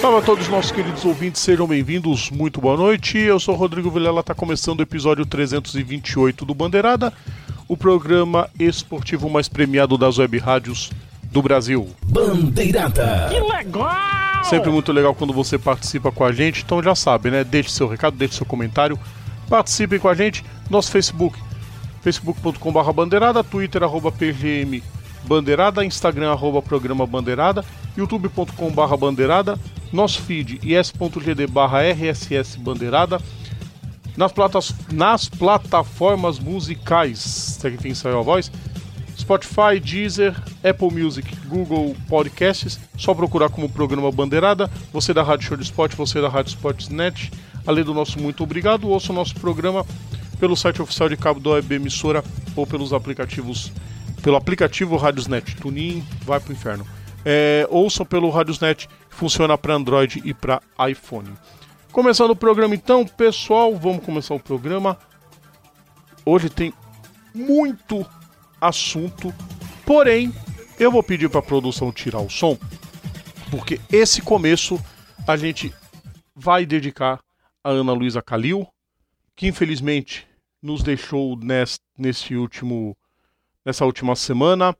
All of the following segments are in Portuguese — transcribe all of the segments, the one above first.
Salve a todos nossos queridos ouvintes, sejam bem-vindos, muito boa noite. Eu sou Rodrigo Vilela, está começando o episódio 328 do Bandeirada, o programa esportivo mais premiado das web rádios do Brasil. Bandeirada. Que legal! Sempre muito legal quando você participa com a gente, então já sabe, né? Deixe seu recado, deixe seu comentário, participem com a gente. Nosso Facebook, facebook.com.br bandeirada, twitter, arroba pgm bandeirada, instagram, arroba programa bandeirada, youtube.com.br bandeirada, nosso feed is.gd barra rss bandeirada, nas, platas, nas plataformas musicais, se aqui tem saiu a voz, Spotify, Deezer, Apple Music, Google Podcasts, só procurar como programa Bandeirada, você da Rádio Show de Sport, você da Rádio Sportsnet, além do nosso muito obrigado, ouça o nosso programa pelo site oficial de cabo da web emissora ou pelos aplicativos, pelo aplicativo Radiosnet, Tunin, vai pro inferno. É, ouçam pelo Radiosnet, que funciona para Android e para iPhone. Começando o programa então, pessoal, vamos começar o programa. Hoje tem muito assunto, porém, eu vou pedir para a produção tirar o som, porque esse começo a gente vai dedicar a Ana Luísa Calil, que infelizmente nos deixou nesse, último, nessa última semana.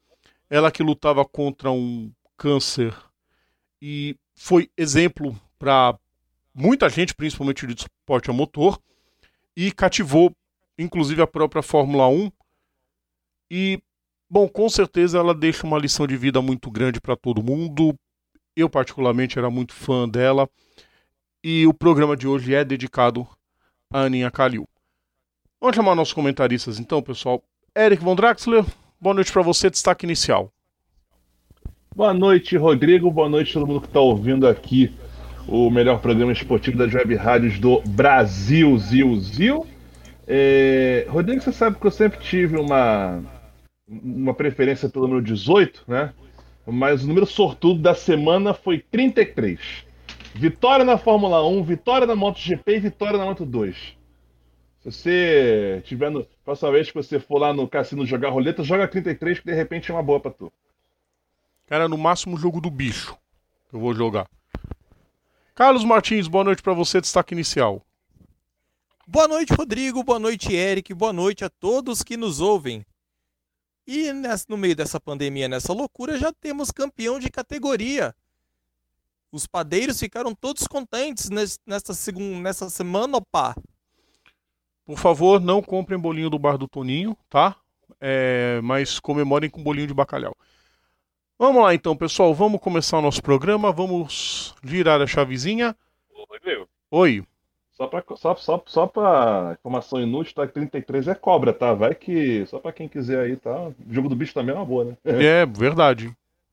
Ela que lutava contra um câncer e foi exemplo para muita gente, principalmente de esporte a motor, e cativou inclusive a própria Fórmula 1. E, bom, com certeza ela deixa uma lição de vida muito grande para todo mundo. Eu, particularmente, era muito fã dela. E o programa de hoje é dedicado a Aninha Calil. Vamos chamar nossos comentaristas então, pessoal. Eric Von Draxler, boa noite para você, destaque inicial. Boa noite, Rodrigo. Boa noite todo mundo que está ouvindo aqui o melhor programa esportivo das web rádios do Brasil, Zil, Zil. É... Rodrigo, você sabe que eu sempre tive uma, uma preferência pelo número 18, né? Mas o número sortudo da semana foi 33. Vitória na Fórmula 1, vitória na MotoGP e vitória na Moto 2. Se você tiver no. Próxima vez que você for lá no cassino jogar roleta, joga 33, que de repente é uma boa pra tu. Cara, no máximo o jogo do bicho. Eu vou jogar. Carlos Martins, boa noite para você, destaque inicial. Boa noite, Rodrigo. Boa noite, Eric. Boa noite a todos que nos ouvem. E no meio dessa pandemia, nessa loucura, já temos campeão de categoria. Os padeiros ficaram todos contentes nesta, segunda, nessa semana, opa. Por favor, não comprem bolinho do bar do Toninho, tá? É, mas comemorem com bolinho de bacalhau. Vamos lá então, pessoal. Vamos começar o nosso programa. Vamos girar a chavezinha. Rodrigo. Oi. Só pra, só, só, só pra informação inútil, tá? 33 é cobra, tá? Vai que. Só pra quem quiser aí, tá? O jogo do bicho também é uma boa, né? É, verdade.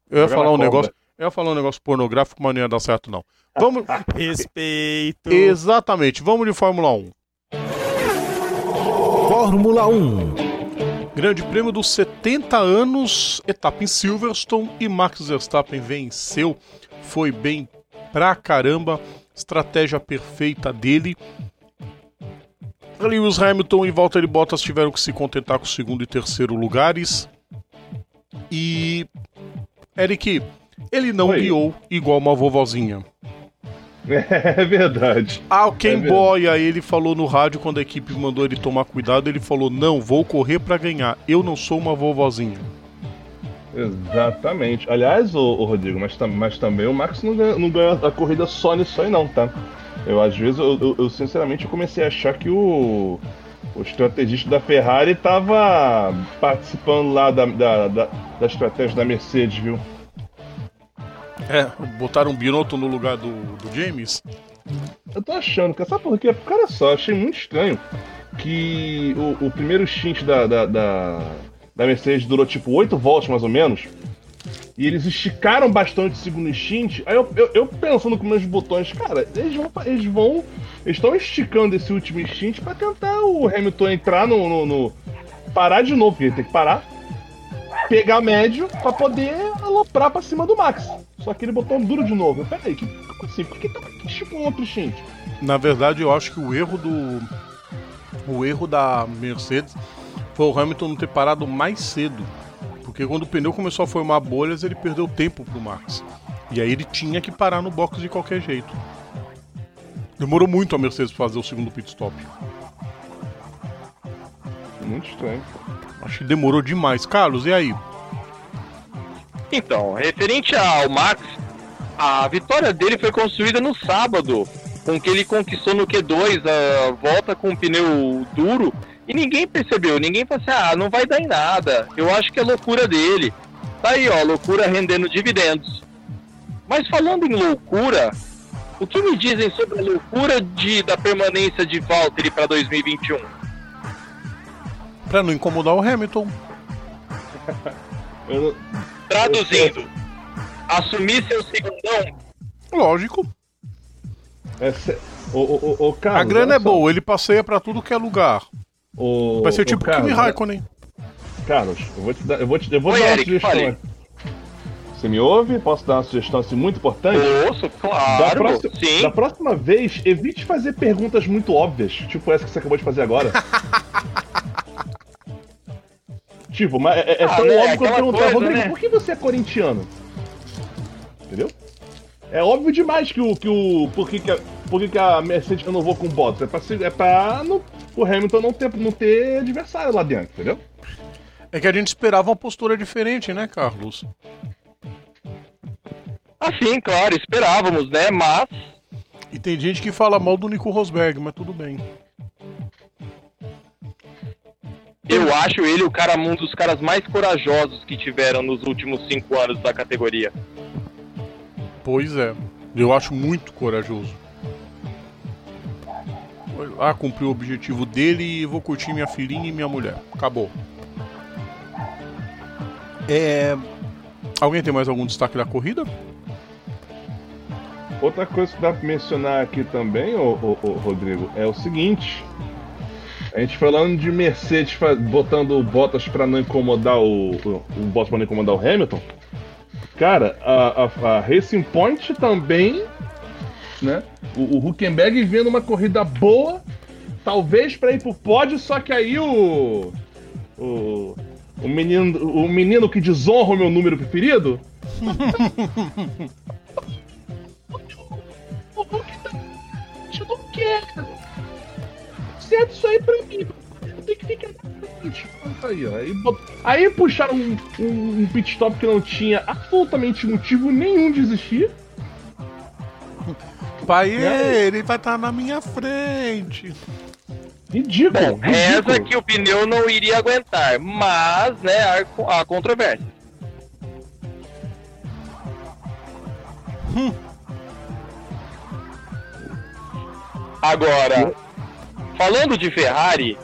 Eu ia falar um cobra. negócio. Eu ia falar um negócio pornográfico, mas não ia dar certo, não. Vamos. Respeito. Exatamente, vamos de Fórmula 1. Fórmula 1. Grande Prêmio dos 70 anos, etapa em Silverstone e Max Verstappen venceu. Foi bem pra caramba, estratégia perfeita dele. Lewis Hamilton e Valtteri Bottas tiveram que se contentar com o segundo e terceiro lugares. E Eric, ele não Oi. guiou igual uma vovozinha. É verdade. Ah, o Ken É verdade. Boya, ele falou no rádio quando a equipe mandou ele tomar cuidado, ele falou: "Não, vou correr pra ganhar. Eu não sou uma vovozinha". Exatamente. Aliás, o, Rodrigo, mas, mas também o Max não ganha, não ganha a corrida só nisso aí, não, tá? Eu, às vezes, eu, eu- eu, sinceramente eu comecei a achar que o, o estrategista da Ferrari tava participando lá da, da, da, da estratégia da Mercedes, viu? É, botaram um Binotto no lugar do, do James. Eu tô achando, cara, sabe por quê? Porque olha só, achei muito estranho que o, o primeiro stint da, da, da, da Mercedes durou tipo 8 voltas mais ou menos. E eles esticaram bastante o segundo instinto. Aí eu, eu, eu pensando com meus botões, cara, eles vão. Eles vão. Eles estão esticando esse último instinto pra tentar o Hamilton entrar no, no, no. parar de novo, porque ele tem que parar. Pegar médio pra poder aloprar pra cima do Max. Só que ele botou um duro de novo. Eu, Peraí, que, como assim? Por que tá esticando um outro instinto? Na verdade, eu acho que o erro do. O erro da Mercedes foi o Hamilton não ter parado mais cedo. Porque quando o pneu começou a formar bolhas, ele perdeu tempo pro Max. E aí ele tinha que parar no box de qualquer jeito. Demorou muito a Mercedes fazer o segundo pit stop. Muito estranho. Acho que demorou demais. Carlos, e aí? Então, referente ao Max, a vitória dele foi construída no sábado, com que ele conquistou no Q2 a volta com um pneu duro e ninguém percebeu, ninguém falou assim: ah, não vai dar em nada. Eu acho que é loucura dele. Tá aí, ó, loucura rendendo dividendos. Mas falando em loucura, o que me dizem sobre a loucura de, da permanência de Valtteri para 2021? Pra não incomodar o Hamilton. Eu, Traduzindo, assumir seu segundão Lógico. é, ô, ô, ô, ô, Carlos, a grana é só. boa, ele passeia pra tudo que é lugar. Ô, Vai ser tipo Carlos, Kimi Raikkonen. Carlos, eu vou te dar, eu vou te, eu vou Oi, dar uma Eric, sugestão. fale. aqui. Você me ouve? Posso dar uma sugestão assim muito importante? Ouço, Da claro. próxima, Sim. da próxima vez, evite fazer perguntas muito óbvias, tipo essa que você acabou de fazer agora. tipo, mas é, é Ah, tão né, óbvio quando aquela perguntar, coisa, Rodrigo, né? por que você é corintiano? Entendeu? É óbvio demais que o. Que o por que, que, a, por que, que a Mercedes renovou com o Bottas? É pra, se- é pra não- o Hamilton não ter, não ter adversário lá dentro, entendeu? É que a gente esperava uma postura diferente, né, Carlos? Assim, claro, esperávamos, né? Mas E tem gente que fala mal do Nico Rosberg, mas tudo bem. Eu acho ele o cara um dos caras mais corajosos que tiveram nos últimos cinco anos da categoria. Pois é. Eu acho muito corajoso. Lá, cumpriu o objetivo dele e vou curtir minha filhinha e minha mulher. Acabou. É. Alguém tem mais algum destaque da corrida? Outra coisa que dá pra mencionar aqui também, ô, ô, ô, Rodrigo, é o seguinte. A gente falando de Mercedes botando o Bottas pra não incomodar o, o, o Bottas pra não incomodar o Hamilton. Cara, a, a, a Racing Point também, né? O, o Huckenberg vendo uma corrida boa, talvez pra ir pro pódio, só que aí o. O, o, menino, o menino que desonra o meu número preferido Eu não quero. Certo isso aí pra mim. Tenho que ficar. Aí, ó. Aí, bot- aí puxaram um, um, um pit stop que não tinha absolutamente motivo nenhum de existir. Pai, É. ele vai estar na minha frente. Ridículo. Bom, reza ridículo. que o pneu não iria aguentar, mas, né, há, há controvérsia. Agora, falando de Ferrari,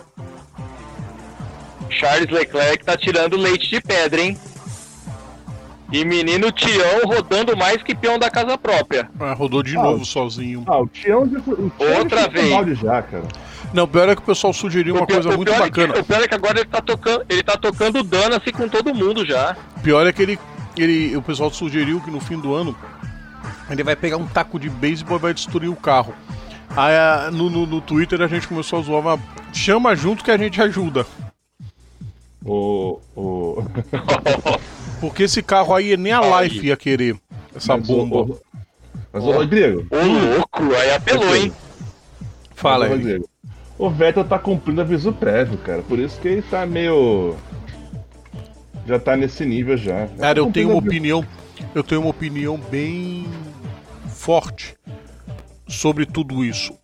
Charles Leclerc tá tirando leite de pedra, hein? E menino Tião rodando mais que peão da casa própria. Ah, rodou de Ah, novo sozinho. Ah, o Tião já foi. O Tião Outra vez. já, cara. Não, pior é que o pessoal sugeriu uma pior- coisa muito pior é bacana. que- o pior é que agora ele tá tocando, ele tá tocando dano-se com todo mundo já. Pior é que ele, ele, o pessoal sugeriu que no fim do ano ele vai pegar um taco de beisebol e vai destruir o carro. Aí ah, no, no, no Twitter a gente começou a zoar, mas chama junto que a gente ajuda. O. o... Porque esse carro aí nem a. Life ia querer essa Mas o- bomba. o- Mas o Rodrigo. Ô louco, aí apelou, hein? Fala aí. Rodrigo, O Vettel tá cumprindo aviso prévio, cara. Por isso que ele tá meio. Já tá nesse nível já. Cara, eu Tá tenho uma opinião, eu tenho uma opinião bem forte sobre tudo isso.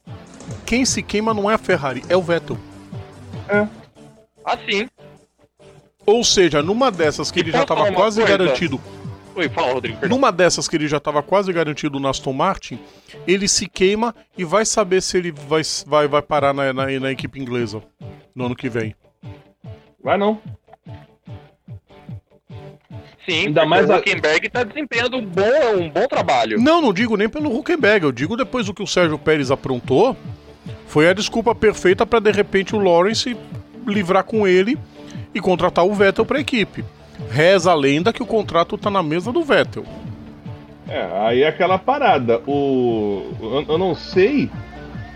Quem se queima não é a Ferrari, é o Vettel. Assim. Ou seja, numa dessas que E ele já posso tava falar uma quase coisa? garantido, Oi, fala, Rodrigo. perdão. numa dessas que ele já tava quase garantido na Aston Martin, ele se queima e vai saber se ele vai, vai, vai parar na, na, na equipe inglesa no ano que vem. Vai não. Sim, Ainda mais o a- Huckenberg tá desempenhando um bom, um bom trabalho. Não, não digo nem pelo Huckenberg, eu digo depois do que o Sérgio Pérez aprontou, foi a desculpa perfeita para de repente o Lawrence livrar com ele e contratar o Vettel para a equipe. Reza a lenda que o contrato tá na mesa do Vettel. É, aí é aquela parada. O. Eu, eu não sei.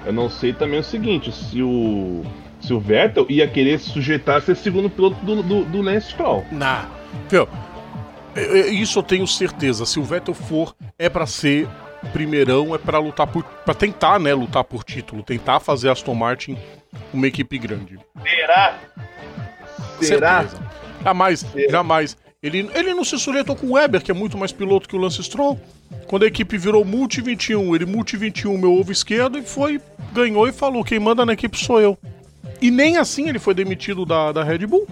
Eu não sei também o seguinte, se o. Se o Vettel ia querer se sujeitar a ser segundo piloto do, do, do Lance Stroll. Na. Viu? É, é, Isso eu tenho certeza. Se o Vettel for, é para ser primeirão, é para lutar por. para tentar, né, lutar por título, tentar fazer Aston Martin uma equipe grande. Será? Será? Certeza. Jamais, Será? jamais. Ele, ele não se sujeitou com o Weber, que é muito mais piloto que o Lance Stroll. Quando a equipe virou Multi 21, ele Multi 21, meu ovo esquerdo, e foi, ganhou e falou: quem manda na equipe sou eu. E nem assim ele foi demitido da, da Red Bull.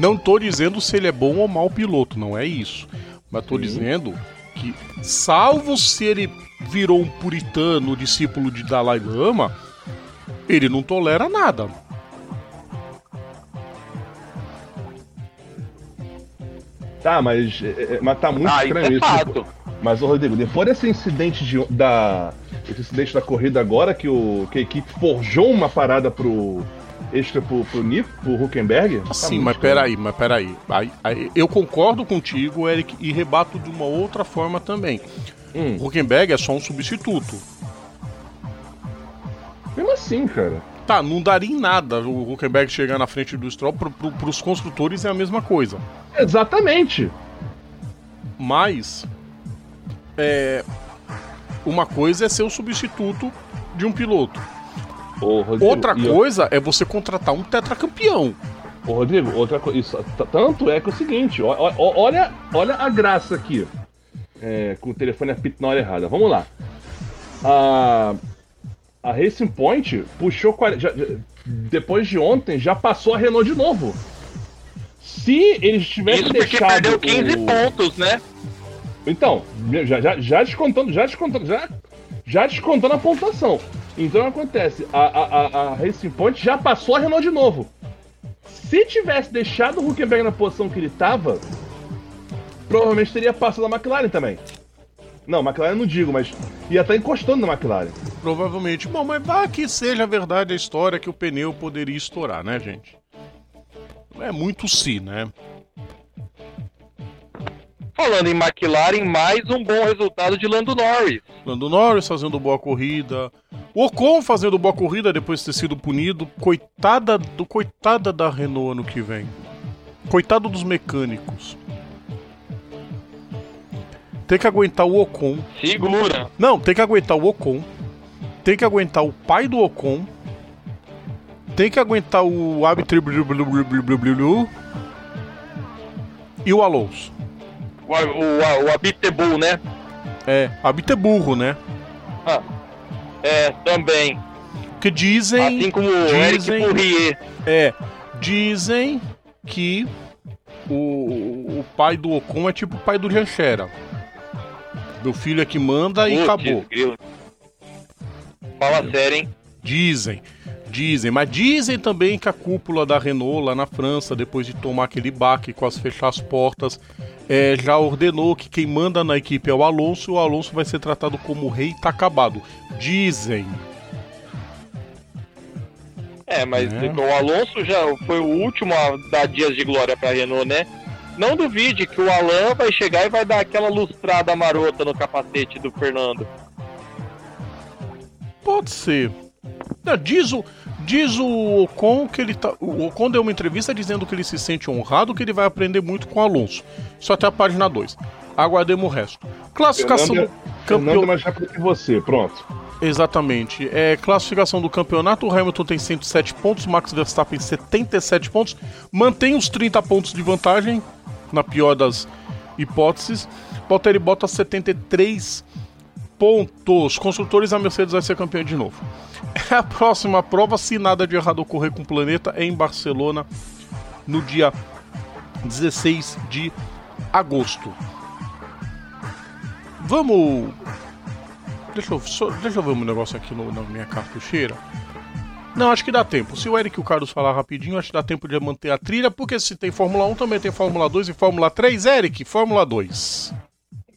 Não tô dizendo se ele é bom ou mau piloto, não é isso. Mas tô dizendo que, salvo se ele virou um puritano, discípulo de Dalai Lama, ele não tolera nada. Tá, mas, é, é, mas tá muito Ah, estranho é isso. fato. Mas, ô Rodrigo, depois desse incidente de- da. Esse incidente da corrida agora, que, o, que a equipe forjou uma parada pro. Extra pro, pro Nico, pro Huckenberg. tá Sim, mas peraí, mas peraí. Aí, aí, eu concordo contigo, Eric, e rebato de uma outra forma também. Hum. O Huckenberg é só um substituto. Mesmo assim, cara. Tá, não daria em nada o Huckenberg chegar na frente do Stroll, pro, pro, pros construtores é a mesma coisa. Exatamente. Mas, é, uma coisa é ser o substituto de um piloto. Ô, Rodrigo, Outra e eu- coisa é você contratar um tetracampeão. Ô, Rodrigo, outra coisa. Tanto é que é o seguinte, ó, ó, olha, olha a graça aqui. É, com o telefone apito na hora errada. Vamos lá. A, a Racing Point puxou. 40 já- já- depois de ontem, já passou a Renault de novo. Se eles tivessem Isso deixado. perdeu 15 o- pontos, né? Então, já, já, já descontando, já descontando, já, já descontando a pontuação. Então acontece? A, a, a, Racing Point já passou a Renault de novo. Se tivesse deixado o Huckenberg na posição que ele tava, provavelmente teria passado a McLaren também. Não, McLaren não digo, mas ia estar encostando na McLaren. Provavelmente. Bom, mas vá que seja verdade a história que o pneu poderia estourar, né, gente? É muito si, né? Falando em McLaren, mais um bom resultado de Lando Norris. Lando Norris fazendo boa corrida. O Ocon fazendo boa corrida depois de ter sido punido. Coitada do coitada da Renault ano que vem. Coitado dos mecânicos. Tem que aguentar o Ocon. Segura. Não, tem que aguentar o Ocon. Tem que aguentar o pai do Ocon. Tem que aguentar o árbitro e o Alonso. O, o, o Abitebu, né? É, árbitro é né? Ah, é, também. Porque dizem. Assim como o Eric dizem-. É, dizem que o, o pai do Ocon é tipo o pai do Janchera. Meu filho é que manda e Putz, acabou. Fala sério, hein? Dizem, dizem, mas dizem também que a cúpula da Renault lá na França, depois de tomar aquele baque com as fechar as portas, é, já ordenou que quem manda na equipe é o Alonso e o Alonso vai ser tratado como rei e tá acabado. Dizem. É, mas É. o Alonso já foi o último a dar dias de glória pra Renault, né? Não duvide que o Alan vai chegar e vai dar aquela lustrada marota no capacete do Fernando. Pode ser. Diz o, diz o Ocon que ele tá. O Ocon deu uma entrevista dizendo que ele se sente honrado, que ele vai aprender muito com o Alonso. Isso até a página 2. Aguardemos o resto. Classificação Fernando, do campeonato. mais rápido que você, pronto. Exatamente. É, classificação do campeonato, o Hamilton tem 107 pontos, Max Verstappen 77 pontos, mantém os 30 pontos de vantagem, na pior das hipóteses. Valtteri Bottas 73 pontos. Construtores, a Mercedes vai ser campeã de novo. A próxima prova, se nada de errado ocorrer com o planeta, é em Barcelona, no dia 16 de agosto. Vamos Deixa eu, só- deixa eu ver um negócio aqui no- na minha cartucheira. Não, acho que dá tempo. Se o Eric e o Carlos falar rapidinho, acho que dá tempo de manter a trilha, porque se tem Fórmula 1, também tem Fórmula 2 e Fórmula 3. Eric, Fórmula 2.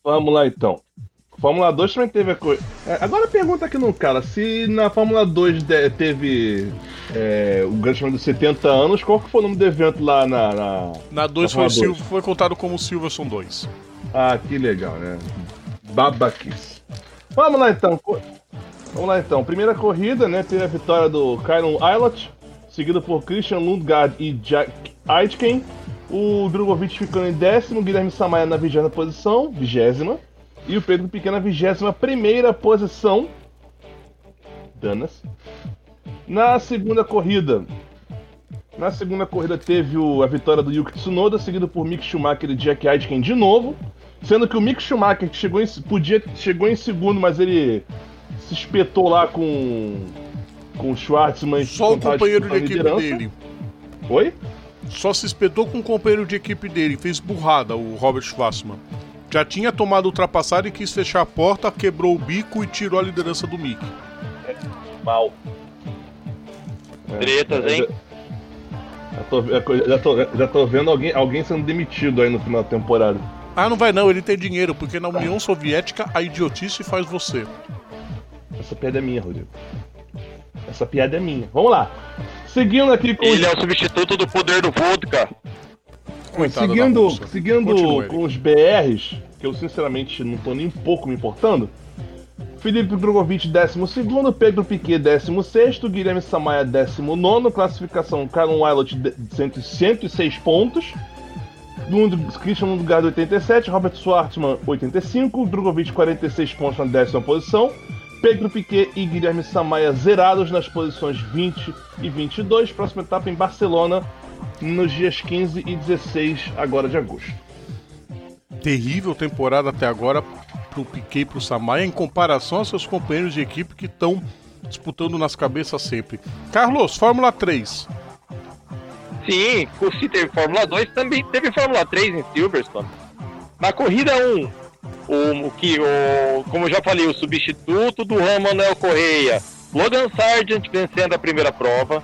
Vamos lá então. Fórmula 2 também teve a coisa. Agora pergunta aqui no cara, se na Fórmula 2 teve é, o Grande Prêmio dos 70 anos, qual que foi o nome do evento lá na. Na, na 2 foi, Sil... foi contado como Silverson 2. Ah, que legal, né? Babaquice. Vamos lá então. Vamos lá então. Primeira corrida, né? Teve a vitória do Kyron Eilert, seguido por Christian Lundgaard e Jack Aitken. O Drogovic ficando em décimo, Guilherme Samaia na vigésima posição, vigésima. E o Pedro Pequeno na vigésima primeira posição. Danas. Na segunda corrida. Na segunda corrida teve o, a vitória do Yuki Tsunoda, seguido por Mick Schumacher e Jack Aitken de novo. Sendo que o Mick Schumacher chegou em, podia, chegou em segundo, mas ele se espetou lá com, com o Schwartzman. Só o companheiro de equipe dele. Oi? Só se espetou com o companheiro de equipe dele, fez burrada, o Robert Schwartzman. Já tinha tomado ultrapassado e quis fechar a porta, quebrou o bico e tirou a liderança do Mick. É, mal. É, Tretas, hein? Já tô, já, tô, já tô vendo alguém, alguém sendo demitido aí no final da temporada. Ah, não vai não, ele tem dinheiro, porque na União Soviética a idiotice faz você. Essa piada é minha, Rodrigo. Essa piada é minha. Vamos lá. Seguindo aqui com. Ele é o substituto do poder do vodka. Coitado seguindo seguindo com os BRs, que eu sinceramente não tô nem um pouco me importando. Felipe Drogovic, 12, Pedro Piquet, 16, Guilherme Samaia, 19, classificação Caron Wilot, 106 pontos. Lund, Christian Lundgaard, 87, Robert Schwartzman, 85, Drogovic, 46 pontos na décima posição. Pedro Piquet e Guilherme Samaia zerados nas posições 20 e 22. Próxima etapa em Barcelona, nos dias 15 e 16 agora de agosto. Terrível temporada até agora para o Piquet e para o Samaia em comparação aos seus companheiros de equipe que estão disputando nas cabeças sempre. Carlos, Fórmula 3. Sim, se teve Fórmula 2, também teve Fórmula 3 em Silverstone. Na corrida 1, o, o que, o, como eu já falei, o substituto do Juan Manuel Correia, Logan Sargent vencendo a primeira prova,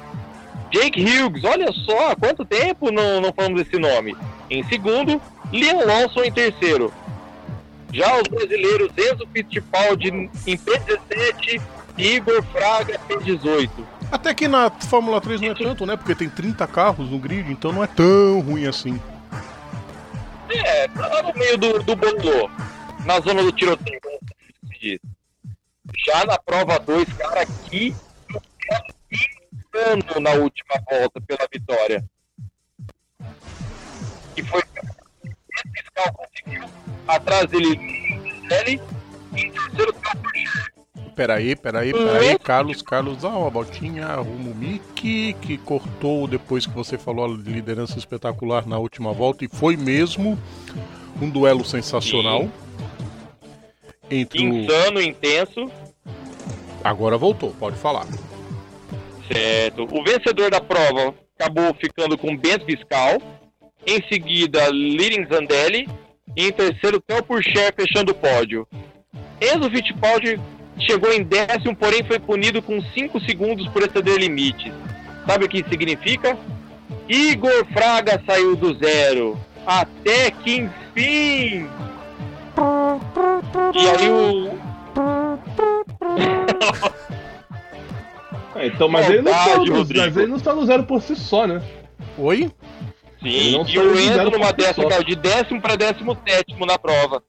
Jake Hughes, olha só, quanto tempo não, não falamos desse nome. Em segundo, Liam Lawson em terceiro. Já os brasileiros Enzo Fittipaldi em P17 Igor Fraga P18. Até que na Fórmula 3 não é tanto, né? Porque tem 30 carros no grid, então não é tão ruim assim. É, tá lá no meio do, do bolô na zona do tiroteio, como se diz. Já na prova 2, cara, que insano na última volta pela vitória. E foi o fiscal conseguiu atrás dele ele em terceiro Peraí, peraí, peraí, Carlos, Carlos, dá uma voltinha, rumo Mickey, que cortou depois que você falou a liderança espetacular na última volta, e foi mesmo um duelo sensacional. Sim entre Insano, o... intenso. Agora voltou, pode falar. Certo. O vencedor da prova acabou ficando com Bento Viscal. Em seguida, Lirin Zandelli. E em terceiro, Theo Purcher fechando o pódio. Enzo Fittipaldi chegou em décimo, porém foi punido com 5 segundos por exceder limites. Sabe o que significa? Igor Fraga saiu do zero. Até que enfim e aí o. é, então, mas, ele não está no, mas ele não está no zero por si só, né? Oi? Sim, e o Enzo numa décima caiu de décimo para décimo sétimo na prova.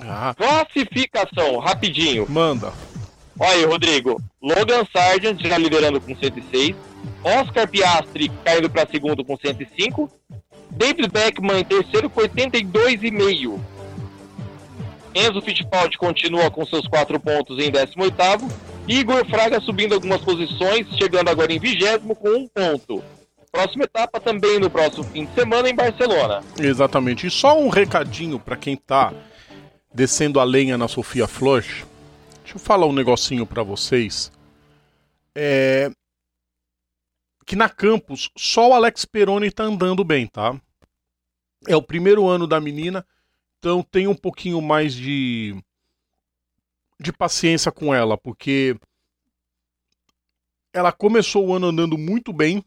Ah. Classificação, rapidinho. Manda. Olha aí, Rodrigo. Logan Sargent já liderando com 106. Oscar Piastri caindo para segundo com 105. David Beckman em terceiro com 82,5. Enzo Fittipaldi continua com seus quatro pontos em 18 Igor Fraga subindo algumas posições, chegando agora em vigésimo com um ponto. Próxima etapa também no próximo fim de semana em Barcelona. Exatamente. E só um recadinho para quem tá descendo a lenha na Sofia Flush. Deixa eu falar um negocinho para vocês. É, que na campus só o Alex Peroni tá andando bem, tá? É o primeiro ano da menina, então tem um pouquinho mais de de paciência com ela, porque ela começou o ano andando muito bem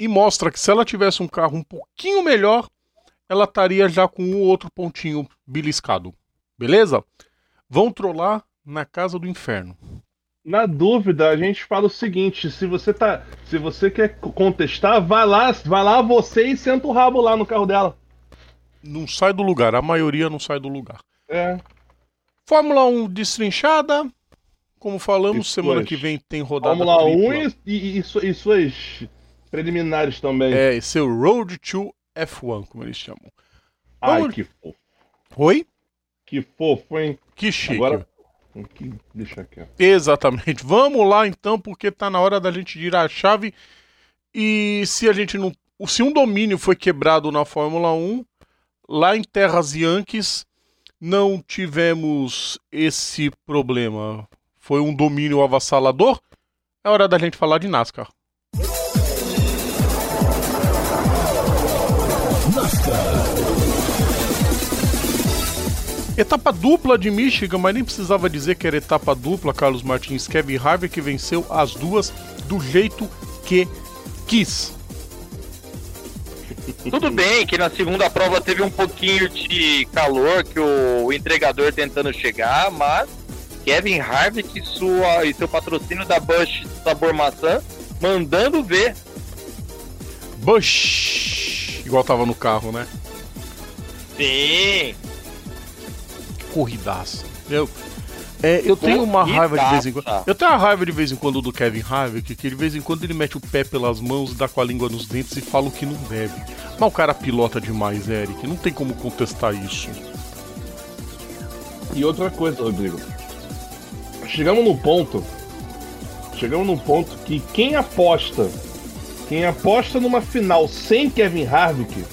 e mostra que se ela tivesse um carro um pouquinho melhor, ela estaria já com um outro pontinho beliscado. Beleza? Vão trollar na casa do inferno. Na dúvida, a gente fala o seguinte: se você tá, se você quer contestar, vai lá, vai lá você e senta o rabo lá no carro dela. Não sai do lugar, a maioria não sai do lugar. É. Fórmula 1 destrinchada. Como falamos, semana que vem tem rodada Fórmula 1 tripla. e, e, e e suas preliminares também. É, o Road to F1, como eles chamam. Ai, vamos- que fofo. Oi? Que fofo, hein? Que chique. Agora. Que... Deixa aqui. ó. Exatamente. Vamos lá então, porque tá na hora da gente girar a chave. E se a gente não. Se um domínio foi quebrado na Fórmula 1, lá em Terras Yankees não tivemos esse problema. Foi um domínio avassalador. É hora da gente falar de NASCAR. Etapa dupla de Michigan, mas nem precisava dizer que era etapa dupla, Carlos Martins. Kevin Harvick venceu as duas do jeito que quis. Tudo bem que na segunda prova teve um pouquinho de calor que o entregador tentando chegar, mas Kevin Harvick e, sua, e seu patrocínio da Bush Sabor Maçã mandando ver. Bush! Igual tava no carro, né? Sim, Corridaça. Eu, é, eu tenho uma raiva de vez em quando. Eu tenho uma raiva de vez em quando do Kevin Harvick, que de vez em quando ele mete o pé pelas mãos, dá com a língua nos dentes e fala o que não deve. Mas o cara pilota demais, Eric. Não tem como contestar isso. E outra coisa, Rodrigo. Chegamos no ponto. Chegamos no ponto que quem aposta. Quem aposta numa final sem Kevin Harvick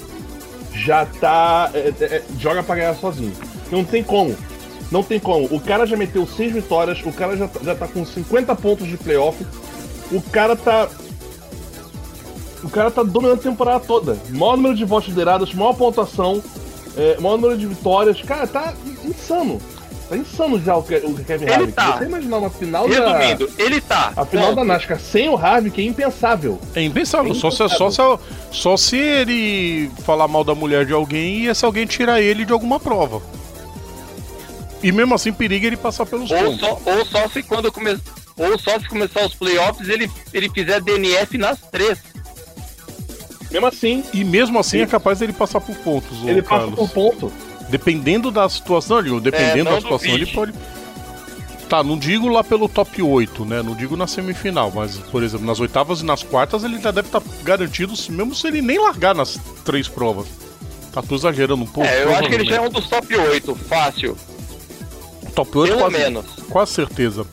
já tá. é, é, é, joga pra ganhar sozinho. Não tem como. Não tem como. O cara já meteu seis vitórias, o cara já, tá- já tá com 50 pontos de playoff. O cara tá. O cara tá dominando a temporada toda. Maior número de votos liderados, maior pontuação, é, maior número de vitórias. Cara, tá insano. Tá insano já o, Ke- o Kevin Ele Harvick. tá. Você imaginar uma final da. resumindo, ele tá. A final Ponto. da NASCAR sem o Harvick é impensável. É impensável. É Só, se, só, se, só se ele falar mal da mulher de alguém e esse alguém tirar ele de alguma prova. E mesmo assim periga ele passar pelos Ou pontos. só, ou só se quando come... ou só se começar os playoffs ele, ele fizer DNF nas três. Mesmo assim, E mesmo assim é capaz dele passar por pontos, ele passa Carlos. por ponto. Dependendo da situação, digo, dependendo É, da situação, ele pode. Tá, não digo lá pelo top 8, né? Não digo na semifinal, mas, por exemplo, nas oitavas e nas quartas ele já deve estar garantido, mesmo se ele nem largar nas três provas. Tá, tô exagerando um pouco. é, eu acho que ele já é provavelmente. um dos top 8, fácil. Top 8 Pelo quase, menos. quase certeza.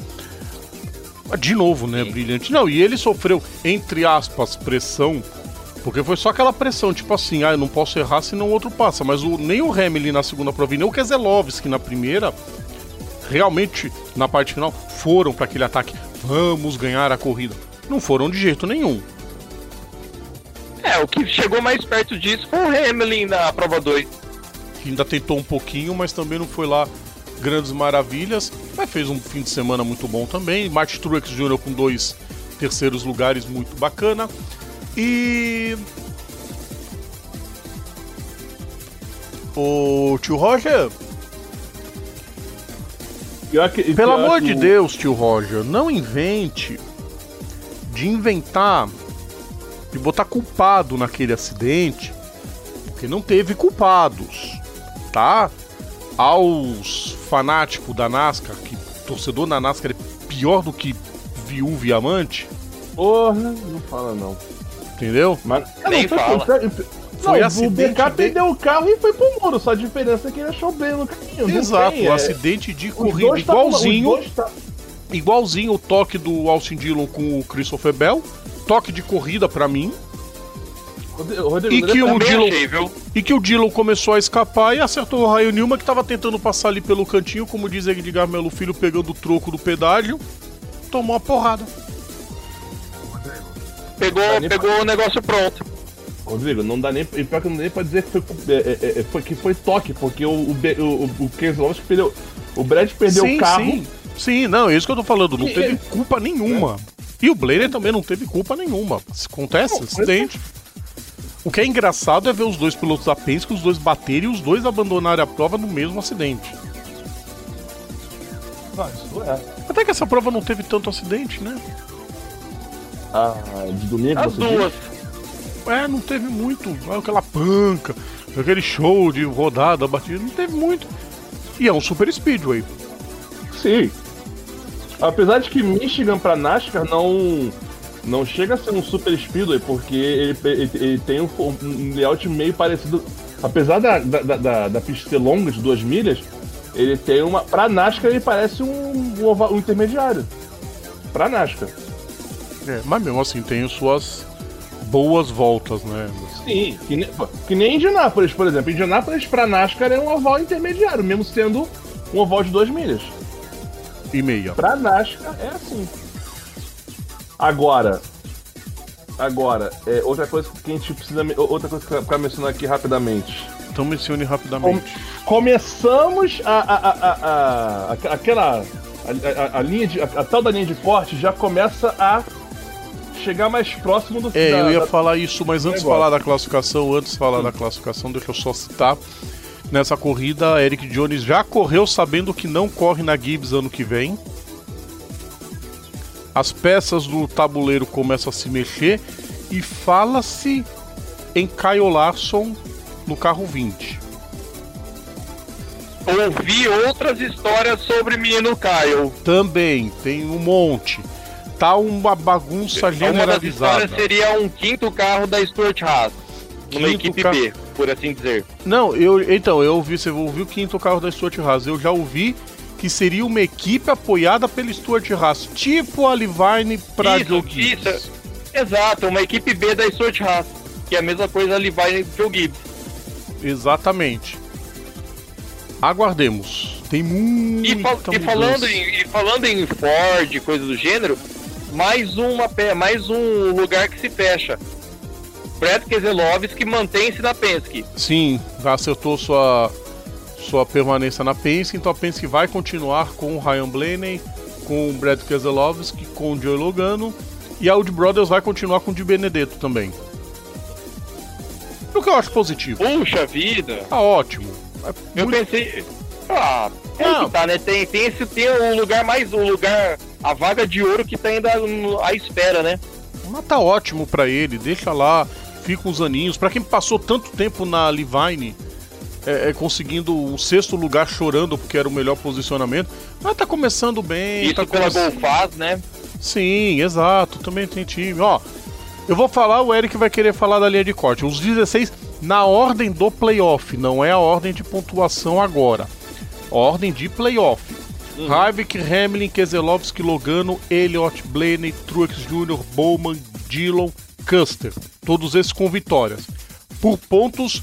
De novo, né? Brilhante. Não, e ele sofreu, entre aspas, pressão. Porque foi só aquela pressão, tipo assim, ah, eu não posso errar senão o outro passa. Mas o, nem o Hamilton na segunda prova e nem o Keselowski na primeira, realmente, na parte final, foram para aquele ataque. Vamos ganhar a corrida. Não foram de jeito nenhum. É, o que chegou mais perto disso foi o Hamlin na prova 2. que ainda tentou um pouquinho, mas também não foi lá grandes maravilhas. Mas fez um fim de semana muito bom também. Martin Truex Jr. com dois terceiros lugares muito bacana. E. O tio Roger, que- pelo amor que de Deus, tio Roger, não invente de inventar de botar culpado naquele acidente, porque não teve culpados, tá? Aos fanáticos da NASCAR, que torcedor da NASCAR é pior do que viúvo e amante, Porra, não fala não. entendeu? Mas, Nem foi- fala. foi- Foi não, o BK de- perdeu o carro e foi pro muro. Só a diferença é que ele achou bem no caminho. não Exato, tem, é- acidente de corrida igualzinho, tá- igualzinho o toque do Austin Dillon com o Christopher Bell, toque de corrida pra mim, Rodrigo, E que o Dillon- achei, viu? E que o Dillon começou a escapar e acertou o Raio Nilma, que tava tentando passar ali pelo cantinho, como diz Edgar Melo Filho, pegando o troco do pedágio. Tomou uma porrada. Pegou, pegou o negócio pronto. Rodrigo, não dá nem. E pior que não dá nem pra dizer que foi, é, é, é, foi- que foi toque, porque o, o, o, o, Keselowski perdeu. O Brad perdeu sim, o carro. sim. Sim, não, é isso que eu tô falando. Não teve culpa nenhuma. E o Blader também não teve culpa nenhuma. Se acontece, acidente. O que é engraçado é ver os dois pilotos da Penske, os dois baterem e os dois abandonarem a prova no mesmo acidente. Ah, isso é. Até que essa prova não teve tanto acidente, né? Ah, de domingo As duas. É, não teve muito. Aquela panca, aquele show de rodada, batida, não teve muito. E é um super speedway. Sim. Apesar de que Michigan pra NASCAR não não chega a ser um super speedway, porque ele, ele- ele tem um, um layout meio parecido. Apesar da, da, da- da, pista ser longa, de duas milhas, ele tem uma. Pra NASCAR ele parece um, um, um intermediário. Pra NASCAR. É, mas mesmo assim tem suas boas voltas, né? Sim, que, ne- que nem Indianápolis, por exemplo. Indianápolis pra NASCAR é um oval intermediário, mesmo sendo um oval de duas milhas. E meia. Pra NASCAR é assim. Agora. Agora, é, outra coisa que a gente precisa. Outra coisa que mencionar aqui rapidamente. Então mencione rapidamente. Começamos a. a, a, a, aquela. A, linha de. A, tal da linha de corte já começa a chegar mais próximo do É, da- eu ia da- falar isso, mas antes de falar da classificação, antes de falar da classificação, deixa eu só citar. Nessa corrida, Eric Jones já correu sabendo que não corre na Gibbs ano que vem. As peças do tabuleiro começam a se mexer e fala-se em Kyle Larson no carro 20. Ouvi outras histórias sobre menino Kyle. Também tem um monte. Tá uma bagunça Uma das generalizada. histórias seria um quinto carro da Stuart Haas. Numa equipe ca- B, por assim dizer. Não, eu então, eu ouvi, você ouviu o quinto carro da Stuart Haas. Eu já ouvi que seria uma equipe apoiada pela Stuart Haas, tipo a Levine pra Isso, Joe Gibbs. Exato, uma equipe B da Stuart Haas. Que é a mesma coisa ali vai Joe Gibbs. Exatamente. Aguardemos. Tem muita E, fal- e falando em, e falando em Ford, coisa do gênero, mais uma mais um lugar que se fecha. Brad Keselowski mantém-se na Penske. Sim, acertou sua sua permanência na Penske, então a Penske vai continuar com o Ryan Blaney, com o Brad Keselowski, com o Joe Logano e a Audi Brothers vai continuar com o Di Benedetto também. O que eu acho positivo. Puxa vida! Tá ótimo. É Eu pensei. Ah, é que tá, né? Tem, tem esse tem o lugar mais. O lugar. A vaga de ouro que tá ainda à espera, né? Mas tá ótimo pra ele, deixa lá, fica uns aninhos. Pra quem passou tanto tempo na Levine, é, é, conseguindo um sexto lugar chorando porque era o melhor posicionamento, mas tá começando bem. Isso tá pela come- Golfaz, né? Sim, exato, também tem time. Ó, eu vou falar, o Eric vai querer falar da linha de corte. Os 16 na ordem do playoff, não é a ordem de pontuação agora. Ordem de playoff. Harvick, Hamlin, Keselowski, Logano, Elliott, Blaney, Truex Jr., Bowman, Dillon, Custer. Todos esses com vitórias. Por pontos,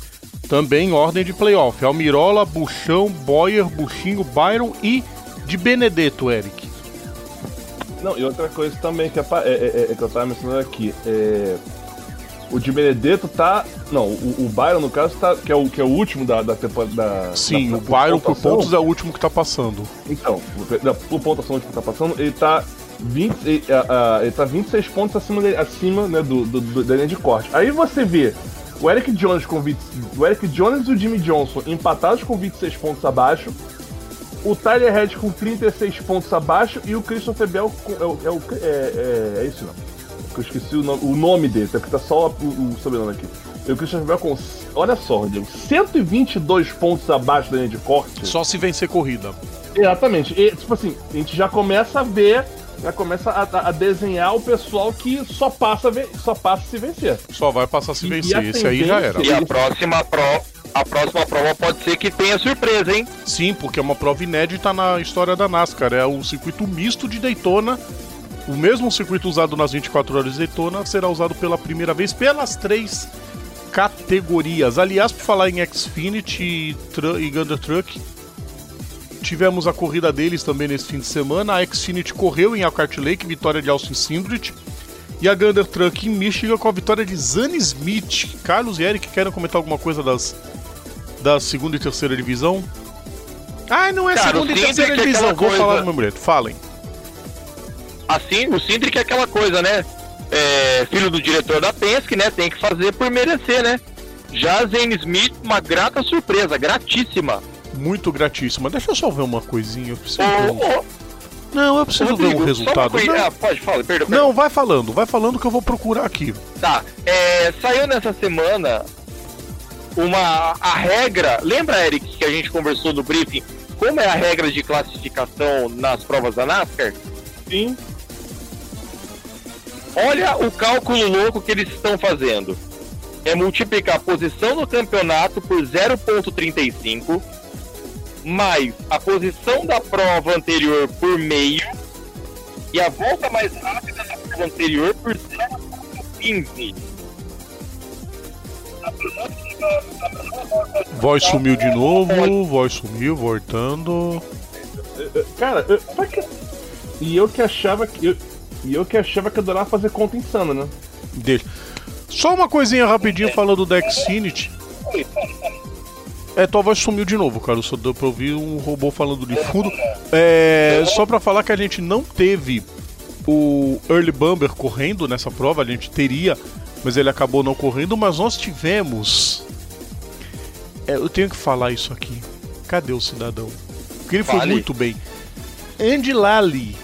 também ordem de playoff. Almirola, Buchão, Boyer, Buchinho, Byron e de Benedetto, Eric. Não, e outra coisa também que, apa- é, é- é que eu tava mencionando aqui. É... O de Benedetto tá. Não, o, o Byron, no caso, tá, que, é o, que é o último da, da temporada. Sim, da, o Byron por pontos é o último que tá passando. Então, da- por pontuação que tá passando, ele tá. 20, ele, a- a- ele tá 26 pontos acima, dele- acima né, do, do- do- da linha de corte. Aí você vê o Eric Jones com 20, o Eric Jones e o Jimmy Johnson empatados com 26 pontos abaixo, o Tyler Head com 36 pontos abaixo e o Christopher Bell com, é, é, é, é, é isso não. Eu esqueci o nome, o nome dele, tá, porque tá só o, o sobrenome aqui. E o Christopher Bell com, olha só, Rodrigo, 122 pontos abaixo da linha de corte. Só se vencer corrida. Exatamente. E, tipo assim, a gente já começa a ver, já começa a, a- a desenhar o pessoal que só passa, a só passa se vencer. Só vai passar se E- vencer. e a Esse aí já era. E a próxima, pro, a próxima prova pode ser que tenha surpresa, hein? Sim, porque é uma prova inédita na história da NASCAR. É o circuito misto de Daytona. O mesmo circuito usado nas 24 horas de Daytona será usado pela primeira vez pelas três categorias. Aliás, por falar em Xfinity e, e Gander Truck, tivemos a corrida deles também nesse fim de semana. A Xfinity correu em Elkhart Lake, vitória de Austin Sindrich. E a Gander Truck em Michigan com a vitória de Zane Smith. Carlos e Eric querem comentar alguma coisa das da segunda e terceira divisão? Ah, não é Cara, segunda e terceira é divisão. Vou falar coisa- do meu boleto. Falem. Assim, o Sindrick é aquela coisa, né? É, filho do diretor da Penske, né? Tem que fazer por merecer, né? Já a Zane Smith, uma grata surpresa, gratíssima. Muito gratíssima. Deixa eu só ver uma coisinha. Eu preciso ver um... ô, Não, eu preciso ver Rodrigo, um só uma resultado. coisa- Não, Ah, pode, fala, perdão. não, vai falando. Vai falando que eu vou procurar aqui. Tá, é, saiu nessa semana uma a regra. Lembra, Eric, que a gente conversou no briefing? Como é a regra de classificação nas provas da NASCAR? Sim. Olha o cálculo louco que eles estão fazendo. É multiplicar a posição no campeonato por 0,35 mais a posição da prova anterior por meio e a volta mais rápida da prova anterior por 0,15. Voz sumiu de novo, voz sumiu, voltando. Cara, eu, pra que- e eu que achava que. eu- e eu que achava que adorava fazer conta insana, né? Deixa. Só uma coisinha rapidinho falando da Xfinity. É, tua voz sumiu de novo, cara. Só deu pra ouvir um robô falando de fundo. É, só pra falar que a gente não teve o Early Bumper correndo nessa prova, a gente teria, mas ele acabou não correndo, mas nós tivemos. É, eu tenho que falar isso aqui. Cadê o cidadão? Porque ele foi Fale. muito bem. Andy Lally.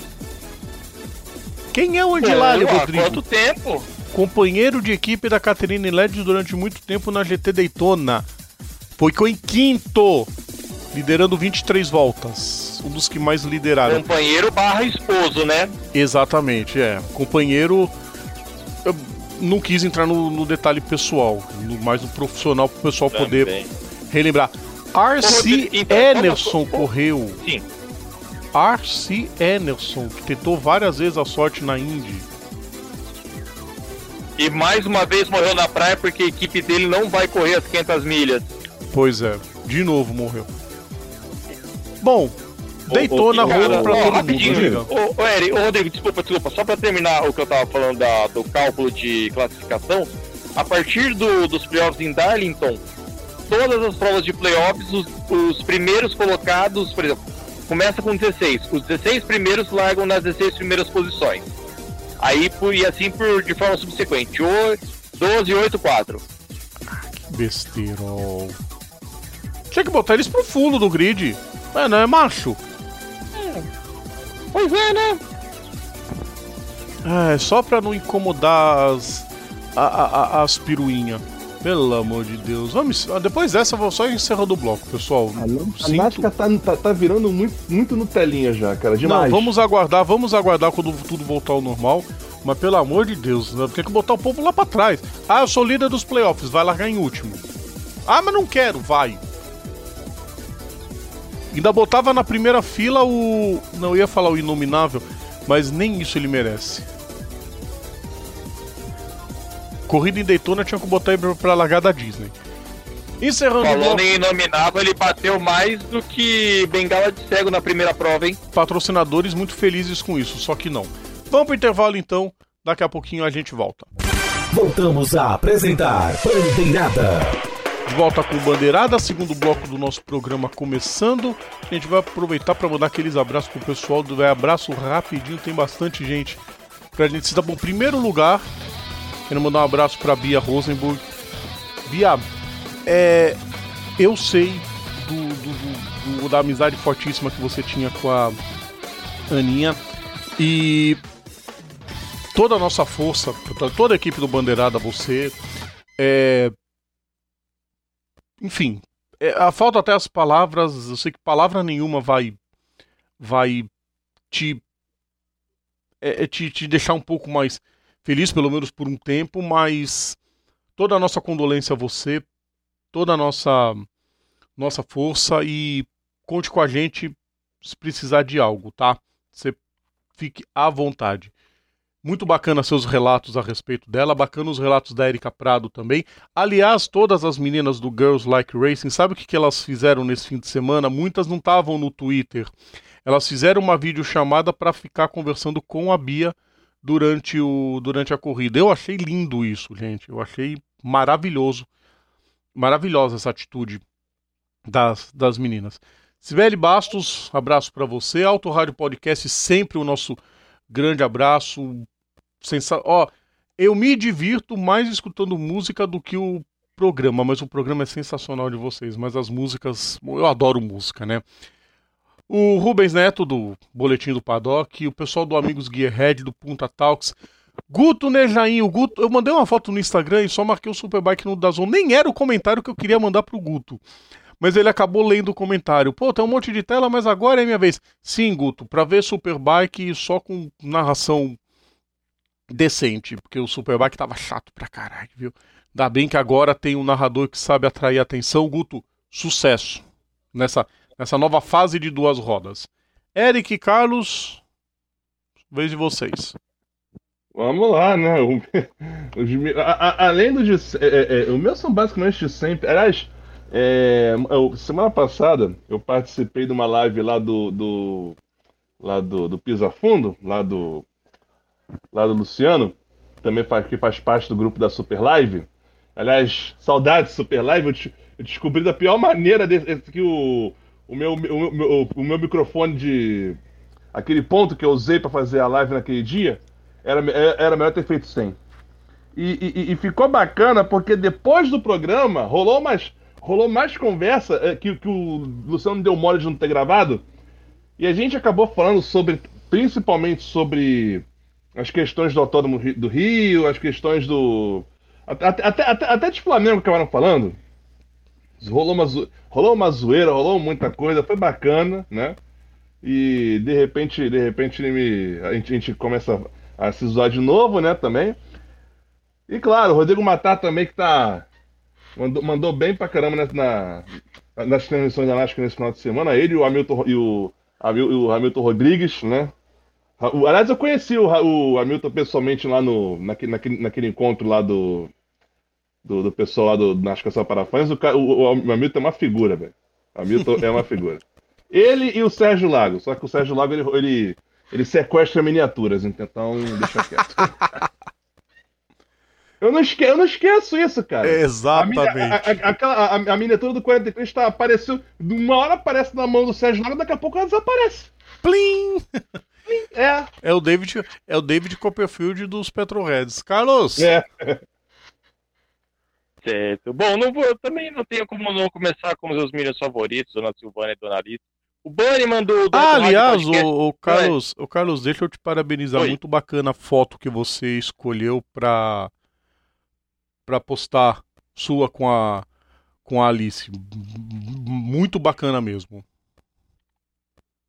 Quem é o Andy Lally, Pô, há Rodrigo? quanto tempo? companheiro de equipe da Catherine Led durante muito tempo na GT Daytona. Ficou em quinto, liderando 23 voltas. Um dos que mais lideraram. Companheiro barra esposo, né? Exatamente, é. Companheiro. Eu não quis entrar no, no detalhe pessoal, no, mais no profissional para o pessoal poder Também. relembrar. R.C. Rodrigo, então, correu. Sim. R.C. Enerson, que tentou várias vezes a sorte na Indy. E mais uma vez morreu na praia porque a equipe dele não vai correr as 500 milhas. Pois é, de novo morreu. Bom, ô, rola cara, pra todo mundo. Ô, ô, Eri, ô, Rodrigo, desculpa, desculpa. Só pra terminar o que eu tava falando da- do cálculo de classificação, a partir do- dos playoffs em Darlington, todas as provas de playoffs, os, os primeiros colocados, por exemplo, começa com 16. Os 16 primeiros largam nas 16 primeiras posições. Aí, por- e assim por, de forma subsequente. O, 12, 8, 4. Besteirol. Tinha que botar eles pro fundo do grid. É, não é macho? Pois é, né? É, só pra não incomodar as, a, a, a- as piruinhas. Pelo amor de Deus. Vamos, ah, depois dessa eu vou só encerrando o bloco, pessoal. A, a Sinto- NASCAR tá, tá, tá virando muito, muito Nutelinha já, cara. Não, Demais. vamos aguardar, vamos aguardar quando tudo voltar ao normal. Mas pelo amor de Deus, né? tem que botar o povo lá pra trás. Ah, eu sou líder dos playoffs, vai largar em último. Ah, mas não quero, vai. Ainda botava na primeira fila o. Não ia falar o inominável, mas nem isso ele merece. Corrida em Daytona tinha que botar ele pra largar da Disney. Encerrando o Falando bloco, em inominável, ele bateu mais do que Bengala de Cego na primeira prova, hein? patrocinadores muito felizes com isso, só que não. Vamos pro intervalo então, daqui a pouquinho a gente volta. Voltamos a apresentar Bandeirada. De volta com o Bandeirada, segundo bloco do nosso programa começando. A gente vai aproveitar para mandar aqueles abraços pro pessoal do Vai Abraço rapidinho, tem bastante gente pra gente se dar bom. Primeiro lugar, quero mandar um abraço pra Bia Rosenburg. Bia, é, eu sei do, do- do- da amizade fortíssima que você tinha com a Aninha e toda a nossa força, toda a equipe do Bandeirada, você, é, enfim, é, a falta até as palavras, eu sei que palavra nenhuma vai vai te é, é te, te deixar um pouco mais feliz, pelo menos por um tempo, mas toda a nossa condolência a você, toda a nossa nossa força e conte com a gente se precisar de algo, tá? Você fique à vontade. Muito bacana seus relatos a respeito dela, bacana os relatos da Erika Prado também. Aliás, todas as meninas do Girls Like Racing, sabe o que, que elas fizeram nesse fim de semana? Muitas não estavam no Twitter. Elas fizeram uma videochamada para ficar conversando com a Bia durante, o, durante a corrida. Eu achei lindo isso, gente. Eu achei maravilhoso. Maravilhosa essa atitude das, das meninas. Sibeli Bastos, abraço para você. Auto Rádio Podcast, sempre o nosso grande abraço. Sensa... Ó, eu me divirto mais escutando música do que o programa, mas o programa é sensacional de vocês. Mas as músicas, eu adoro música, né? O Rubens Neto, do Boletim do Paddock, o pessoal do Amigos Gearhead, do Punta Talks, Guto Nejainho, Guto, eu mandei uma foto no Instagram e só marquei o Superbike no Dazon. Nem era o comentário que eu queria mandar pro Guto. Mas ele acabou lendo o comentário. Pô, tem um monte de tela, mas agora é minha vez. Sim, Guto, pra ver Superbike só com narração decente, porque o Superbike tava chato pra caralho, viu? Ainda bem que agora tem um narrador que sabe atrair atenção. Guto, sucesso nessa nessa nova fase de duas rodas. Eric e Carlos, vez de vocês. Vamos lá, né? O, a, a, além do de, é, é, é, o meu são basicamente de sempre. Aliás, é, eu, semana passada eu participei de uma live lá do, do lá do, do Pisa Fundo, lá do lá do Luciano, também faz, que faz parte do grupo da Super Live. Aliás, saudades Super Live. Eu, eu descobri da pior maneira que o, o meu, o, meu, o meu microfone de. aquele ponto que eu usei para fazer a live naquele dia, era, era melhor ter feito sem. E, e, e, ficou bacana porque depois do programa rolou mais, rolou mais conversa é, que, que o Luciano deu mole de não ter gravado. E a gente acabou falando sobre, principalmente sobre as questões do Autódromo do Rio, as questões do. Até, até, até, até de Flamengo acabaram falando. Rolou uma, rolou uma zoeira, rolou muita coisa, foi bacana, né? E de repente, de repente me, a, gente, a gente começa a se zoar de novo, né? Também. E claro, o Rodrigo Matar também que tá. Mandou, mandou bem pra caramba na, nas transmissões da NASCAR nesse final de semana. Ele o Hamilton, e o, o Hamilton Rodrigues, né? Aliás, eu conheci o, o Hamilton pessoalmente lá no, naquele, naquele, naquele encontro lá do, do, do pessoal lá do NASCAR Só para Fãs, o, o, o Hamilton é uma figura, velho. Hamilton é uma figura. Ele e o Sérgio Lago, só que o Sérgio Lago ele, ele, ele sequestra miniaturas, então deixa quieto. Eu não, esque... eu não esqueço isso, cara. Exatamente. A, a, a, a, miniatura do 43 tá, apareceu. Uma hora aparece na mão do Sérgio Lago, daqui a pouco ela desaparece. Plim! Plim! É. É o David, é o David Copperfield dos Petroheads. Carlos! É. Certo. Bom, não vou, também não tenho como não começar com os meus meninos favoritos, Dona Silvana e Dona Alice. O Bunny mandou. Ah, aliás, o, o, Carlos, o Carlos, deixa eu te parabenizar. Oi. Muito bacana a foto que você escolheu para para postar sua com a com a Alice. Muito bacana mesmo.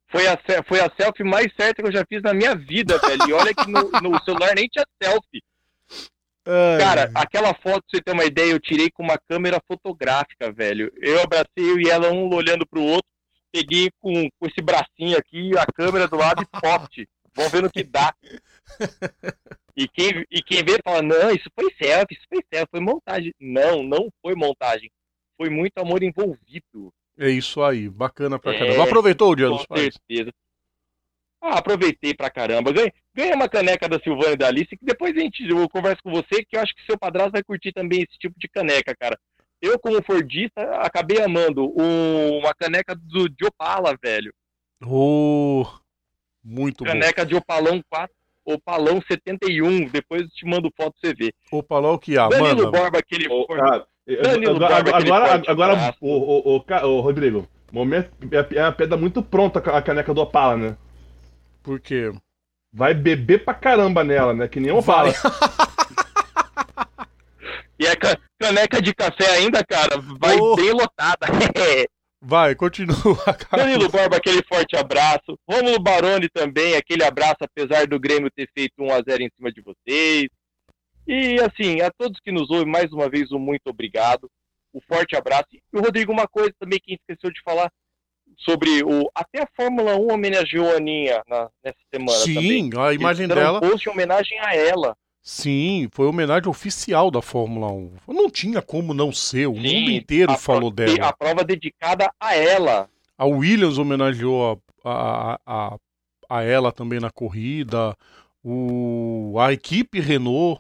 Foi a, foi a selfie mais certa que eu já fiz na minha vida, velho. E olha que no, no celular nem tinha selfie. Ai. Cara, aquela foto, pra você ter uma ideia, eu tirei com uma câmera fotográfica, velho. Eu abracei eu e ela, um olhando pro outro, peguei com, com esse bracinho aqui, a câmera do lado e poste. Vamos ver no que dá. E quem, e quem vê fala, não, isso foi selfie, isso foi selfie, foi montagem. Não, não foi montagem. Foi muito amor envolvido. É isso aí, bacana pra é, caramba. Aproveitou o dia dos pais? Com certeza. Ah, aproveitei pra caramba. Ganhei, ganhei uma caneca da Silvana e da Alice, que depois a gente, eu converso com você, que eu acho que seu padrasto vai curtir também esse tipo de caneca, cara. Eu, como Fordista, acabei amando uma caneca do de Opala, velho. Oh, muito caneca bom. de Opalão 4, Opalão 71, depois eu te mando foto pra você ver. Opalão que há, Danilo manda. Borba, aquele... Oh, cara, Danilo agora, Borba, aquele agora, agora o, o, o, o, Rodrigo, momento, é, é a pedra muito pronta a caneca do Opala, né? Por quê? Vai beber pra caramba nela, né? Que nem falo. e a caneca de café ainda, cara, vai oh. bem lotada. vai, continua. Danilo Borba, aquele forte abraço. Romulo Baroni também, aquele abraço, apesar do Grêmio ter feito 1x0 em cima de vocês. E assim, a todos que nos ouvem, mais uma vez, um muito obrigado. Um forte abraço. E o Rodrigo, uma coisa também que esqueceu de falar sobre o. Até a Fórmula 1 homenageou a Aninha na, nessa semana. Sim, também. a imagem dela. Um post em homenagem a ela. Sim, foi homenagem oficial da Fórmula 1. Não tinha como não ser, o Sim, mundo inteiro falou dela. A prova dedicada a ela. A Williams homenageou a, a, a, a ela também na corrida. O, a equipe Renault.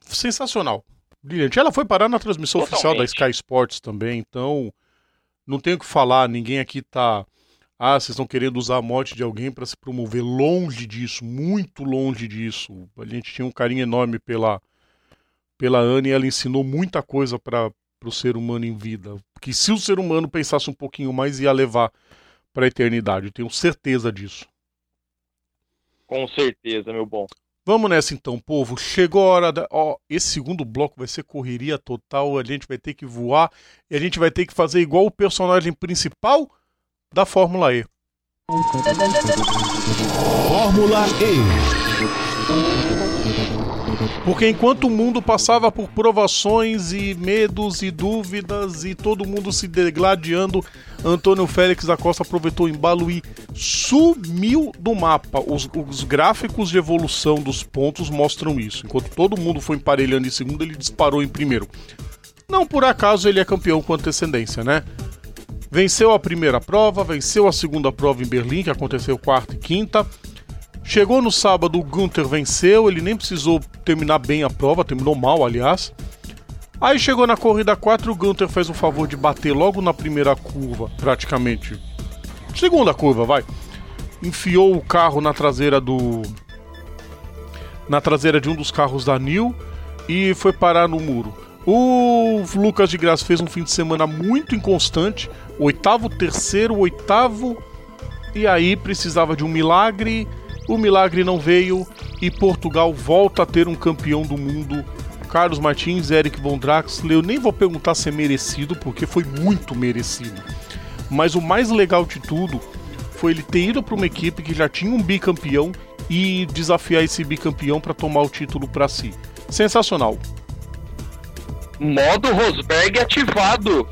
Sensacional. Brilhante. Ela foi parar na transmissão Totalmente. oficial da Sky Sports também, então Não tenho o que falar, ninguém aqui tá. Ah, vocês estão querendo usar a morte de alguém para se promover. Longe disso, muito longe disso. A gente tinha um carinho enorme pela, pela Anne e ela ensinou muita coisa para o ser humano em vida. Que se o ser humano pensasse um pouquinho mais, ia levar para a eternidade. Eu tenho certeza disso. Com certeza, meu bom. Vamos nessa então, povo. Chegou a hora da. Ó, esse segundo bloco vai ser correria total. A gente vai ter que voar e a gente vai ter que fazer igual o personagem principal da Fórmula E. Fórmula E. Porque enquanto o mundo passava por provações e medos e dúvidas e todo mundo se degladiando, Antônio Félix da Costa aproveitou o embalo e sumiu do mapa. Os, os, gráficos de evolução dos pontos mostram isso. Enquanto todo mundo foi emparelhando em segundo, ele disparou em primeiro. Não por acaso ele é campeão com antecedência, né? Venceu a primeira prova, venceu a segunda prova em Berlim, que aconteceu quarta e quinta Chegou no sábado, o Gunther venceu, ele nem precisou terminar bem a prova, terminou mal, aliás. Aí chegou na corrida 4, o Gunther fez o favor de bater logo na primeira curva, praticamente. Segunda curva, vai. Enfiou o carro na traseira do. Na traseira de um dos carros da Nil e foi parar no muro. O Lucas de Graça fez um fim de semana muito inconstante. Oitavo, terceiro, oitavo. E aí precisava de um milagre o milagre não veio e Portugal volta a ter um campeão do mundo. Carlos Martins, Eric Von Draxler, eu nem vou perguntar se é merecido, porque foi muito merecido. Mas o mais legal de tudo foi ele ter ido para uma equipe que já tinha um bicampeão e desafiar esse bicampeão para tomar o título para si. Sensacional. Modo Rosberg ativado.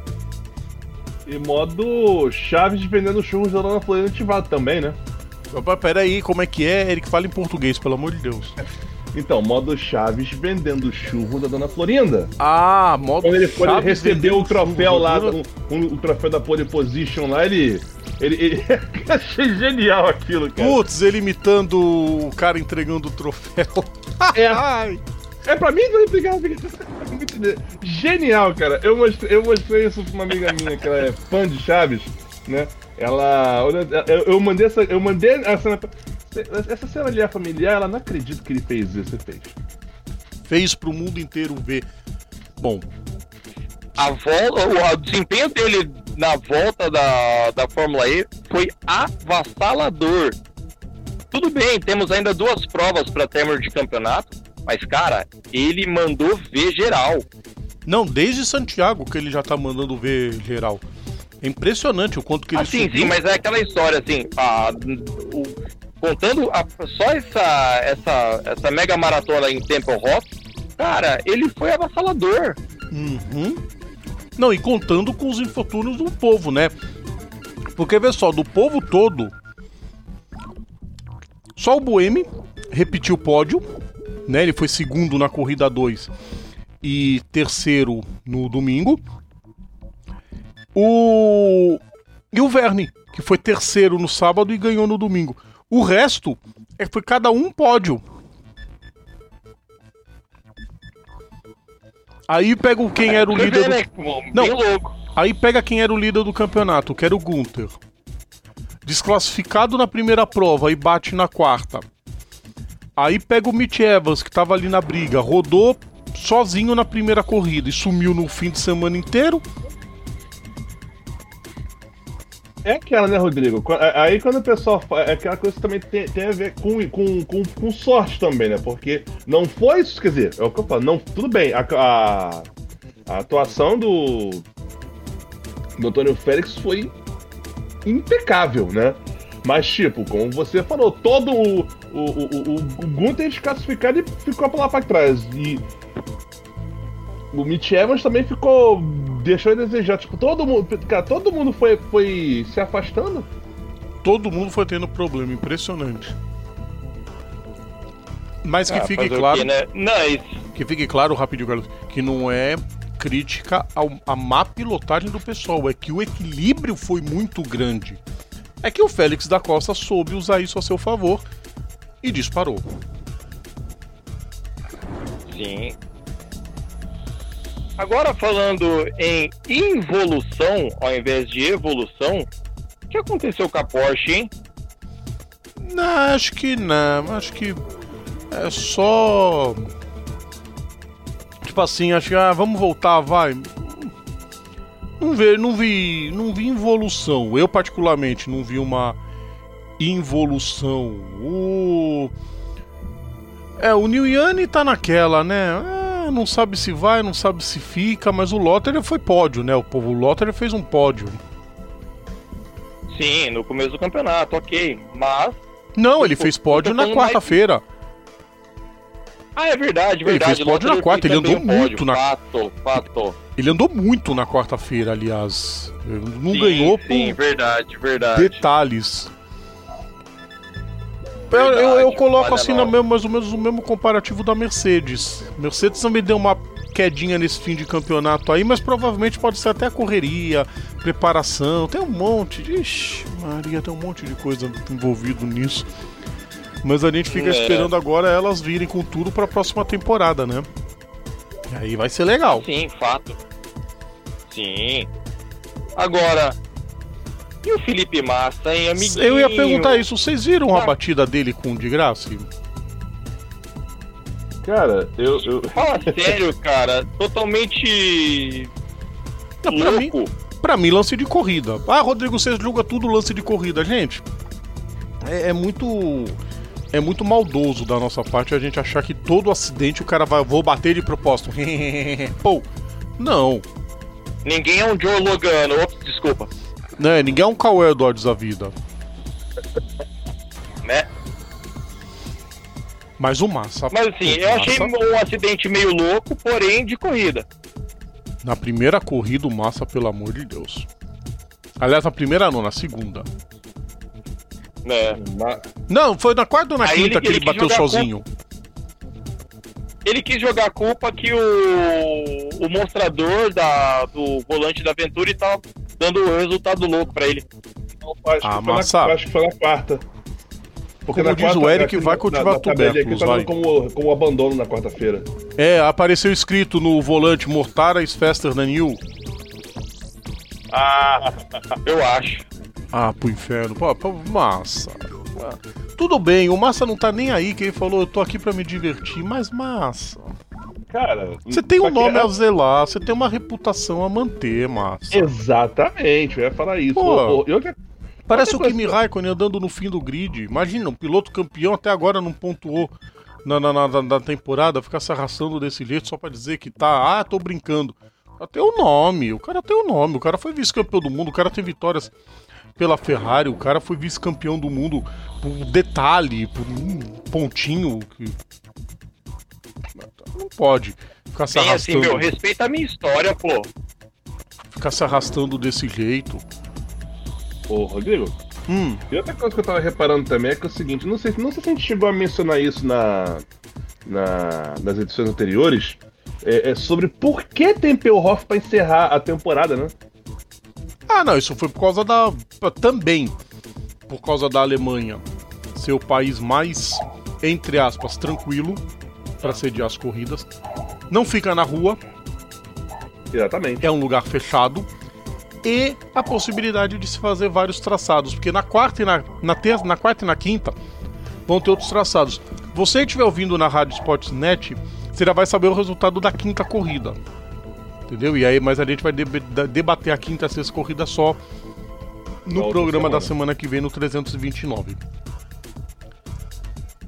E modo Chaves vendendo churros da Dona Florinda ativado também, né? Opa, peraí, como é que é? Eric, fala em português, pelo amor de Deus. Então, modo Chaves vendendo churro da Dona Florinda. Ah, modo Quando ele, foi ele recebeu o troféu lá, o, o, troféu da pole position lá, ele... Ele, ele... achei genial aquilo, cara. Putz, ele imitando o cara entregando o troféu. É. Ai. É pra mim, obrigado, Genial, cara. Eu mostrei, eu mostrei isso pra uma amiga minha que ela é fã de Chaves, né? Ela. Eu, eu mandei essa. Eu mandei a cena. Essa cena ali é familiar, ela não acredita que ele fez isso, ele fez. Fez pro mundo inteiro ver. Bom. A volta, o desempenho dele na volta da, da Fórmula E foi avassalador. Tudo bem, temos ainda duas provas para termos de campeonato, mas cara, ele mandou ver geral. Não, desde Santiago que ele já tá mandando ver geral. É impressionante o quanto que ele ah, sim, sim, mas é aquela história assim, a, o, contando a, só essa, essa, essa mega maratona em Temple Rock, cara, ele foi avassalador. Uhum. Não, e contando com os infortúnios do povo, né? Porque, vê só, do povo todo, só o Boemi repetiu o pódio, né? Ele foi segundo na corrida 2 e terceiro no domingo. O. E o Verne, que foi terceiro no sábado e ganhou no domingo. O resto é, foi cada um pódio. Aí pega quem era o líder. Do... Né, Não, aí pega quem era o líder do campeonato, que era o Gunther. Desclassificado na primeira prova e bate na quarta. Aí pega o Mitch Evans, que tava ali na briga, rodou sozinho na primeira corrida e sumiu no fim de semana inteiro. É aquela, né, Rodrigo? Aí quando o pessoal fala, é aquela coisa que também tem, tem a ver com, com, com, com, sorte também, né? Porque não foi isso, quer dizer, é o que eu falo, não, tudo bem, a, a, a atuação do, do Antônio Félix foi impecável, né? Mas, tipo, como você falou, todo o, o, o, o Gunther desclassificado e ficou lá pra trás. E o Mitch Evans também ficou. deixou a desejar. Tipo, todo mundo. Cara, todo mundo foi, foi se afastando. Todo mundo foi tendo problema, impressionante. Mas que ah, fique claro. Que, né? isso. Que fique claro, rapidinho, Carlos, que não é crítica ao, à má pilotagem do pessoal, é que o equilíbrio foi muito grande. É que o Félix da Costa soube usar isso a seu favor e disparou. Sim, Agora falando em involução ao invés de evolução, o que aconteceu com a Porsche, hein? Não, acho que não. Acho que é só. Tipo assim, acho que ah, vamos voltar, vai. Não vi, não vi, não vi involução. Eu particularmente não vi uma involução. O é, o New Yane tá naquela, né? É, não sabe se vai, não sabe se fica, mas o Lotter foi pódio, né? O povo Lotter fez um pódio. Sim, no começo do campeonato, ok. Mas. Não, ele fez pódio na quarta-feira. Mais... Ah, é verdade, verdade. Ele fez pódio na quarta, ele andou muito na. Fato, fato. Ele andou muito na quarta-feira, aliás. Não sim, ganhou por. Sim, verdade, verdade. Detalhes. Verdade, eu, eu, eu coloco assim na mesmo, mais ou menos o mesmo comparativo da Mercedes. Mercedes também deu uma quedinha nesse fim de campeonato aí, mas provavelmente pode ser até a correria, preparação, tem um monte de. Ixi, Maria, tem um monte de coisa envolvido nisso. Mas a gente fica é. esperando agora elas virem com tudo para a próxima temporada, né? E aí vai ser legal. Sim, fato. Sim. Agora, e o Felipe Massa, hein, amiguinho? Eu ia perguntar isso. Vocês viram a ah. batida dele com o de graça? Cara, eu. eu... Fala sério, cara. Totalmente. Não, pra, mim, pra mim, lance de corrida. Ah, Rodrigo, você julga tudo lance de corrida. Gente, é, é muito é muito maldoso da nossa parte a gente achar que todo acidente o cara vai, vou bater de propósito. Pô, não. Ninguém é um Joe Logano. Ops, desculpa. Né, ninguém é um Cauê Edwards da vida. Né? Mas o Massa. Mas assim, eu achei um acidente meio louco, porém de corrida. Na primeira corrida, o Massa, pelo amor de Deus. Aliás, na primeira não, na segunda. É. Não, foi na quarta ou na Aí quinta ele, que ele, ele bateu sozinho? Ele quis jogar a culpa que o, o mostrador da, do volante da Aventura estava dando o resultado louco para ele. acho, ah, que massa. Na, acho que foi na quarta. Porque Como diz quarta, o Eric, vai cultivar tubérculos, tá vai. Como, como abandono na quarta-feira. É, apareceu escrito no volante Mortara is faster than you. Ah, eu acho. Ah, pro inferno. Pô, pô, massa. Tudo bem, o Massa não tá nem aí, que ele falou, eu tô aqui para me divertir, mas Massa. Cara, você tem um nome a zelar, você tem uma reputação a manter, Massa. Exatamente, eu ia falar isso. Pô, eu, eu, parece o Kimi Raikkonen andando no fim do grid. Imagina, um piloto campeão até agora não pontuou na, na, na, na temporada, ficar se arrastando desse jeito só para dizer que tá, ah, tô brincando. Até o nome, o cara tem o nome, o cara foi vice-campeão do mundo, o cara tem vitórias pela Ferrari, o cara foi vice-campeão do mundo por detalhe, por um pontinho que. Não pode ficar se Bem arrastando. assim, meu, respeita a minha história, pô. Ficar se arrastando desse jeito. Ô, Rodrigo. Hum. E outra coisa que eu tava reparando também é que é o seguinte, não sei, não sei se a gente chegou a mencionar isso na, na nas edições anteriores, é, é sobre por que tem Pelhoff pra encerrar a temporada, né? Ah, não, isso foi por causa da. Também por causa da Alemanha ser o país mais, entre aspas, tranquilo para sediar as corridas. Não fica na rua. Exatamente. É um lugar fechado. E a possibilidade de se fazer vários traçados. Porque na quarta e na, na, terça, na quarta e na quinta vão ter outros traçados. Você estiver ouvindo na Rádio Sportsnet, você já vai saber o resultado da quinta corrida. Entendeu? E aí, mas a gente vai debater a quinta e a sexta corrida só no programa semana. da semana que vem, no 329.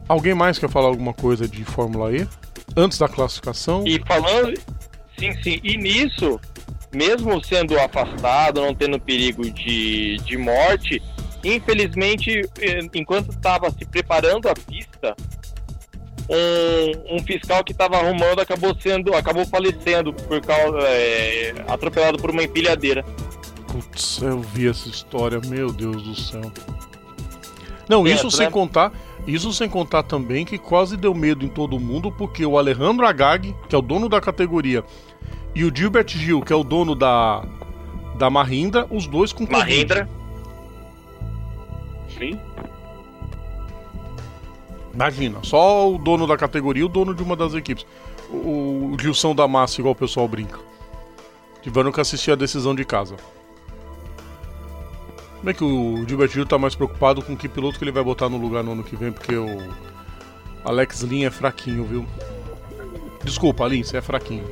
Alguém mais quer falar alguma coisa de Fórmula E? Antes da classificação? E falando. Sim, sim. E nisso, mesmo sendo afastado, não tendo perigo de, de morte, infelizmente, eh, enquanto estava se preparando a pista, um, um fiscal que estava arrumando acabou sendo, acabou falecendo por causa é, atropelado por uma empilhadeira. Putz, eu vi essa história, meu Deus do céu. Não, isso sem contar, isso sem contar também que quase deu medo em todo mundo porque o Alejandro Agag, que é o dono da categoria, e o Gilbert Gil, que é o dono da da Mahindra, os dois com Mahindra. Sim. Imagina, só o dono da categoria e o dono de uma das equipes. O, o Gilson da Massa, igual o pessoal brinca. Tiveram que assistir a decisão de casa. Como é que o Gilbert Gil tá mais preocupado com que piloto que ele vai botar no lugar no ano que vem, porque o Alex Lin é fraquinho, viu? Desculpa, Lin, você é fraquinho.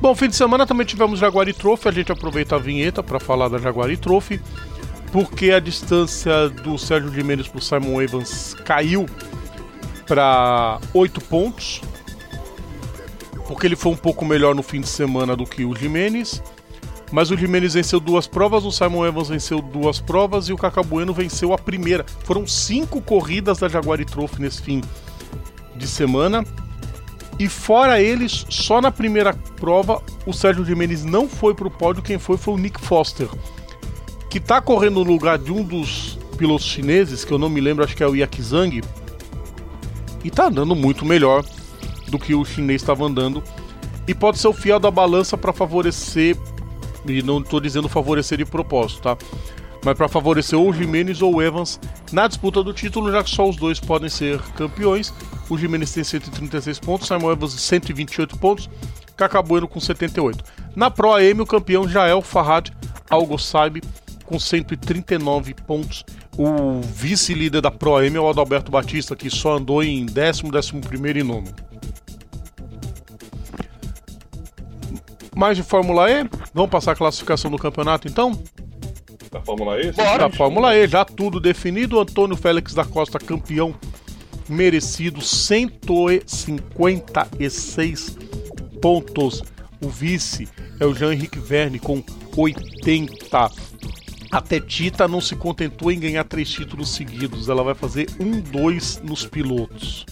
Bom, fim de semana também tivemos Jaguari Trophy, a gente aproveita a vinheta para falar da Jaguari Trophy, porque a distância do Sérgio de Mendes pro Simon Evans caiu para 8 pontos, porque ele foi um pouco melhor no fim de semana do que o Jimenez. Mas o Jimenez venceu duas provas, o Simon Evans venceu duas provas e o Cacabueno venceu a primeira. Foram cinco corridas da Jaguar Trophy nesse fim de semana. E fora eles, só na primeira prova, o Sérgio Jimenez não foi para o pódio, quem foi foi o Nick Foster, que está correndo no lugar de um dos pilotos chineses, que eu não me lembro, acho que é o Yakizang, e está andando muito melhor do que o chinês estava andando. E pode ser o fiel da balança para favorecer e não estou dizendo favorecer de propósito, tá? Mas para favorecer ou o Jimenez ou o Evans na disputa do título, já que só os dois podem ser campeões. O Jimenez tem 136 pontos, Simon Evans 128 pontos, Cacabueno com 78. Na Pro AM, o campeão já é o Farhad Algosaib com 139 pontos. O vice-líder da Pro AM é o Adalberto Batista, que só andou em décimo, décimo primeiro e nono. Mais de Fórmula E? Vamos passar a classificação do campeonato então? Da Fórmula E? Bora. Da Fórmula E, já tudo definido. Antônio Félix da Costa, campeão merecido, 156 pontos. O vice é o Jean-Henrique Verne com 80. Até Tita não se contentou em ganhar três títulos seguidos. Ela vai fazer um, dois nos pilotos.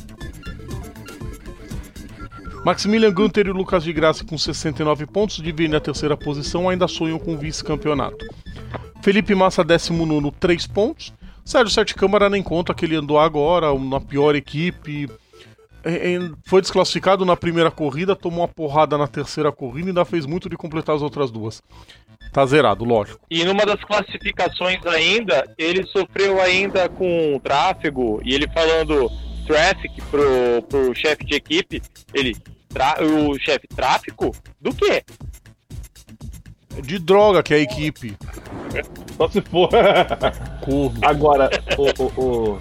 Maximilian Gunter e Lucas de Graça com 69 pontos dividem a terceira posição, ainda sonham com vice-campeonato. Felipe Massa, 19, 3 pontos. Sérgio Sete Câmara nem conta que ele andou agora, na pior equipe. É, é, foi desclassificado na primeira corrida, tomou uma porrada na terceira corrida e ainda fez muito de completar as outras duas. Tá zerado, lógico. E numa das classificações ainda, ele sofreu ainda com tráfego e ele falando traffic pro, pro chefe de equipe, ele o chefe tráfico do quê? De droga que é a equipe. Só se for. Corno. Agora, o, o, o...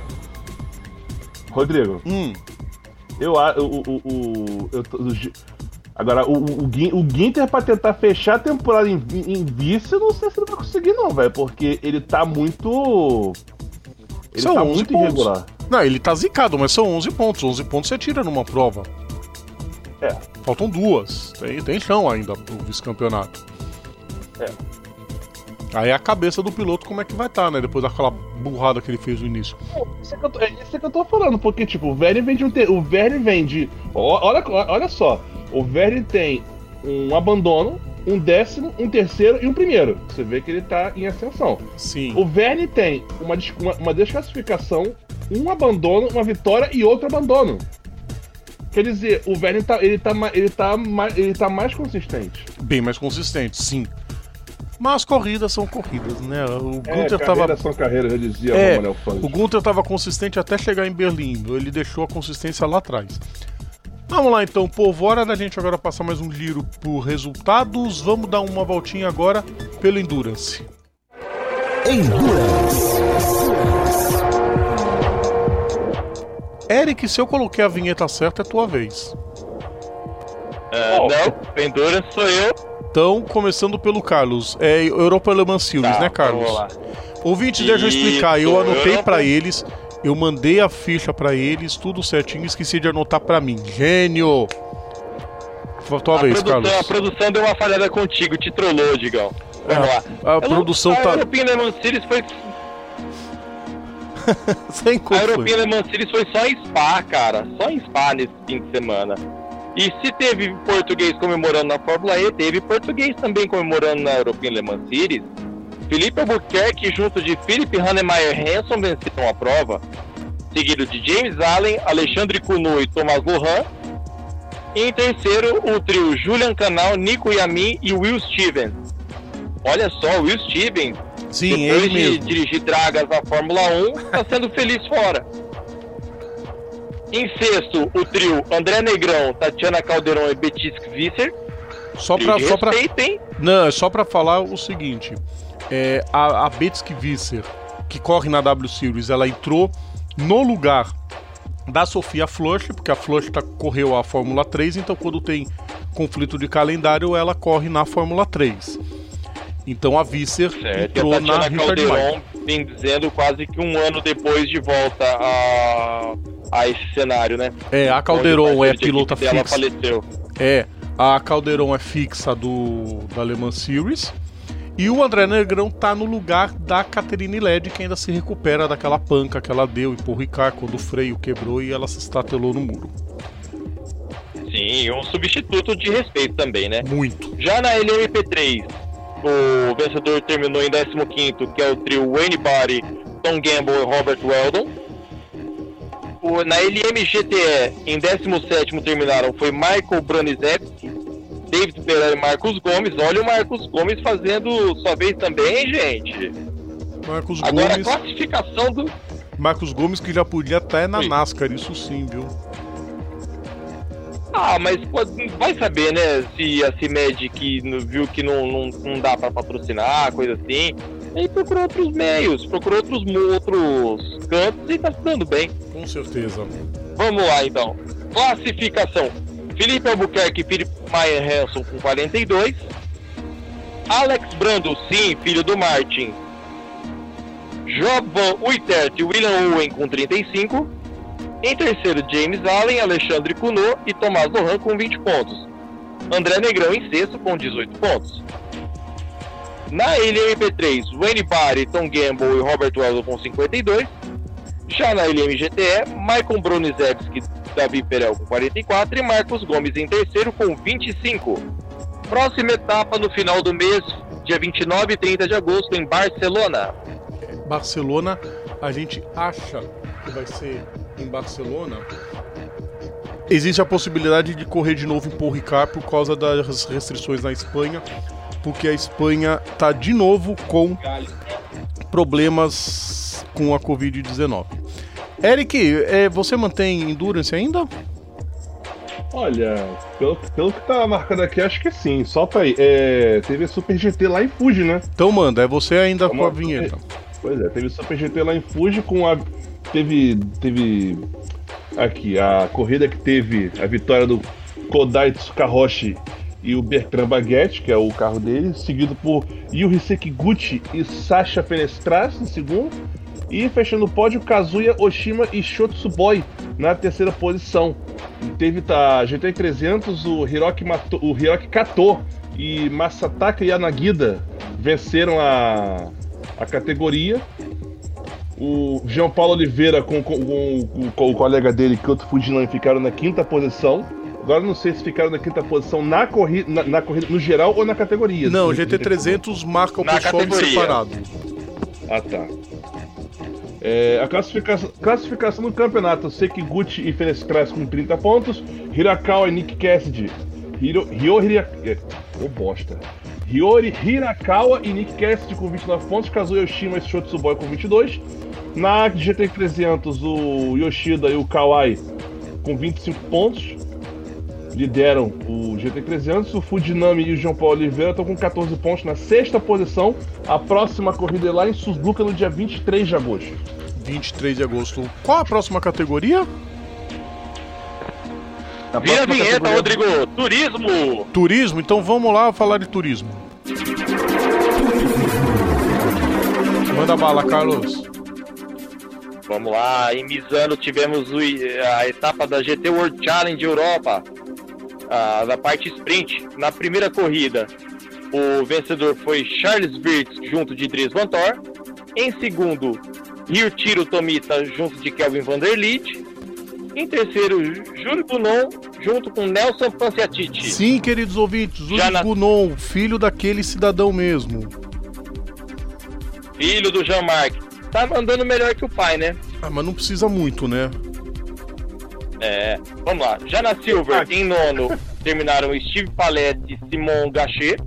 Rodrigo. Hum. Eu acho. O, o, o, eu, agora, o, o, o Ginter pra tentar fechar a temporada em, em vice, eu não sei se ele vai conseguir, não, velho. Porque ele tá muito. Ele são tá muito pontos. irregular. Não, ele tá zicado, mas são 11 pontos. 11 pontos você tira numa prova. É. Faltam duas. Tem, tem chão ainda pro vice-campeonato. É. Aí é a cabeça do piloto como é que vai estar, tá, né? Depois daquela burrada que ele fez no início. Isso é, que eu tô, é isso que eu tô falando, porque, tipo, o Verne vem de um. Te... O Verne vem de. Olha, olha só. O Verne tem um abandono, um décimo, um terceiro e um primeiro. Você vê que ele tá em ascensão. Sim. O Verne tem uma, uma, uma desclassificação, um abandono, uma vitória e outro abandono. Quer dizer, o Verne tá, ele tá, ele tá, ele tá mais consistente. Bem mais consistente, sim. Mas corridas são corridas, né? O é, Gunter tava. são carreiras, eu dizia é, o Gunter tava consistente até chegar em Berlim. Ele deixou a consistência lá atrás. Vamos lá então, povo. Hora da gente agora passar mais um giro por resultados. Vamos dar uma voltinha agora pelo Endurance. Endurance. Eric, se eu coloquei a vinheta certa, é tua vez. Uh, não, Endurance sou eu. Então, começando pelo Carlos. É Europa Le Mans Series, tá, né, Carlos? Vamos lá. Ouvinte, deixa eu explicar. Eu anotei para eles, eu mandei a ficha para eles, tudo certinho, esqueci de anotar para mim. Gênio! Tua a vez, Carlos. A produção deu uma falhada contigo, te trollou, Digão. Vamos é, lá. A eu produção não, tá. A European Le Mans Series foi Sem a European Le Mans Series foi só em Spa, cara. Só em Spa nesse fim de semana. E se teve português comemorando na Fórmula E, teve português também comemorando na European Le Mans Series. Felipe Albuquerque junto de Philip Hannemeyer Hanson venceram a prova, seguido de James Allen, Alexandre Cuno e Thomas Lohan. E em terceiro, o trio Julian Canal, Nico Yamin e Will Stevens. Olha só, Will Stevens Sim, Depois ele de mesmo. dirigir Dragas na Fórmula 1, está sendo feliz fora. Em sexto, o trio André Negrão, Tatiana Caldeirão e Betis Visser. Só pra, E só pra, não, é só pra falar o seguinte: é, a, a Visser, que corre na W Series, ela entrou no lugar da Sofia Flush, porque a Flush tá, correu a Fórmula 3, então quando tem conflito de calendário, ela corre na Fórmula 3. Então a Visser Certo, a entrou na Richard. Calderon vem dizendo quase que um ano depois de volta a, a esse cenário, né? É, a Calderon é de pilota fixa. faleceu. É, a Calderon é fixa do da Le Mans Series. E o André Negrão tá no lugar da Caterine Led, que ainda se recupera daquela panca que ela deu em Paul Ricard quando o freio quebrou e ela se estatelou no muro. Sim, um substituto de respeito também, né? Muito. Já na LMP3, o vencedor terminou em 15º, que é o trio Wayne Barry, Tom Gamble e Robert Weldon. O- na LMGTE, em 17º terminaram foi Michael Bronizeski, David Pereira e Marcos Gomes. Olha o Marcos Gomes fazendo sua vez também, gente. Marcos Agora a Gomes. classificação do... Marcos Gomes que já podia até na. NASCAR, isso sim, viu? Ah, mas vai saber, né, se a CIMED não- viu que não, não, não dá pra patrocinar, coisa assim. Aí procurou outros meios, procurou outros, outros cantos e tá se dando bem. Com certeza. Vamos lá então. Classificação: Felipe Albuquerque e Felipe Mayer Hanson com 42. Alex Brando, sim, filho do Martin. Job Van e William Owen com 35. Em terceiro, James Allen, Alexandre Cunot e Tomás Lohan com 20 pontos. André Negrão em sexto com 18 pontos. Na LMP3, Wayne Barry, Tom Gamble e Robert Weldon com 52. Já na LMGTE, Michael Bronizeski, Davi Perel com 44 e Marcos Gomes em terceiro com 25. Próxima etapa no final do mês, dia 29 e 30 de agosto, em Barcelona. Barcelona, a gente acha que vai ser em Barcelona. Existe a possibilidade de correr de novo em Paul Ricard por causa das restrições na Espanha, porque a Espanha tá de novo com problemas com a Covid-19. Eric, é, você mantém Endurance ainda? Olha, pelo, pelo que tá marcado aqui, acho que sim. Solta aí. É, teve Super GT lá em Fuji, né? Então manda, é você ainda com a vinheta. Pois é, teve Super GT lá em Fuji com a. Teve. Teve. Aqui, a corrida que teve a vitória do Kodai Tsukahoshi e o Bertrand Baguette, que é o carro dele, seguido por Yuri Sekiguchi e Sasha Fenestras em segundo. E fechando o pódio, Kazuya Oshima e Shotsuboi na terceira posição. Teve tá, GT 300, o Hiroki, Mato, o Hiroki Kato e Masataka Yanagida venceram a, a categoria. O João Paulo Oliveira com, com- com- com o colega dele, Kyoto Fujinami, ficaram na quinta posição. Agora não sei se ficaram na quinta posição na corrida, na, na corrida no geral ou na categoria. Não, Se- GT300 marca o Na pessoal categoria. separado. Ah, tá. É, a classificação, classificação do campeonato: Sekiguchi e Fenestras com 30 pontos, Hirakawa e Nick Cassidy. Hiro, Hirakawa. É, ô bosta. Hiyori Hirakawa e Nick Cassidy com 29 pontos, Kazuya Yoshima e Shotsuboi com 22. Na GT300, o Yoshida e o Kawai com 25 pontos lideram o GT300. O Fujinami e o João Paulo Oliveira estão com 14 pontos na sexta posição. A próxima corrida é lá em Suzuka no dia 23 de agosto. 23 de agosto. Qual a próxima categoria? Na Vira a vinheta, categoria- Rodrigo. Turismo. Turismo? Então vamos lá falar de turismo. Manda bala, Carlos. Vamos lá, em Misano tivemos a etapa da GT World Challenge Europa, a, da parte sprint. Na primeira corrida, o vencedor foi Charles Birds junto de Dries Van Thor. Em segundo, Ryutiro Tomita junto de Kelvin Van der Leed. Em terceiro, Júlio Bunon junto com Nelson Panciatici. Sim, queridos ouvintes, o Já na- Gunon, filho daquele cidadão mesmo. Filho do Jean-Marc. Tá andando melhor que o pai, né? Ah, mas não precisa muito, né? É, vamos lá. Já na Silver, em nono, terminaram Steve Paletti e Simon Gachet.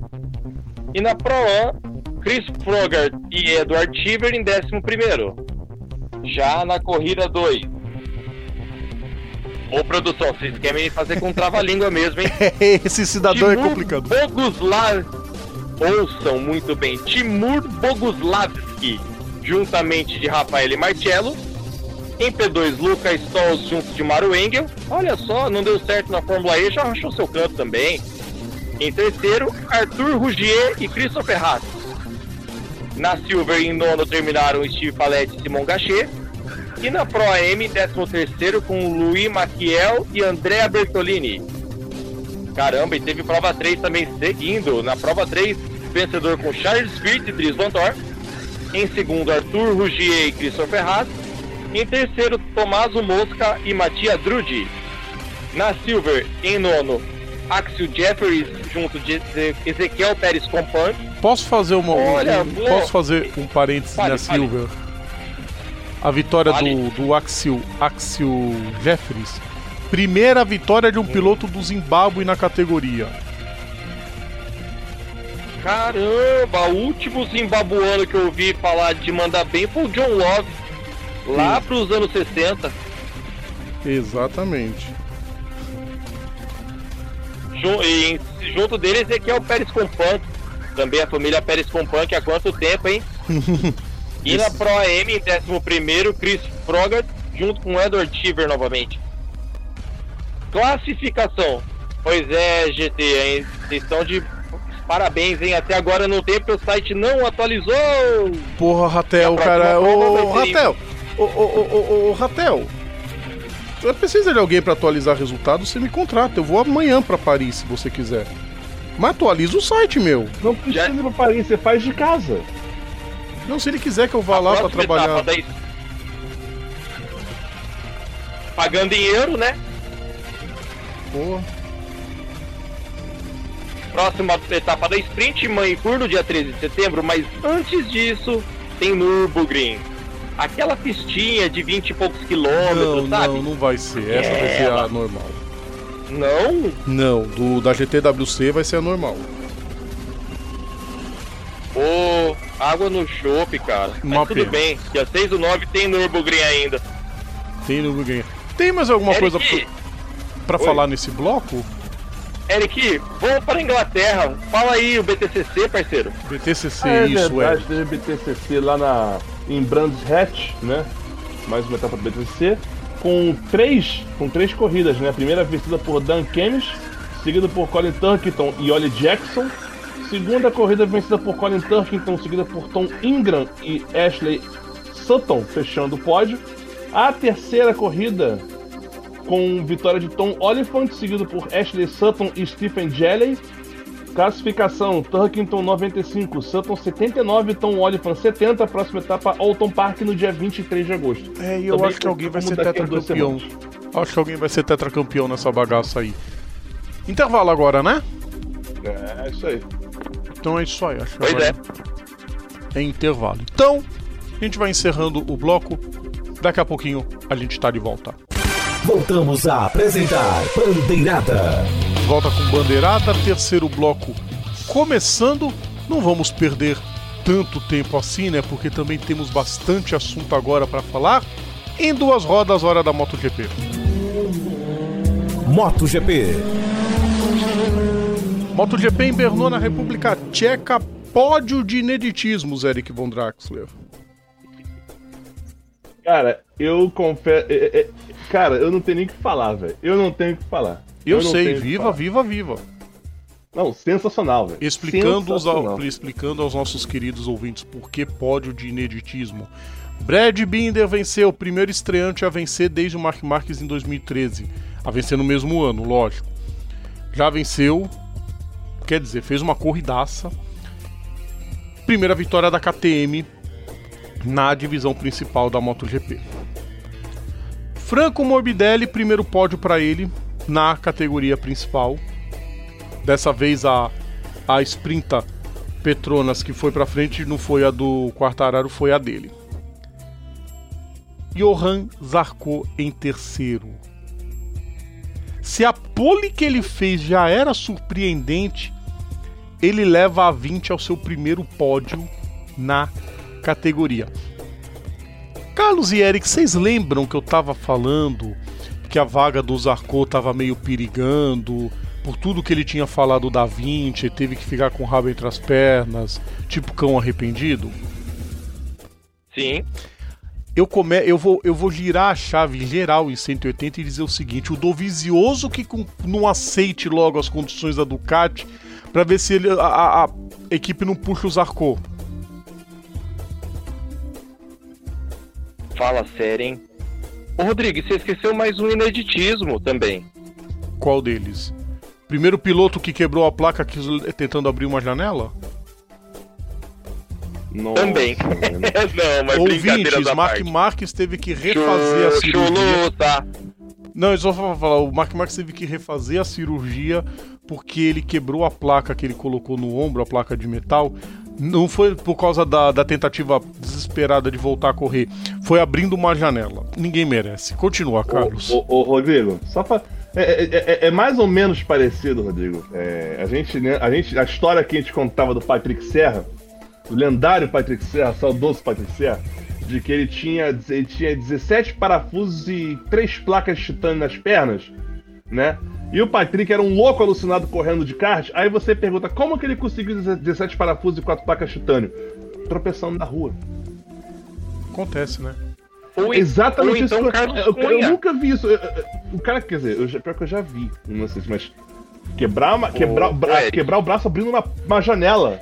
E na Pro Am, Chris Frogart e Edward Cheever em décimo primeiro. Já na corrida 2, Ô, produção, vocês querem me fazer com trava-língua mesmo, hein? Esse cidadão é Timur complicado. Boguslav... Ouçam muito bem. Timur Boguslavski, juntamente de Rafael Marcello. Em P2, Lucas Stolz junto de Maru Engel. Olha só, não deu certo na Fórmula E, já achou seu canto também. Em terceiro, Arthur Rougier e Christopher Haas. Na Silver, em nono, terminaram Steve Palette e Simon Gachet. E na Pro AM, 13 com Louis Maquiel e Andrea Bertolini. Caramba, e teve prova 3 também seguindo. Na prova 3, vencedor com Charles Spirit e Dries Van Thor. Em segundo, Arthur Rougier e Christopher Haas. Em terceiro, Tomaso Mosca e Matias Drudi. Na Silver, em nono, Axel Jeffries junto de Eze- Ezequiel Pérez Compan. Posso fazer uma. Olha, um- posso fazer um parênteses na. Silver? A vitória do, do Axel, Axel Jeffries. Primeira vitória de um piloto do Zimbábue na categoria. Caramba, o último zimbabuano que eu ouvi falar de mandar bem foi o John Love. Lá pros anos 60. Exatamente. E junto dele, Ezequiel Pérez Compan. Também a família Pérez Compan, que há quanto tempo, hein? e na Pro AM, em 11, Chris Frogart, junto com Edward Tiver novamente. Classificação. Pois é, GT, hein? Vocês estão de parabéns, hein? Até agora não tem, porque o site não atualizou. Porra, Ratel, a cara. Ô, Ratel. Ô, ô, ô, ô, ô, Ratel. Você precisa de alguém pra atualizar resultados, você me contrata. Eu vou amanhã pra Paris, se você quiser. Mas atualiza o site, meu. Não precisa ir pra Paris, você faz de casa. Não, se ele quiser que eu vá lá pra Próxima trabalhar. etapa da es- Pagando em euro, né? Porra. Próxima etapa da sprint, Manicur no dia 13 de setembro, mas antes disso tem Nürburgring. Aquela pistinha de 20 e poucos quilômetros, Não, sabe? não, não vai ser. Essa vai ser a normal. Não? Não, do da GTWC vai ser a normal. Ô, água no chope, cara. Uma Mas tudo pena. bem, dia 6 do 9 tem Nürburgring ainda. Tem no Game. Tem mais alguma coisa Eric, pra, pra Oi. falar nesse bloco? Eric, vamos para a Inglaterra. Fala aí o BTCC, parceiro. BTCC, é isso, verdade, é. teve BTCC lá na, em Brands Hatch, né? Mais uma etapa do BTCC. Com três, com três corridas, né? A primeira vencida por Dan Kemish, seguida por Colin Turkington e Ollie Jackson. Segunda corrida vencida por Colin Turkington, seguida por Tom Ingram e Ashley Sutton, fechando o pódio. A terceira corrida com vitória de Tom Oliphant, seguido por Ashley Sutton e Stephen Jelley. Classificação: Turkington 95, Sutton 79, Tom Oliphant 70. Próxima etapa: Alton Park no dia 23 de agosto. É, e eu Também acho que alguém vai ser tetracampeão. Acho que alguém vai ser tetracampeão nessa bagaça aí. Intervalo agora, né? É, isso aí. Então é isso aí, acho que Pois agora é. é intervalo. Então, a gente vai encerrando o bloco. Daqui a pouquinho a gente tá de volta. Voltamos a apresentar Bandeirada. Volta com bandeirada, terceiro bloco começando. Não vamos perder tanto tempo assim, né? Porque também temos bastante assunto agora para falar. Em duas rodas, hora da MotoGP. MotoGP. MotoGP em Brno, na República Tcheca, pódio de ineditismos, Eric Von Draxler. Cara, eu confesso. é, é, é, cara, eu não tenho nem o que falar, velho. Eu não tenho o que falar. Eu, não sei, viva, viva, viva. Não, sensacional, velho. Explicando, os, Sensacional. ao- explicando aos nossos queridos ouvintes por que pódio de ineditismo. Brad Binder venceu, o primeiro estreante a vencer desde o Mark Marques em 2013. A vencer no mesmo ano, lógico. Já venceu, quer dizer, fez uma corridaça. Primeira vitória da KTM na divisão principal da MotoGP. Franco Morbidelli, primeiro pódio para ele na categoria principal. Dessa vez a, a Sprinta Petronas que foi pra frente não foi a do Quartararo, foi a dele. Johan Zarco em terceiro. Se a pole que ele fez já era surpreendente, ele leva a 20 ao seu primeiro pódio na categoria. Carlos e Eric, vocês lembram que eu tava falando que a vaga do Zarco tava meio perigando, por tudo que ele tinha falado da 20, teve que ficar com o rabo entre as pernas, tipo cão arrependido? Sim. Eu, come... eu, vou, eu vou girar a chave geral em 180 e dizer o seguinte: o Dovizioso que com... não aceite logo as condições da Ducati para ver se ele, a, a, a, equipe não puxa o Zarco. Fala sério, hein? Ô Rodrigo, você esqueceu mais um ineditismo também. Qual deles? Primeiro piloto que quebrou a placa que... tentando abrir uma janela? Nossa, Também. não, mas Ouvintes, Mark parte. Marques teve que refazer Chou, a cirurgia. Tá. Não, eu só vou falar, o Mark Marques teve que refazer a cirurgia porque ele quebrou a placa que ele colocou no ombro, a placa de metal. Não foi por causa da, da tentativa desesperada de voltar a correr. Foi abrindo uma janela. Ninguém merece. Continua, Carlos. Ô, ô, ô Rodrigo, só pra. É, é, é, é, mais ou menos parecido, Rodrigo. É, a, gente, né, a gente, a história que a gente contava do Patrick Serra, o lendário Patrick Serra, saudoso Patrick Serra, de que ele tinha, ele tinha 17 parafusos e 3 placas de titânio nas pernas, né? E o Patrick era um louco alucinado correndo de kart. Aí você pergunta como que ele conseguiu 17 parafusos e 4 placas de titânio? Tropeçando na rua. Acontece, né? Ou, Exatamente ou então isso. Eu, eu, eu, nunca vi isso. O cara, quer dizer, eu, pior que eu já vi, não sei, mas quebrar, uma, quebrar, bra, quebrar o braço abrindo uma, uma janela.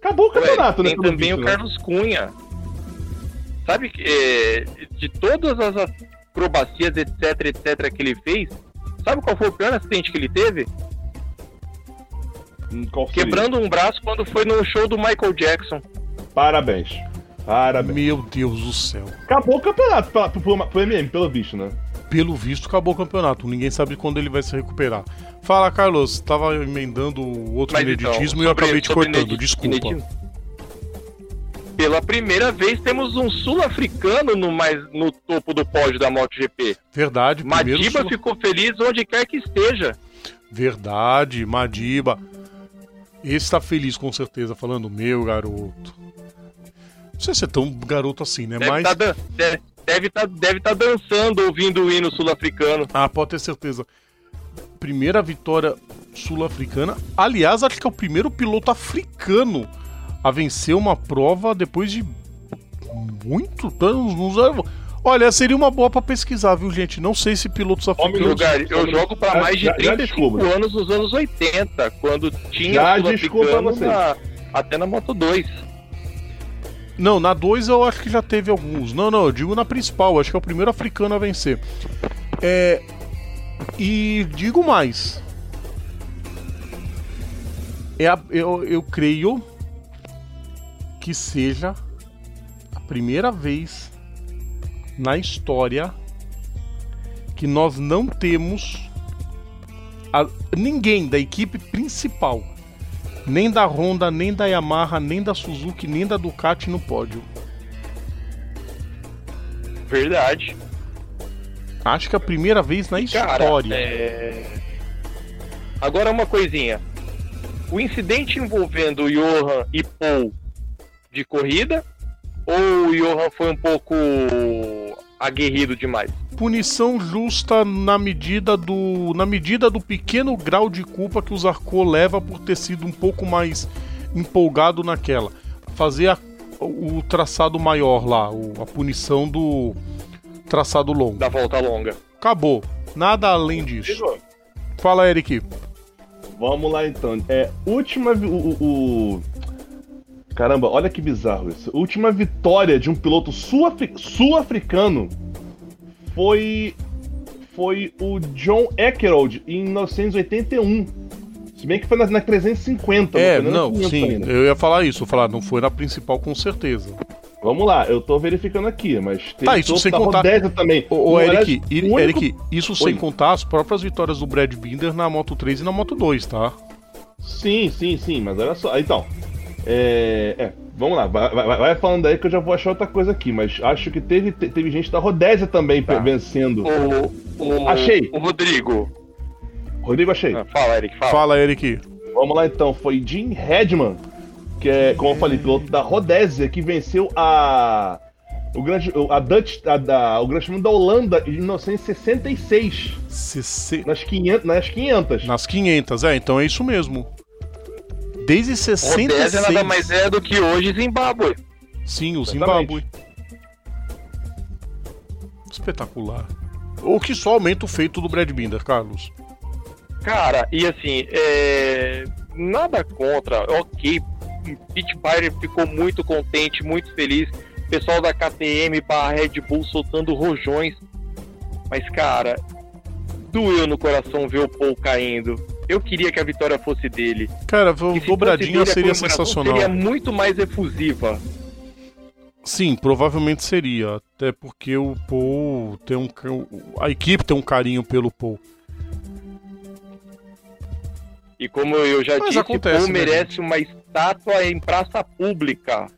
Acabou o campeonato, Ué, né? Tem também o né? Carlos Cunha. Sabe que é, de todas as acrobacias, etc, etc, que ele fez, sabe qual foi o pior acidente que ele teve? Hum, Quebrando um braço quando foi no show do Michael Jackson. Parabéns. Parabéns. Meu Deus do céu. Acabou o campeonato pro, pro, pro MM, pelo visto, né? Pelo visto, acabou o campeonato. Ninguém sabe quando ele vai se recuperar. Fala, Carlos. Tava emendando outro Mas ineditismo então, e eu acabei te cortando. Desculpa. Pela primeira vez temos um sul-africano no, mais, no topo do pódio da MotoGP. Verdade. Madiba sul... ficou feliz onde quer que esteja. Verdade, Madiba. Esse tá feliz com certeza, falando, meu garoto. Não sei se é tão garoto assim, né? Deve Mas. Tá deve, deve tá, deve tá dançando ouvindo o hino sul-africano. Ah, pode ter certeza primeira vitória sul-africana. Aliás, acho que é o primeiro piloto africano a vencer uma prova depois de muito anos. Olha, seria uma boa para pesquisar, viu, gente? Não sei se pilotos africanos. Lugar, eu jogo para mais de 35 já, já anos nos anos 80, quando tinha sul-africano na... até na Moto 2. Não, na 2 eu acho que já teve alguns. Não, não, eu digo na principal, acho que é o primeiro africano a vencer. É, e digo mais. É a, eu, eu creio que seja a primeira vez na história que nós não temos a, ninguém da equipe principal, nem da Honda, nem da Yamaha, nem da Suzuki, nem da Ducati no pódio. Verdade. Acho que é a primeira vez na Cara, história. É... Agora uma coisinha. O incidente envolvendo Johan e Paul de corrida ou o Johan foi um pouco aguerrido demais? Punição justa na medida do na medida do pequeno grau de culpa que o Zarco leva por ter sido um pouco mais empolgado naquela. Fazer a, o traçado maior lá, o, a punição do traçado longo. Da volta longa. Acabou. Nada além disso. Fala, Eric. Vamos lá então. É, última. O, o, Caramba, olha que bizarro isso. Última vitória de um piloto sul-africano foi. Foi o John Eckerold em 1981. Se bem que foi na, na 350. É, não, não sim. Ainda. Eu ia falar isso. falar, não foi na principal com certeza. Vamos lá, eu tô verificando aqui, mas tem tá, isso sem contar também. Ô, ô Eric, único... Eric, isso Oi. sem contar as próprias vitórias do Brad Binder na Moto 3 e na Moto 2, tá? Sim, sim, sim, mas olha só. Então, é, é vamos lá, vai, vai, vai, falando aí que eu já vou achar outra coisa aqui, mas acho que teve, teve gente da Rodésia também tá. vencendo. O, o, achei. O Rodrigo. Rodrigo, achei. Ah, fala, Eric, fala. Fala, Eric. Vamos lá então, foi Jim Redman que é, como eu falei, piloto da Rodésia, que venceu a o grande, a Dutch, a, da, o Grande Prêmio da Holanda em 1966. CC... Nas 500, nas 500. Nas 500, é, então é isso mesmo. Desde 66. Rodésia nada mais é do que hoje Zimbábue. Sim, o. Zimbábue. Espetacular. O que só aumenta o feito do Brad Binder, Carlos. Cara, e assim, é... nada contra, ok. Pete Byler ficou muito contente, muito feliz. Pessoal da KTM para Red Bull soltando rojões. Mas, cara, doeu no coração ver o Paul caindo. Eu queria que a vitória fosse dele. Cara, E se dobradinha seria sensacional. Seria muito mais efusiva. Sim, provavelmente seria. Até porque o Paul tem um. A equipe tem um carinho pelo Paul. E como eu já Mas disse, acontece, Paul né, merece uma estátua em praça pública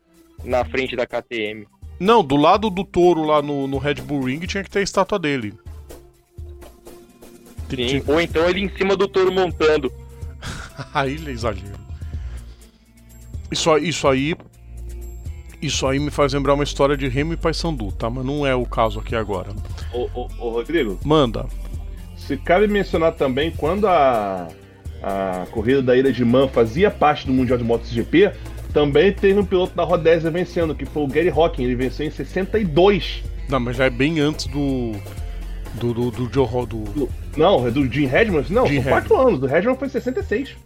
na frente da KTM. Não, do lado do touro lá no, no Red Bull Ring tinha que ter a estátua dele. Sim. Ou então ele em cima do touro montando. Aí é exagero. Isso, aí- isso aí. Isso aí me faz lembrar uma história de Remo e Paysandu, tá? Mas não é o caso aqui agora. Ô, ô, ô, Rodrigo, Manda. se cabe mencionar também quando a, a corrida da Ilha de Man fazia parte do Mundial de MotoGP, também teve um piloto da Rodésia vencendo, que foi o Gary Hocking. Ele venceu em 62. Não, mas já é bem antes do. Do, do, do Joe Ro- do Não, é do Jim Redman? Não, Jim são quatro anos. Do Redman foi 66.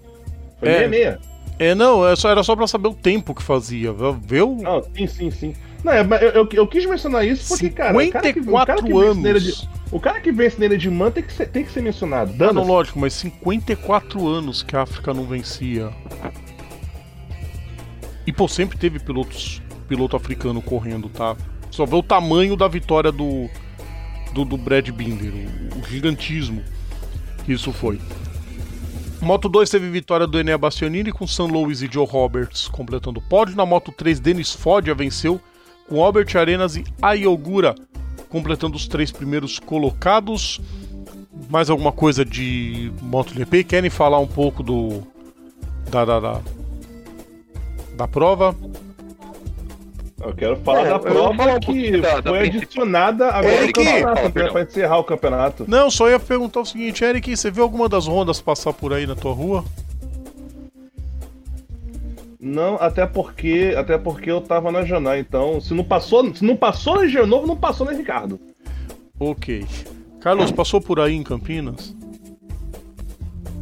Foi É. 66. É, não, é só, era só pra saber o tempo que fazia. Viu? Não, sim, sim, sim. Não, é, eu, eu, eu quis mencionar isso porque, cara, o cara que, o cara 54 que vence anos. de, o cara que vence Ilha de Man tem que ser, tem que ser mencionado. Ah, Dando não, lógico, mas 54 anos que a África não vencia. E, pô, sempre teve pilotos, piloto africano correndo, tá? Só vê o tamanho da vitória do, do, do Brad Binder, o, o gigantismo que isso foi. Moto 2 teve vitória do Enea Bastianini com San Luis e Joe Roberts completando o pódio. Na Moto 3, Denis Foggia venceu com Albert Arenas e Ayogura completando os três primeiros colocados. Mais alguma coisa de MotoGP? Querem falar um pouco do da da, da, da prova? Eu quero falar É, da eu vou prova falar um que da- da foi principal. adicionada agora Eric, no campeonato, né, pra encerrar o campeonato. Não, só ia perguntar o seguinte, Eric, você viu alguma das rondas passar por aí na tua rua? Não, até porque, até porque eu tava na Janã, então se não passou, se não passou na Engenheiro Novo, não passou na Ricardo. Ok. Carlos, passou por aí em Campinas?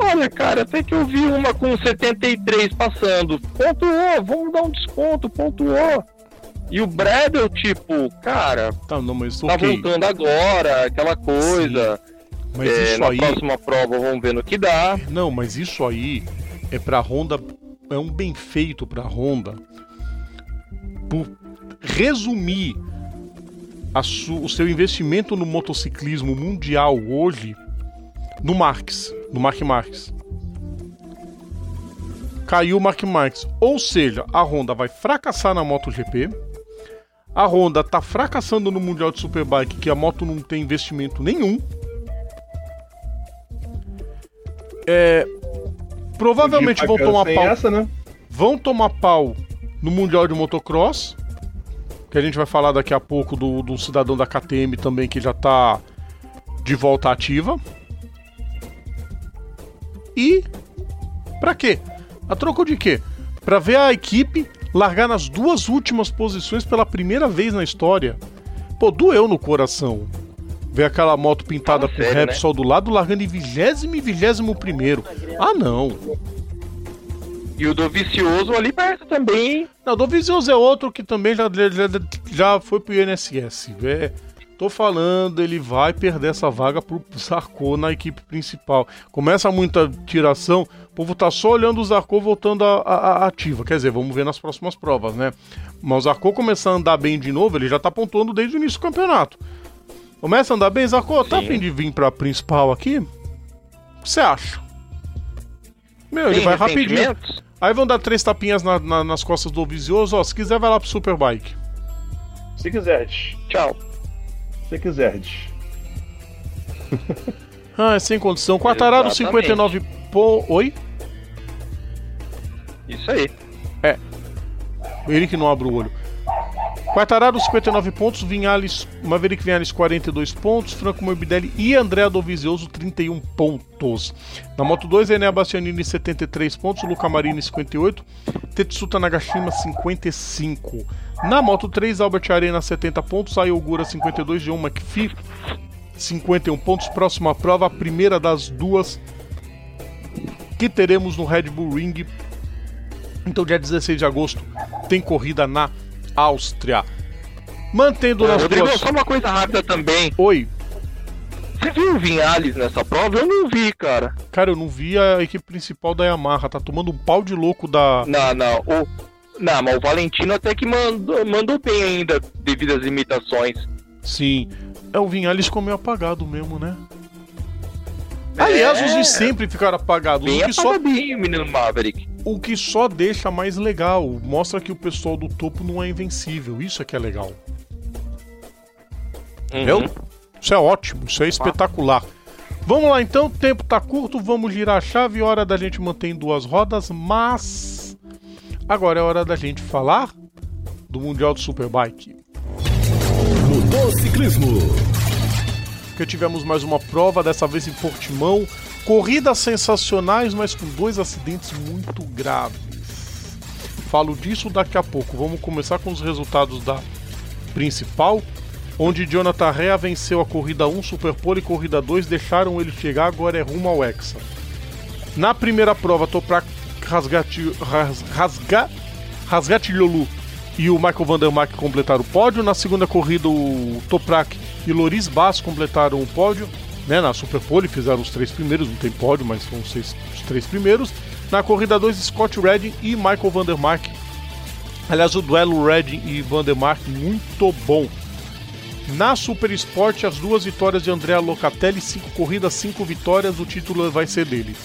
Olha, cara, até que eu vi uma com 73 passando. Pontuou, vamos dar um desconto, pontuou. E o Bradel, tipo, cara, Tá, não, mas tá ok. voltando agora, aquela coisa. Mas É, isso na aí. próxima prova vamos ver no que dá. Não, mas isso aí é pra Honda. É um bem feito pra Honda. Por resumir a su- o seu investimento no motociclismo mundial hoje no Marx, no Mark Marques. Caiu o Mark Marques. Ou seja, a Honda vai fracassar na MotoGP. A Honda tá fracassando no Mundial de Superbike, que a moto não tem investimento nenhum. É, provavelmente vão tomar pau essa, né? vão tomar pau no Mundial de Motocross, que a gente vai falar daqui a pouco do, do cidadão da KTM também, que já tá de volta ativa. E pra quê? A troco de quê? Pra ver a equipe largar nas duas últimas posições pela primeira vez na história. Pô, doeu no coração. Ver aquela moto pintada por sério, Repsol do lado largando em vigésimo e vigésimo primeiro. Ah, não. E o do Vicioso ali perto também? Não, do Vizioso é outro que também já, já, já foi pro INSS. É, tô falando, ele vai perder essa vaga pro Zarco na equipe principal. Começa muita tiração, o povo tá só olhando o Zarco voltando a, a- a ativa. Quer dizer, vamos ver nas próximas provas, né? Mas o Zarco começar a andar bem de novo, ele já tá pontuando desde o início do campeonato. Começa a andar bem, Zarco, tá a Sim. fim de vir pra principal aqui? O que você acha? Meu, ele vai rapidinho. Aí vão dar três tapinhas na- na- nas costas do Vizioso, ó. Se quiser, vai lá pro Superbike. Se quiser, Tchau. se quiser. Ah, é sem condição. Quartararo Exatamente. 59 po... Oi? Isso aí. Ele que não abre o olho. Quartararo 59 pontos, Vinhales, Maverick Vinhales 42 pontos, Franco Morbidelli e André Dovizioso 31 pontos. Na Moto 2, Enea Bastianini 73 pontos, Luca Marini 58, Tetsuta Nagashima 55. Na Moto 3, Albert Arena 70 pontos, Ayogura 52, John McPhee 51 pontos. Próxima prova, a primeira das duas que teremos no Red Bull Ring. Então, dia 16 de agosto, tem corrida na Áustria. Mantendo nas Rodrigo, duas... só uma coisa rápida também. Oi. Você viu o Vinhales nessa prova? Eu não vi, cara. Cara, eu não vi a equipe principal da Yamaha. Tá tomando um pau de louco da. Não, não. O... Não, mas o Valentino até que mandou, mandou bem ainda, devido às limitações. Sim. É, o Vinhales ficou meio apagado mesmo, né? Aliás, os de sempre ficaram apagados. Bem O que, só, apagadinho, menino Maverick. O que só deixa mais legal. Mostra que o pessoal do topo não é invencível. Isso é que é legal. Entendeu? Uhum. Isso é ótimo, isso é espetacular. Vamos lá então, o tempo tá curto, vamos girar a chave, hora da gente manter em duas rodas, mas agora é hora da gente falar do Mundial do Superbike. Motociclismo. Porque tivemos mais uma prova, dessa vez em Portimão. Corridas sensacionais, mas com dois acidentes muito graves. Falo disso daqui a pouco. Vamos começar com os resultados da principal, onde Jonathan Rea venceu a corrida 1, Superpole e corrida 2, deixaram ele chegar, agora é rumo ao Hexa. Na primeira prova, Toprak Rasgati, Ras- e o Michael Vandermark completaram o pódio. Na segunda corrida, o Toprak e Loris Bass completaram o pódio. Né, na Superpole fizeram os três primeiros, não tem pódio, mas são os, seis- os três primeiros. Na corrida 2, Scott Redding e Michael Vandermark. Aliás, o duelo Redding e Vandermark muito bom. Na Super Sport, as duas vitórias de Andrea Locatelli, cinco corridas, cinco vitórias, o título vai ser dele.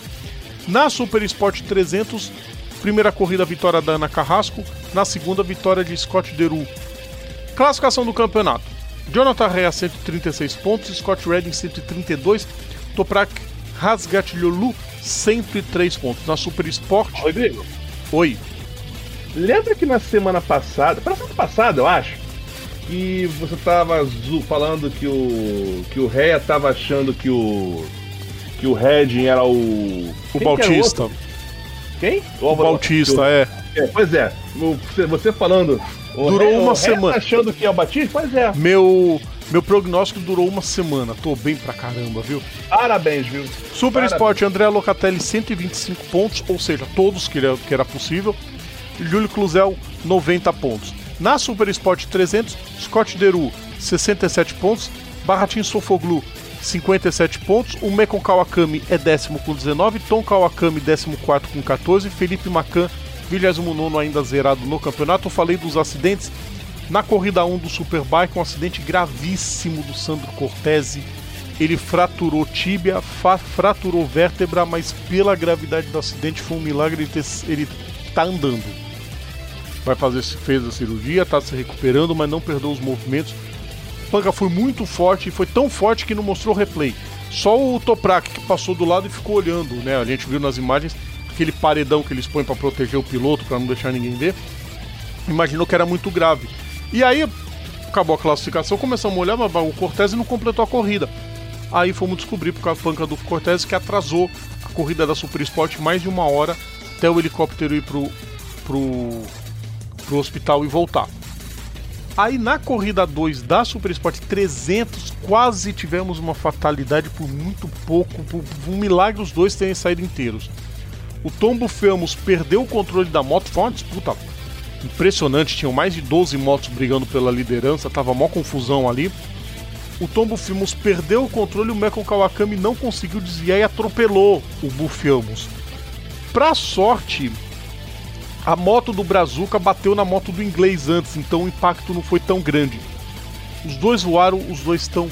Na Super Sport 300, primeira corrida vitória da Ana Carrasco, na segunda vitória de Scott Deru. Classificação do campeonato. Jonathan Rea 136 pontos, Scott Redding 132, Toprak Rasgatioglu 103 pontos. Na Super Sport, Rodrigo, oi. lembra que na semana passada, pra semana passada, eu acho, que você tava falando que o que o Reia tava achando que o que o Redding era o O Quem que era Bautista. outro? Quem? O Bautista, é. É. Pois é, o- você, falando. o Durou Reia- uma o Reia semana. Tá achando que o Batista? Pois é. Meu, meu prognóstico durou uma semana. Tô bem pra caramba, viu? Parabéns, viu? Super Parabéns. Sport, André Locatelli 125 pontos, ou seja, todos que era, que era possível. Júlio Cluzel 90 pontos. Na Super Sport 300, Scott Deru 67 pontos, Barratin Sofoglu 57 pontos, o Mekon Kawakami é décimo com 19, Tom Kawakami 14 com 14, Felipe Macan 29 ainda zerado no campeonato. Eu falei dos acidentes. Na corrida 1 do Superbike, um acidente gravíssimo do Sandro Cortese. Ele fraturou tíbia, fraturou vértebra, mas pela gravidade do acidente foi um milagre ele, ter, ele tá andando. Vai fazer, fez a cirurgia, tá se recuperando, mas não perdeu os movimentos. A panca foi muito forte e foi tão forte que não mostrou replay. Só o Toprak que passou do lado e ficou olhando, né? A gente viu nas imagens aquele paredão que eles põem para proteger o piloto, para não deixar ninguém ver. Imaginou que era muito grave. E aí acabou a classificação, começamos a olhar, mas o Cortez não completou a corrida. Aí fomos descobrir por causa da panca do Cortez que atrasou a corrida da Super Sport mais de uma hora até o helicóptero ir pro, pro, pro hospital e voltar. Aí na corrida 2 da Super Sport 300, quase tivemos uma fatalidade por muito pouco, por, um milagre os dois terem saído inteiros. O Tombo Felmos perdeu o controle da moto, foi uma disputa impressionante, tinham mais de 12 motos brigando pela liderança, tava mó confusão ali. O Tombo Filmos perdeu o controle, o Mekon Kawakami não conseguiu desviar e atropelou o Bufilmos. Pra sorte, a moto do Brazuca bateu na moto do inglês antes, então o impacto não foi tão grande. Os dois voaram, os dois estão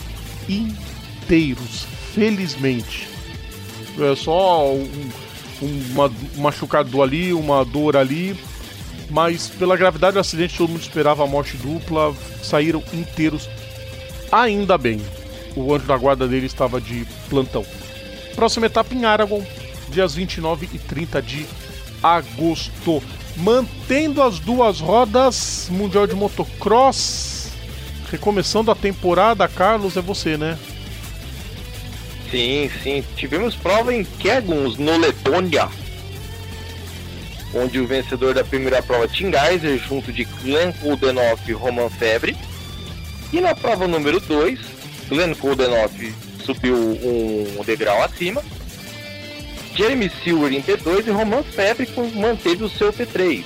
inteiros, felizmente. É só um uma, um machucado ali, uma dor ali, mas pela gravidade do acidente todo mundo esperava a morte dupla, saíram inteiros, ainda bem. O anjo da guarda dele estava de plantão. Próxima etapa em Aragon, dias 29 e 30 de agosto. Mantendo as duas rodas, Mundial de Motocross. Recomeçando a temporada, Carlos, é você, né? Sim, sim. Tivemos prova em Keguns, no Letônia. Onde o vencedor da primeira prova, Tim Geiser, junto de Glenn Koldenoff e Roman Febre. E na prova número 2, Glenn Koldenoff subiu um degrau acima. Jeremy Silver em P2 e Roman Febre manteve o seu P3.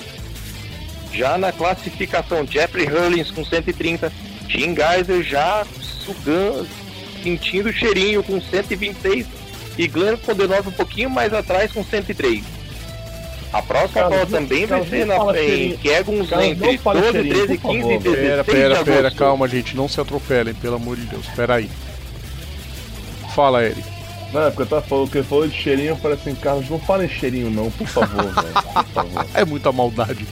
Já na classificação, Jeffrey Hurlings com 130, Tim Geiser já sugando, sentindo o cheirinho com 126 e Glenn Kodenov um pouquinho mais atrás com 103. A próxima Carlos, prova também vai ser na, em Keguns entre 12, 13, 15 e 16 Pera, pera, pera, calma gente, não se atropelem, pelo amor de Deus, pera aí. Fala, Eric. Não, é porque eu tava falando que falou de cheirinho, parece assim, Carlos, não fala em cheirinho não, por favor, velho, por favor. É muita maldade.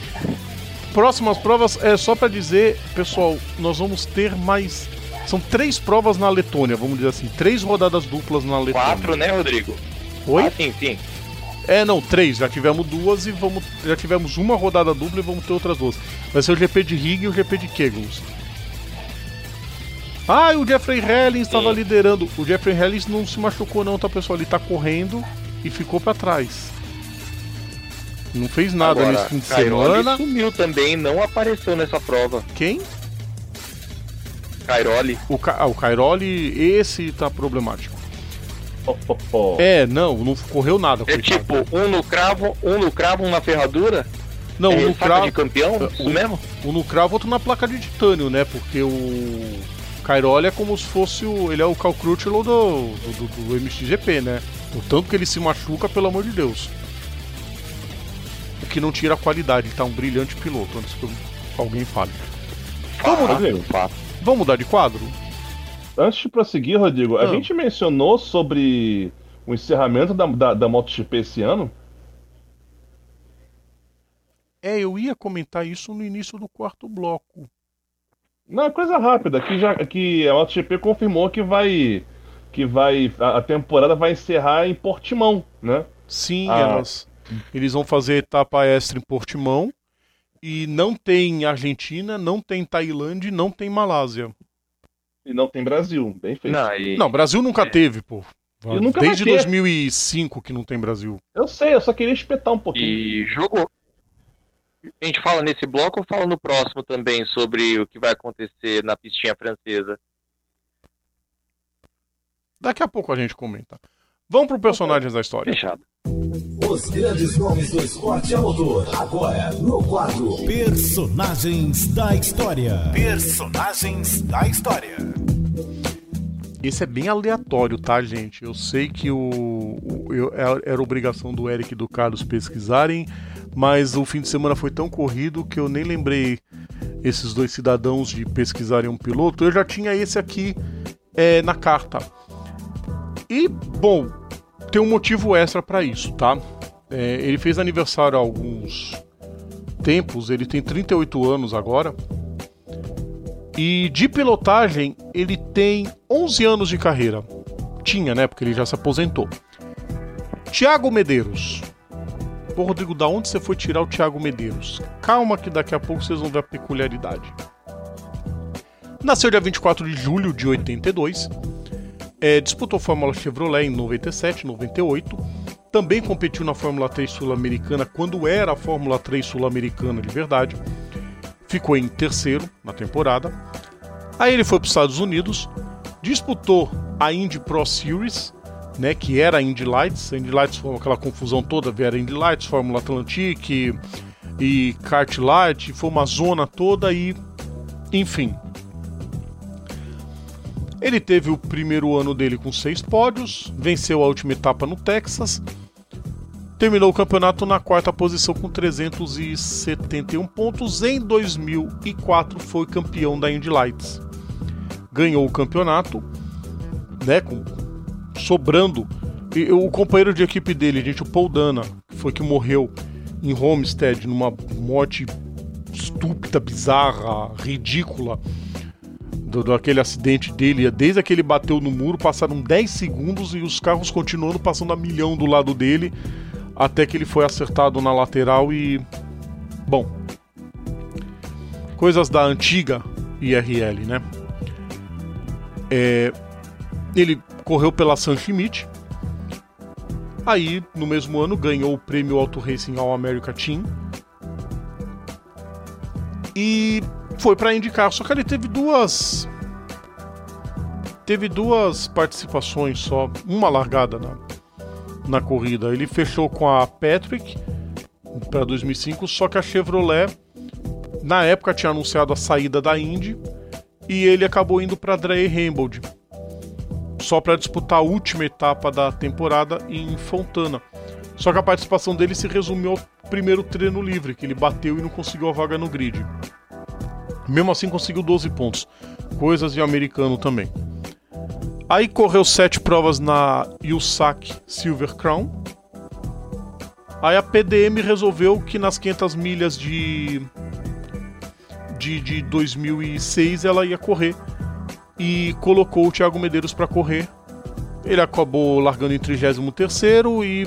Próximas provas é só para dizer, pessoal, nós vamos ter mais são três provas na Letônia, vamos dizer assim, três rodadas duplas na Letônia. Quatro, né, Rodrigo? Oi? Ah, sim, sim. É, não, três. Já tivemos duas e vamos. Já tivemos uma rodada dupla e vamos ter outras duas. Vai ser o GP de Rig e o GP de Kegels. Ah, e o Jeffrey Hellings estava liderando. O Jeffrey Hellings não se machucou não, tá pessoal? Ele tá correndo e ficou para trás. Não fez nada Agora, nesse fim de semana. sumiu também, não apareceu nessa prova. Quem? Cairoli. O, Ca... ah, o Cairoli, esse tá problemático. Oh, oh, oh. É, não, não correu nada. É coitado. tipo, um no cravo, um no cravo, um na ferradura? Não, é, um no cravo. de campeão? Uh, Isso um- mesmo? Um no cravo, outro na placa de titânio, né? Porque o Cairoli é como se fosse o. Ele é o Cal do, do, do, MXGP, né? O tanto que ele se machuca, pelo amor de Deus. O que não tira a qualidade, ele tá um brilhante piloto, antes que eu- alguém fale. Vamos, Rodrigo. Fato. Vamos mudar de quadro? Antes de prosseguir, Rodrigo, a Ah. gente mencionou sobre o encerramento da, da, da MotoGP esse ano. É, eu ia comentar isso no início do quarto bloco. Não, é coisa rápida, que já que a MotoGP confirmou que vai que vai a, a temporada vai encerrar em Portimão, né? Sim, Ah. elas, eles vão fazer etapa extra em Portimão. E não tem Argentina, não tem Tailândia e não tem Malásia. E não tem Brasil, bem feito. Não, e... Não, Brasil nunca É. teve, pô. Nunca Desde ter. 2005 que não tem Brasil. Eu sei, eu só queria espetar um pouquinho. E jogou. A gente fala nesse bloco ou fala no próximo também sobre o que vai acontecer na pistinha francesa? Daqui a pouco a gente comenta. Vamos pro personagens da história. Fechado. Os grandes nomes do esporte a motor. Agora, no quadro Personagens da História. Personagens da História. Esse é bem aleatório, tá, gente? Eu sei que o, o- eu- era obrigação do Eric e do Carlos pesquisarem, mas o fim de semana foi tão corrido que eu nem lembrei esses dois cidadãos de pesquisarem um piloto. Eu já tinha esse aqui é, na carta. E, bom, tem um motivo extra para isso, tá? É, ele fez aniversário há alguns tempos, ele tem 38 anos agora. E de pilotagem, ele tem 11 anos de carreira. Tinha, né? Porque ele já se aposentou. Tiago Medeiros. Pô, Rodrigo, da onde você foi tirar o Tiago Medeiros? Calma que daqui a pouco vocês vão ver a peculiaridade. Nasceu dia 24 de julho de 82. É, disputou Fórmula Chevrolet em 97, 98. Também competiu na Fórmula 3 Sul-Americana quando era a Fórmula 3 Sul-Americana de verdade ficou em terceiro na temporada. Aí ele foi para os Estados Unidos, disputou a Indy Pro Series, né, que era a Indy Lights. A Indy Lights foi aquela confusão toda, era Indy Lights, Fórmula Atlantic e Kart Light, foi uma zona toda e enfim. Ele teve o primeiro ano dele com seis pódios, venceu a última etapa no Texas, Terminou o campeonato na quarta posição com 371 pontos. Em 2004 foi campeão da Indy Lights. Ganhou o campeonato, né, com, sobrando. E o companheiro de equipe dele, gente, o Paul Dana, foi que morreu em Homestead numa morte estúpida, bizarra, ridícula do, do aquele acidente dele. Desde que ele bateu no muro, passaram 10 segundos e os carros continuando passando a milhão do lado dele até que ele foi acertado na lateral e Bom, coisas da antiga IRL, né? É, ele correu pela San Schmidt. Aí, no mesmo ano, ganhou o prêmio Auto Racing All America Team. E foi para indicar, só que ele teve duas teve duas participações só, uma largada na, na corrida. Ele fechou com a Patrick para 2005, só que a Chevrolet na época tinha anunciado a saída da Indy e ele acabou indo para Dre Hambold só para disputar a última etapa da temporada em Fontana. Só que a participação dele se resumiu ao primeiro treino livre, que ele bateu e não conseguiu a vaga no grid. Mesmo assim conseguiu 12 pontos, coisas de americano também. Aí correu sete provas na USAC Silver Crown. Aí a PDM resolveu que nas 500 milhas de, de, de 2006 ela ia correr e colocou o Thiago Medeiros para correr. Ele acabou largando em 33 e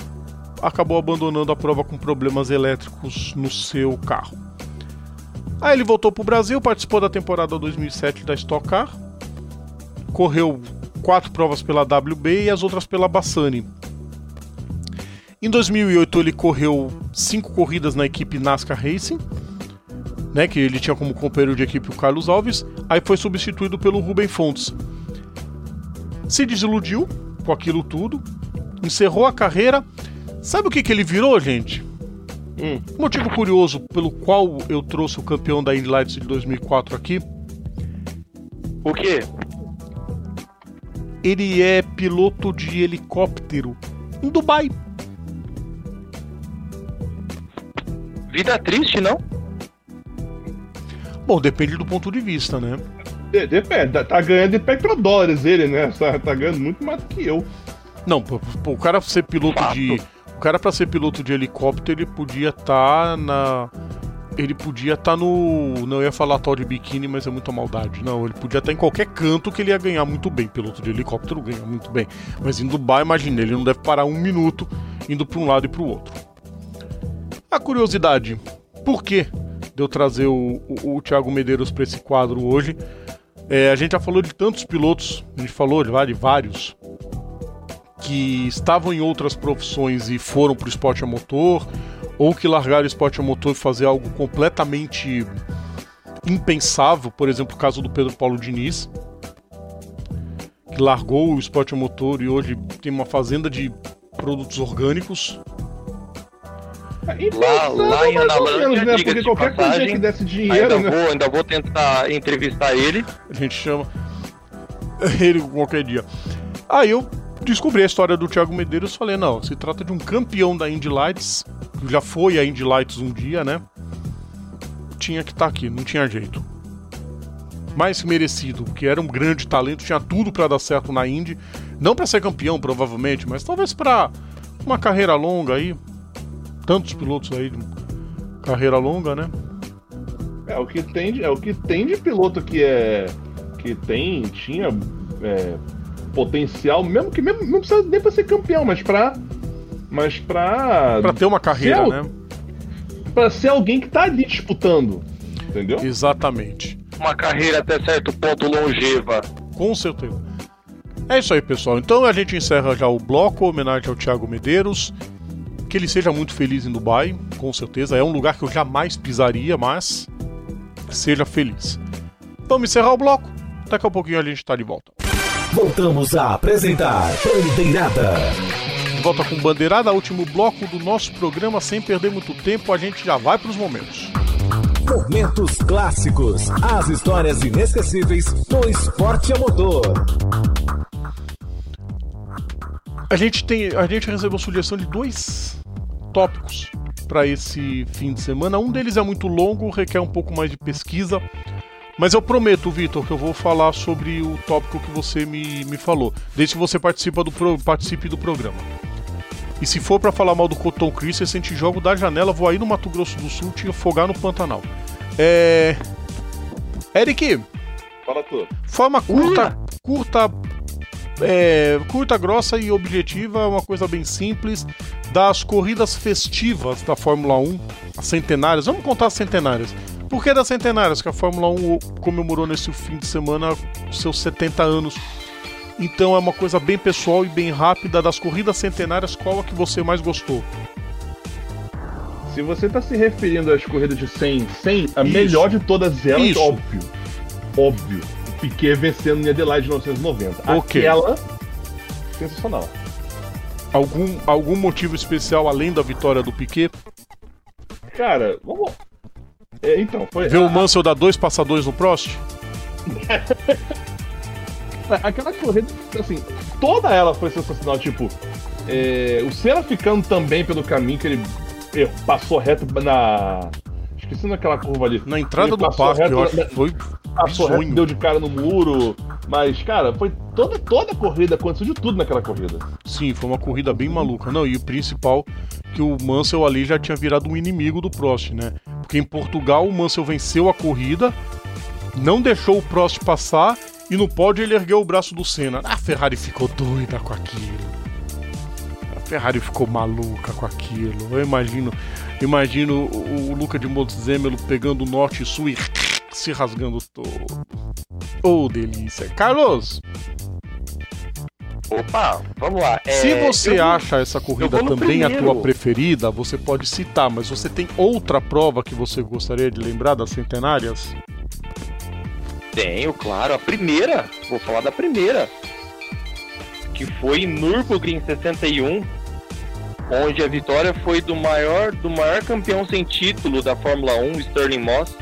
acabou abandonando a prova com problemas elétricos no seu carro. Aí ele voltou para o Brasil, participou da temporada 2007 da Stock Car, correu quatro provas pela WB e as outras pela Bassani. Em 2008 ele correu cinco corridas na equipe NASCAR Racing, né, que ele tinha como companheiro de equipe o Carlos Alves, aí foi substituído pelo Rubem Fontes. Se desiludiu com aquilo tudo, encerrou a carreira. Sabe o que, que ele virou, gente? Hum. Motivo curioso pelo qual eu trouxe o campeão da Indy Lights de 2004 aqui. O quê? Ele é piloto de helicóptero em Dubai. Vida triste, não? Bom, depende do ponto de vista, né? De- Depende, tá- tá ganhando em petrodólares ele, né? Tá, tá ganhando muito mais do que eu. Não, pô, pô, o cara ser piloto Fato. de. O cara pra ser piloto de helicóptero, ele podia estar na. Ele podia estar no. Não ia falar tal de biquíni, mas é muita maldade. Não, ele podia estar em qualquer canto que ele ia ganhar muito bem. Piloto de helicóptero ganha muito bem. Mas em Dubai, imagina, ele não deve parar um minuto indo pra um lado e pro outro. A curiosidade, por que de eu trazer o, o, o Thiago Medeiros pra esse quadro hoje? É, a gente já falou de tantos pilotos, a gente falou de vários, vários que estavam em outras profissões e foram pro esporte a motor, ou que largaram o esporte a motor e fazer algo completamente impensável, por exemplo, o caso do Pedro Paulo Diniz, que largou o esporte a motor e hoje tem uma fazenda de produtos orgânicos. Lá, lá em Analândia, menos, né? Porque de qualquer coisa passagem, que desse dinheiro, ainda, né? vou, ainda vou tentar entrevistar ele. A gente chama ele qualquer dia. Aí eu descobri a história do Thiago Medeiros e falei, não, se trata de um campeão da Indy Lights, já foi a Indy Lights um dia, né? Tinha que estar aqui, não tinha jeito. Mais merecido, que era um grande talento, tinha tudo pra dar certo na Indy, não pra ser campeão provavelmente, mas talvez pra uma carreira longa aí. Tantos pilotos aí de carreira longa, né? É o que tem de, é o que tem de piloto que é que tem tinha é, potencial, mesmo que mesmo, não precisa nem para ser campeão, mas pra mas pra Pra ter uma carreira, Seu- né? para ser alguém que tá ali disputando, entendeu? Exatamente. Uma carreira até certo ponto longeva. Com certeza. É isso aí, pessoal. Então a gente encerra já o bloco, homenagem ao Thiago Medeiros. Que ele seja muito feliz em Dubai, com certeza. É um lugar que eu jamais pisaria, mas seja feliz. Vamos encerrar o bloco. Daqui a pouquinho a gente tá de volta. Voltamos a apresentar Bandeirada. De volta com Bandeirada, último bloco do nosso programa. Sem perder muito tempo, a gente já vai para os momentos. Momentos clássicos. As histórias inesquecíveis do esporte a motor. A gente tem, a gente recebeu sugestão de dois tópicos para esse fim de semana. Um deles é muito longo, requer um pouco mais de pesquisa, mas eu prometo, Vitor, que eu vou falar sobre o tópico que você me, me falou, desde que você participa do pro- participe do programa. E se for para falar mal do Cotton Christensen, te jogo da janela, vou aí no Mato Grosso do Sul te afogar no Pantanal. É. Eric, Fala tu. forma curta, curta é, curta, grossa e objetiva, uma coisa bem simples. Das corridas festivas da Fórmula 1, as centenárias, vamos contar as centenárias. Por que das centenárias? Que a Fórmula 1 comemorou nesse fim de semana seus 70 anos. Então é uma coisa bem pessoal e bem rápida. Das corridas centenárias, qual a que você mais gostou? Se você está se referindo às corridas de 100, 100, a Isso. melhor de todas elas, Isso. óbvio. Óbvio. O Piquet vencendo em Adelaide de 1990. Okay. Aquela, sensacional. Algum, algum motivo especial além da vitória do Piquet? Cara, vamos. É, então, foi. Ver a... o Mansell dar dois passadores no Prost? Aquela corrida, assim, toda ela foi sensacional. Tipo, é, o Senna ficando também pelo caminho que ele passou reto na. Esqueci naquela curva ali. Na entrada ele do parque, reto, eu acho que foi. Passou reto, deu de cara no muro. Mas, cara, foi toda, toda a corrida, aconteceu de tudo naquela corrida. Sim, foi uma corrida bem maluca. Não, e o principal, que o Mansell ali já tinha virado um inimigo do Prost, né? Porque em Portugal o Mansell venceu a corrida, não deixou o Prost passar e no pódio ele ergueu o braço do Senna. A Ferrari ficou doida com aquilo. Ferrari ficou maluca com aquilo. Eu imagino, imagino o, o Luca de Montezemelo pegando o norte e sul e se rasgando todo. Oh, delícia. Carlos! Opa, vamos lá. É, se você eu, acha essa corrida também primeiro. a tua preferida, você pode citar, mas você tem outra prova que você gostaria de lembrar das centenárias? Tenho, claro. A primeira, vou falar da primeira que foi em Nürburgring 61, onde a vitória foi do maior, do maior campeão sem título da Fórmula 1, Sterling Moss.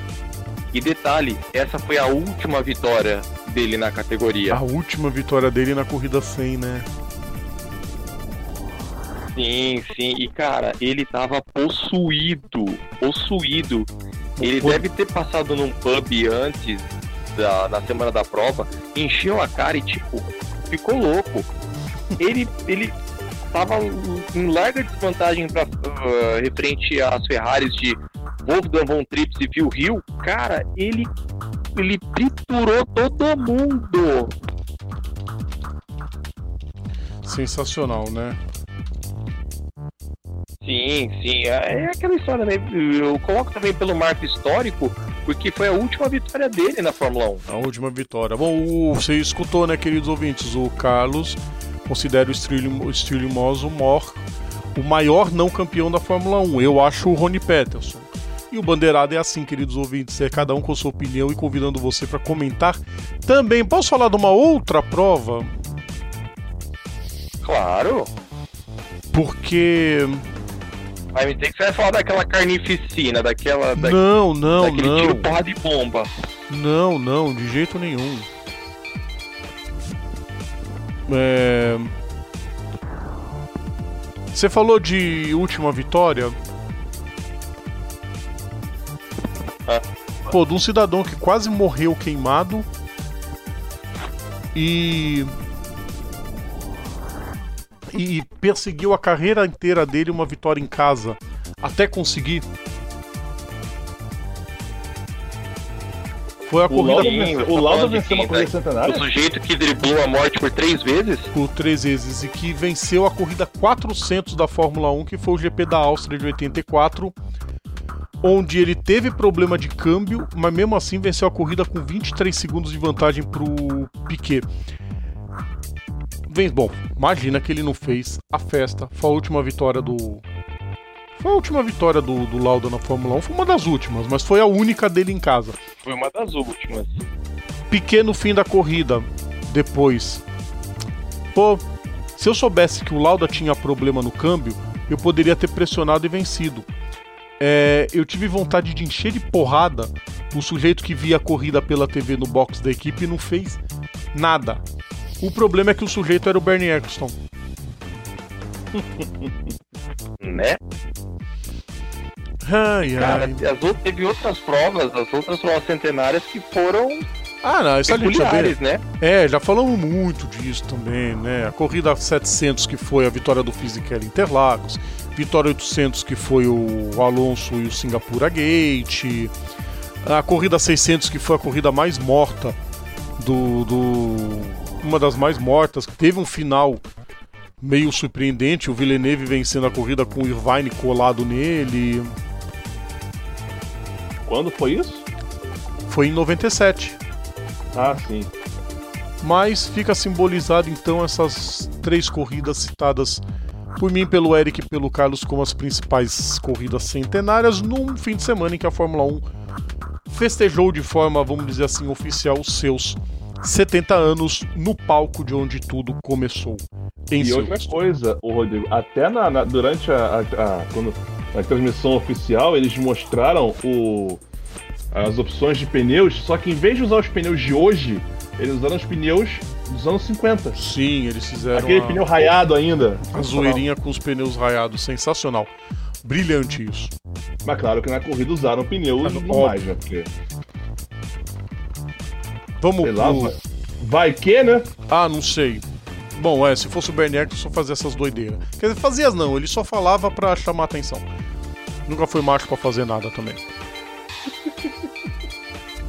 E detalhe, essa foi a última vitória dele na categoria. A última vitória dele na corrida 100, né? Sim, sim. E cara, ele tava possuído, possuído. Ele Por... deve ter passado num pub antes da, na semana da prova, encheu a cara e tipo, ficou louco. Ele, ele tava em larga desvantagem para uh, referente às Ferraris de Wolfgang von Trips e Phil Hill. Cara, ele ele triturou todo mundo. Sensacional, né? Sim, sim. É, é aquela história, né? Eu coloco também pelo marco histórico, porque foi a última vitória dele na Fórmula 1. A última vitória. Bom, você escutou, né, queridos ouvintes? O Carlos considera o Stirling Moss o maior, o maior não campeão da Fórmula 1. Eu acho o Rony Peterson. E o Bandeirado é assim, queridos ouvintes, é cada um com sua opinião e convidando você para comentar. Também posso falar de uma outra prova? Claro. Porque Vai me dizer que você vai falar daquela carnificina, daquela. Da, não, não, daquele não. tiro porra de bomba. Não, não, de jeito nenhum. É... Você falou de última vitória. Ah. Pô, de um cidadão que quase morreu queimado. E e perseguiu a carreira inteira dele uma vitória em casa, até conseguir. Foi a o corrida. Lauda o Lauda venceu uma corrida centenária? O sujeito que driblou a morte por três vezes? Por três vezes. E que venceu a corrida 400 da Fórmula 1, que foi o GP da Áustria de 84. Onde ele teve problema de câmbio, mas mesmo assim venceu a corrida com 23 segundos de vantagem pro Piquet vem, bom, imagina que ele não fez a festa. Foi a última vitória do. Foi a última vitória do, do Lauda na Fórmula 1. Foi uma das últimas, mas foi a única dele em casa. Foi uma das últimas. Pequeno fim da corrida. Depois. Pô, se eu soubesse que o Lauda tinha problema no câmbio, eu poderia ter pressionado e vencido. É, eu tive vontade de encher de porrada o sujeito que via a corrida pela TV no box da equipe e não fez nada. O problema é que o sujeito era o Bernie Eccleston. né? Ai, ai. Cara, as teve outras provas, as outras provas centenárias que foram ah, não, isso a gente já né? É, já falamos muito disso também, né? A corrida 700 que foi a vitória do Fisichella Interlagos, vitória 800 que foi o Alonso e o Singapura Gate, a corrida 600 que foi a corrida mais morta do, do uma das mais mortas, que teve um final meio surpreendente, o Villeneuve vencendo a corrida com o Irvine colado nele. Quando foi isso? Foi em 97. Ah, sim. Mas fica simbolizado então essas três corridas citadas por mim, pelo Eric e pelo Carlos como as principais corridas centenárias num fim de semana em que a Fórmula 1 festejou de forma, vamos dizer assim, oficial os seus 70 anos no palco de onde tudo começou. e outra coisa, Rodrigo, até na, na durante a, a, a, quando, a transmissão oficial eles mostraram o, as opções de pneus, só que em vez de usar os pneus de hoje, eles usaram os pneus dos anos 50. Sim, eles fizeram. Aquele a... pneu raiado ainda. A zoeirinha com os pneus raiados, sensacional. Brilhante isso. Mas claro que na corrida usaram pneus Mas, normais, né? Porque. Vamos sei lá, vai, vai que, né? Ah, não sei. Bom, é, se fosse o Bernie Eccleston, só fazia essas doideiras. Quer dizer, fazia não, ele só falava pra chamar atenção. Nunca foi macho pra fazer nada também.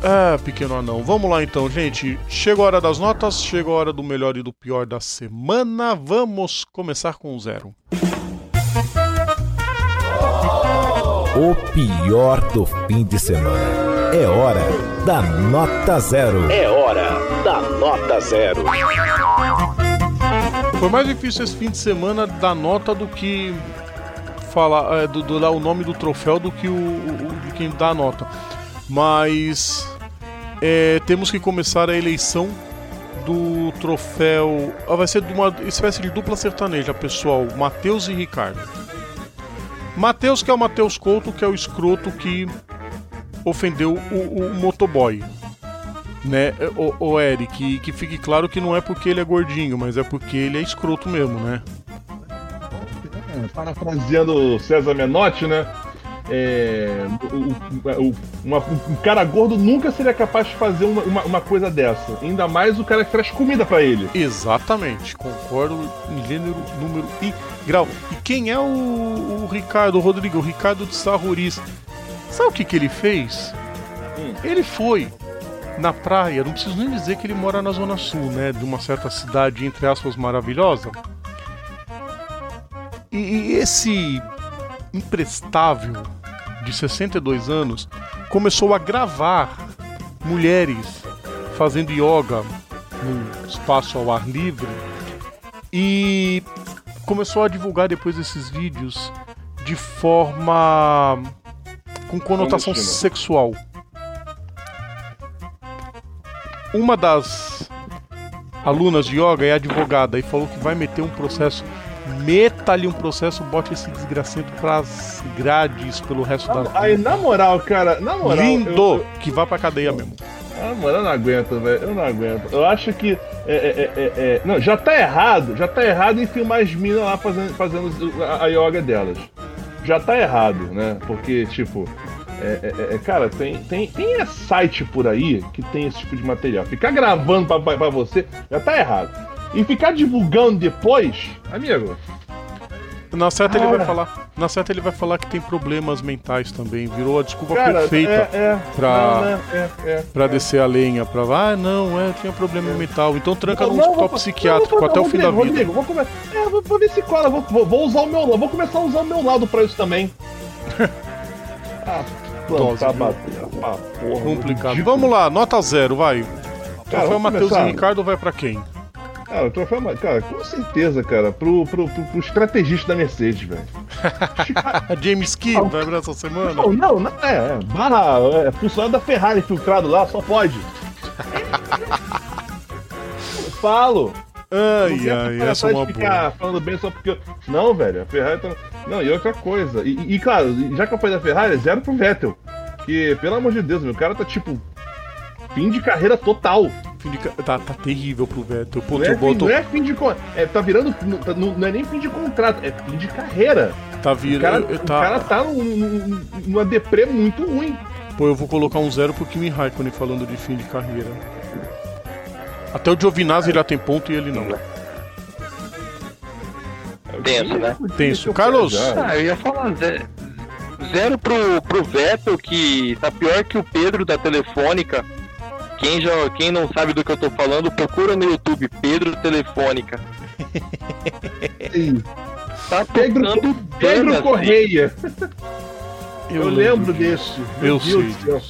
Ah, pequeno anão. Vamos lá então, gente. Chegou a hora das notas, chegou a hora do melhor e do pior da semana. Vamos começar com o zero. O pior do fim de semana. É hora da nota zero. É hora da nota zero. Foi mais difícil esse fim de semana dar nota do que falar, é, do, do, dar o nome do troféu do que o, o de quem dá a nota. Mas é, temos que começar a eleição do troféu. Ah, vai ser de uma espécie de dupla sertaneja, pessoal. Matheus e Ricardo. Matheus, que é o Matheus Couto, que é o escroto que ofendeu o, o motoboy. Né, o, o Eric, que, que fique claro que não é porque ele é gordinho, mas é porque ele é escroto mesmo, né? Parafraseando César Menotti, né? É, o, o, uma, um cara gordo nunca seria capaz de fazer uma, uma, uma, coisa dessa. Ainda mais o cara que traz comida para ele. Exatamente, concordo em gênero, número e grau. E quem é o, o Ricardo, o Rodrigo? O Ricardo de Sarruris. Sabe o que, que ele fez? Hum. Ele foi na praia, não preciso nem dizer que ele mora na Zona Sul, né? De uma certa cidade, entre aspas, maravilhosa. E, e esse imprestável de 62 anos, começou a gravar mulheres fazendo yoga no espaço ao ar livre e começou a divulgar depois esses vídeos de forma com conotação sexual. Uma das alunas de yoga é advogada e falou que vai meter um processo meta ali um processo, bote esse desgracento pras grades pelo resto da vida. Aí, na moral, cara, na moral. Lindo! Eu. Que vá pra cadeia mesmo. Ah, mano, eu não aguento, velho. Eu não aguento. Eu acho que. É, é, é, é, não, já tá errado. Já tá errado em filmar as minas lá fazendo, fazendo a, a yoga delas. Já tá errado, né? Porque, tipo. É, é, é, cara, tem, tem, tem site por aí que tem esse tipo de material. Ficar gravando pra, pra, pra você já tá errado. E ficar divulgando depois, amigo. Na certa ele vai falar. Na certa ele vai falar que tem problemas mentais também. Virou a desculpa Cara, perfeita é, é, pra, não, é, é, pra é. descer a lenha. Pra, ah, não, é, tinha problema mental. Então tranca no hospital psiquiátrico até o fim da vida. Rodrigo. É, vou, ver se cola. Vou, vou, vou, usar o meu lado. Vou começar a usar o meu lado pra isso também. ah, plantar, bater. Ah, porra, Complicado. Vamos lá, nota zero, vai. Cara, Rafael Matheus e Ricardo vai pra quem? Cara, o troféu. Cara, com certeza, cara. Pro, pro, pro, pro estrategista da Mercedes, velho. James Key vai abrir essa semana? Não, não, não é. Barra, é, funcionário da Ferrari filtrado lá, só pode. Eu falo. Ai, ai, essa é uma ficar boa. falando bem só porque. Não, velho, a Ferrari tá. Não, e outra coisa. E, e claro, já que eu falei da Ferrari, zero pro Vettel. Que, pelo amor de Deus, meu cara tá tipo. Fim de carreira total fim de. Tá, tá terrível pro Vettel. Pô, não, é fim, não é fim de. É, tá virando. Não, não, é nem fim de contrato, é fim de carreira. Tá virando. O cara, tá, o cara tá num, numa deprê muito ruim. Pô, eu vou colocar um zero pro Kimi Raikkonen falando de fim de carreira. Até o Giovinazzi já tem ponto e ele não. Tenso, né? Tenso. Carlos! Ah, eu ia falar zero, zero pro, pro Vettel, que tá pior que o Pedro da Telefônica Quem, já, quem não sabe do que eu tô falando, procura no YouTube Pedro Telefônica. Sim. Tá Pedro, tocando Pedro Dana-se. Correia. Eu, lembro disso. desse. Eu Meu Deus sei céu.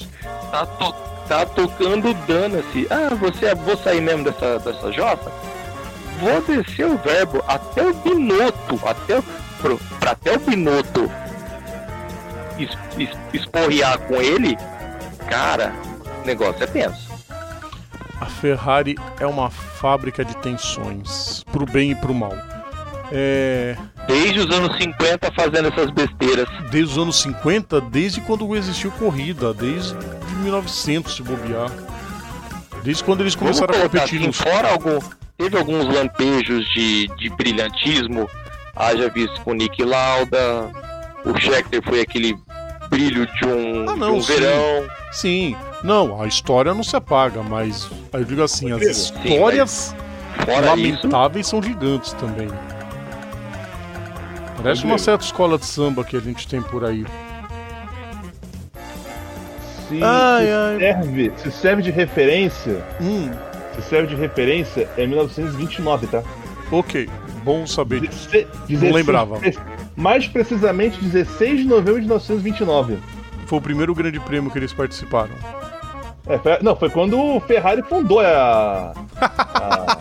Tá, to- tá tocando Dana-se. Ah, você vou sair mesmo dessa, dessa jota? Vou descer o verbo até o Binotto. Até, o- pro, pra até o Binotto es, es- esporrear com ele. Cara, o negócio é tenso. A Ferrari é uma fábrica de tensões, pro bem e pro mal. É, Desde os anos 50 fazendo essas besteiras. desde os anos 50, desde quando existiu corrida, desde 1900 se bobear. Desde quando eles começaram a competir assim, nos fora algum, teve alguns lampejos de, de brilhantismo, haja visto com o Nick Lauda, o Scheckter foi aquele brilho de um, Ah, não, de um sim. verão. Sim, não, a história não se apaga, mas eu digo assim, as Sim, histórias isso, lamentáveis são gigantes também. Parece uma certa escola de samba que a gente tem por aí. Se, Ai, se ai. serve, se serve de referência, Hum, se serve de referência, é 1929, tá? ok, bom saber disso. Deze- 16 lembrava. Mais precisamente, 16 de novembro de 1929. Foi o primeiro grande prêmio que eles participaram. É, foi- não, foi quando o Ferrari fundou a, a,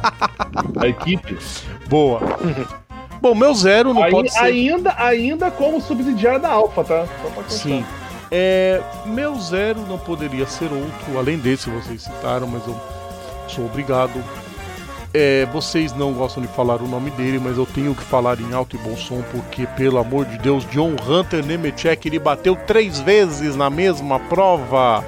a equipe. Boa. Bom, meu zero não Ai- pode ser. ainda, ainda como subsidiário da Alfa, tá? Só pra constar. Sim. É, meu zero não poderia ser outro, além desse vocês citaram, mas eu sou obrigado. É, vocês não gostam de falar o nome dele, mas eu tenho que falar em alto e bom som, porque, pelo amor de Deus, John Hunter Nemechek, ele bateu três vezes na mesma prova.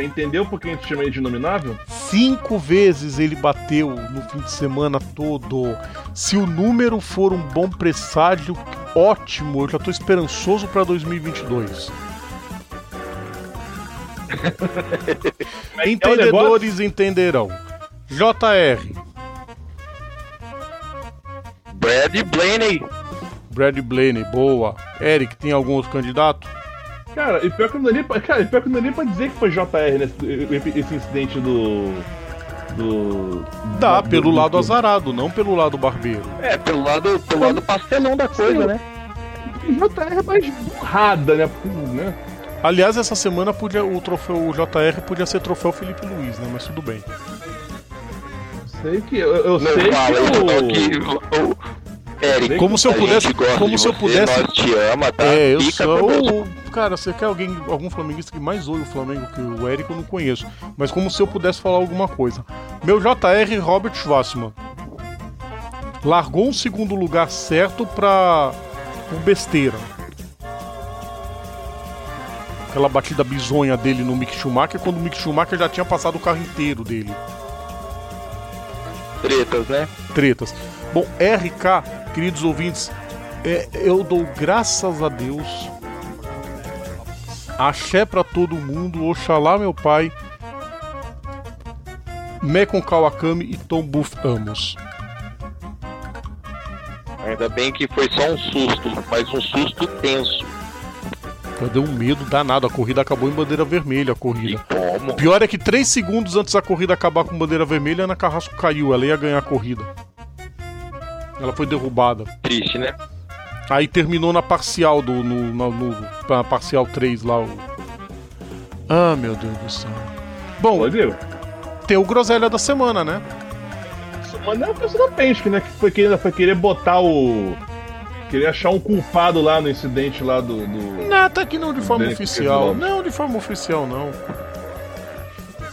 Você entendeu por que a gente chama ele de inominável? Cinco vezes ele bateu no fim de semana todo. Se o número for um bom presságio, ótimo. Eu já tô esperançoso para 2022. É Entendedores entenderão. JR, Brad Blaney. Brad Blaney, boa. Eric, tem algum outro candidato? Cara, e pior que não dá nem pra, cara, e pior que não dá nem pra dizer que foi JR nesse, esse incidente do. Do. Dá, do- pelo do- lado do- azarado, não pelo lado barbeiro. É, pelo lado, pelo lado pastelão da coisa, Sim. né? JR é mais burrada, né? né? Aliás, essa semana podia, o troféu o JR podia ser troféu Felipe Luiz, né? Mas tudo bem. Sei que. Eu, eu Não sei não, que. que o- o- Eric, Como se eu pudesse- como se eu você, pudesse- Nós te ama, tá? É, eu Fica sou. O- Cara, você quer alguém, algum flamenguista que mais oi o Flamengo que o Eric eu não conheço. Mas como se eu pudesse falar alguma coisa. Meu JR Robert Schwarzman. Largou um segundo lugar certo pra. por besteira. Aquela batida bizonha dele no Mick Schumacher, quando o Mick Schumacher já tinha passado o carro inteiro dele. Tretas, né? tretas. Bom, RK, queridos ouvintes, é, eu dou graças a Deus. Axé pra todo mundo, Oxalá meu pai. Mekon Kawakami e Tom Buff ambos. Ainda bem que foi só um susto, mas um susto tenso. Eu dei um medo danado, a corrida acabou em bandeira vermelha, a corrida. O pior é que três segundos antes da corrida acabar com bandeira vermelha, a Ana Carrasco caiu, ela ia ganhar a corrida. Ela foi derrubada. Triste, né? Aí terminou na parcial do. No, na- no- na parcial 3 lá. O... Ah, meu Deus do céu. Bom, Rodrigo. tem o Groselha da semana, né? Não é o pessoal da Penske, né? Que foi querer, foi querer botar o. Querer achar um culpado lá no incidente lá do. do... Não, tá aqui não de forma oficial. Não, de forma oficial não.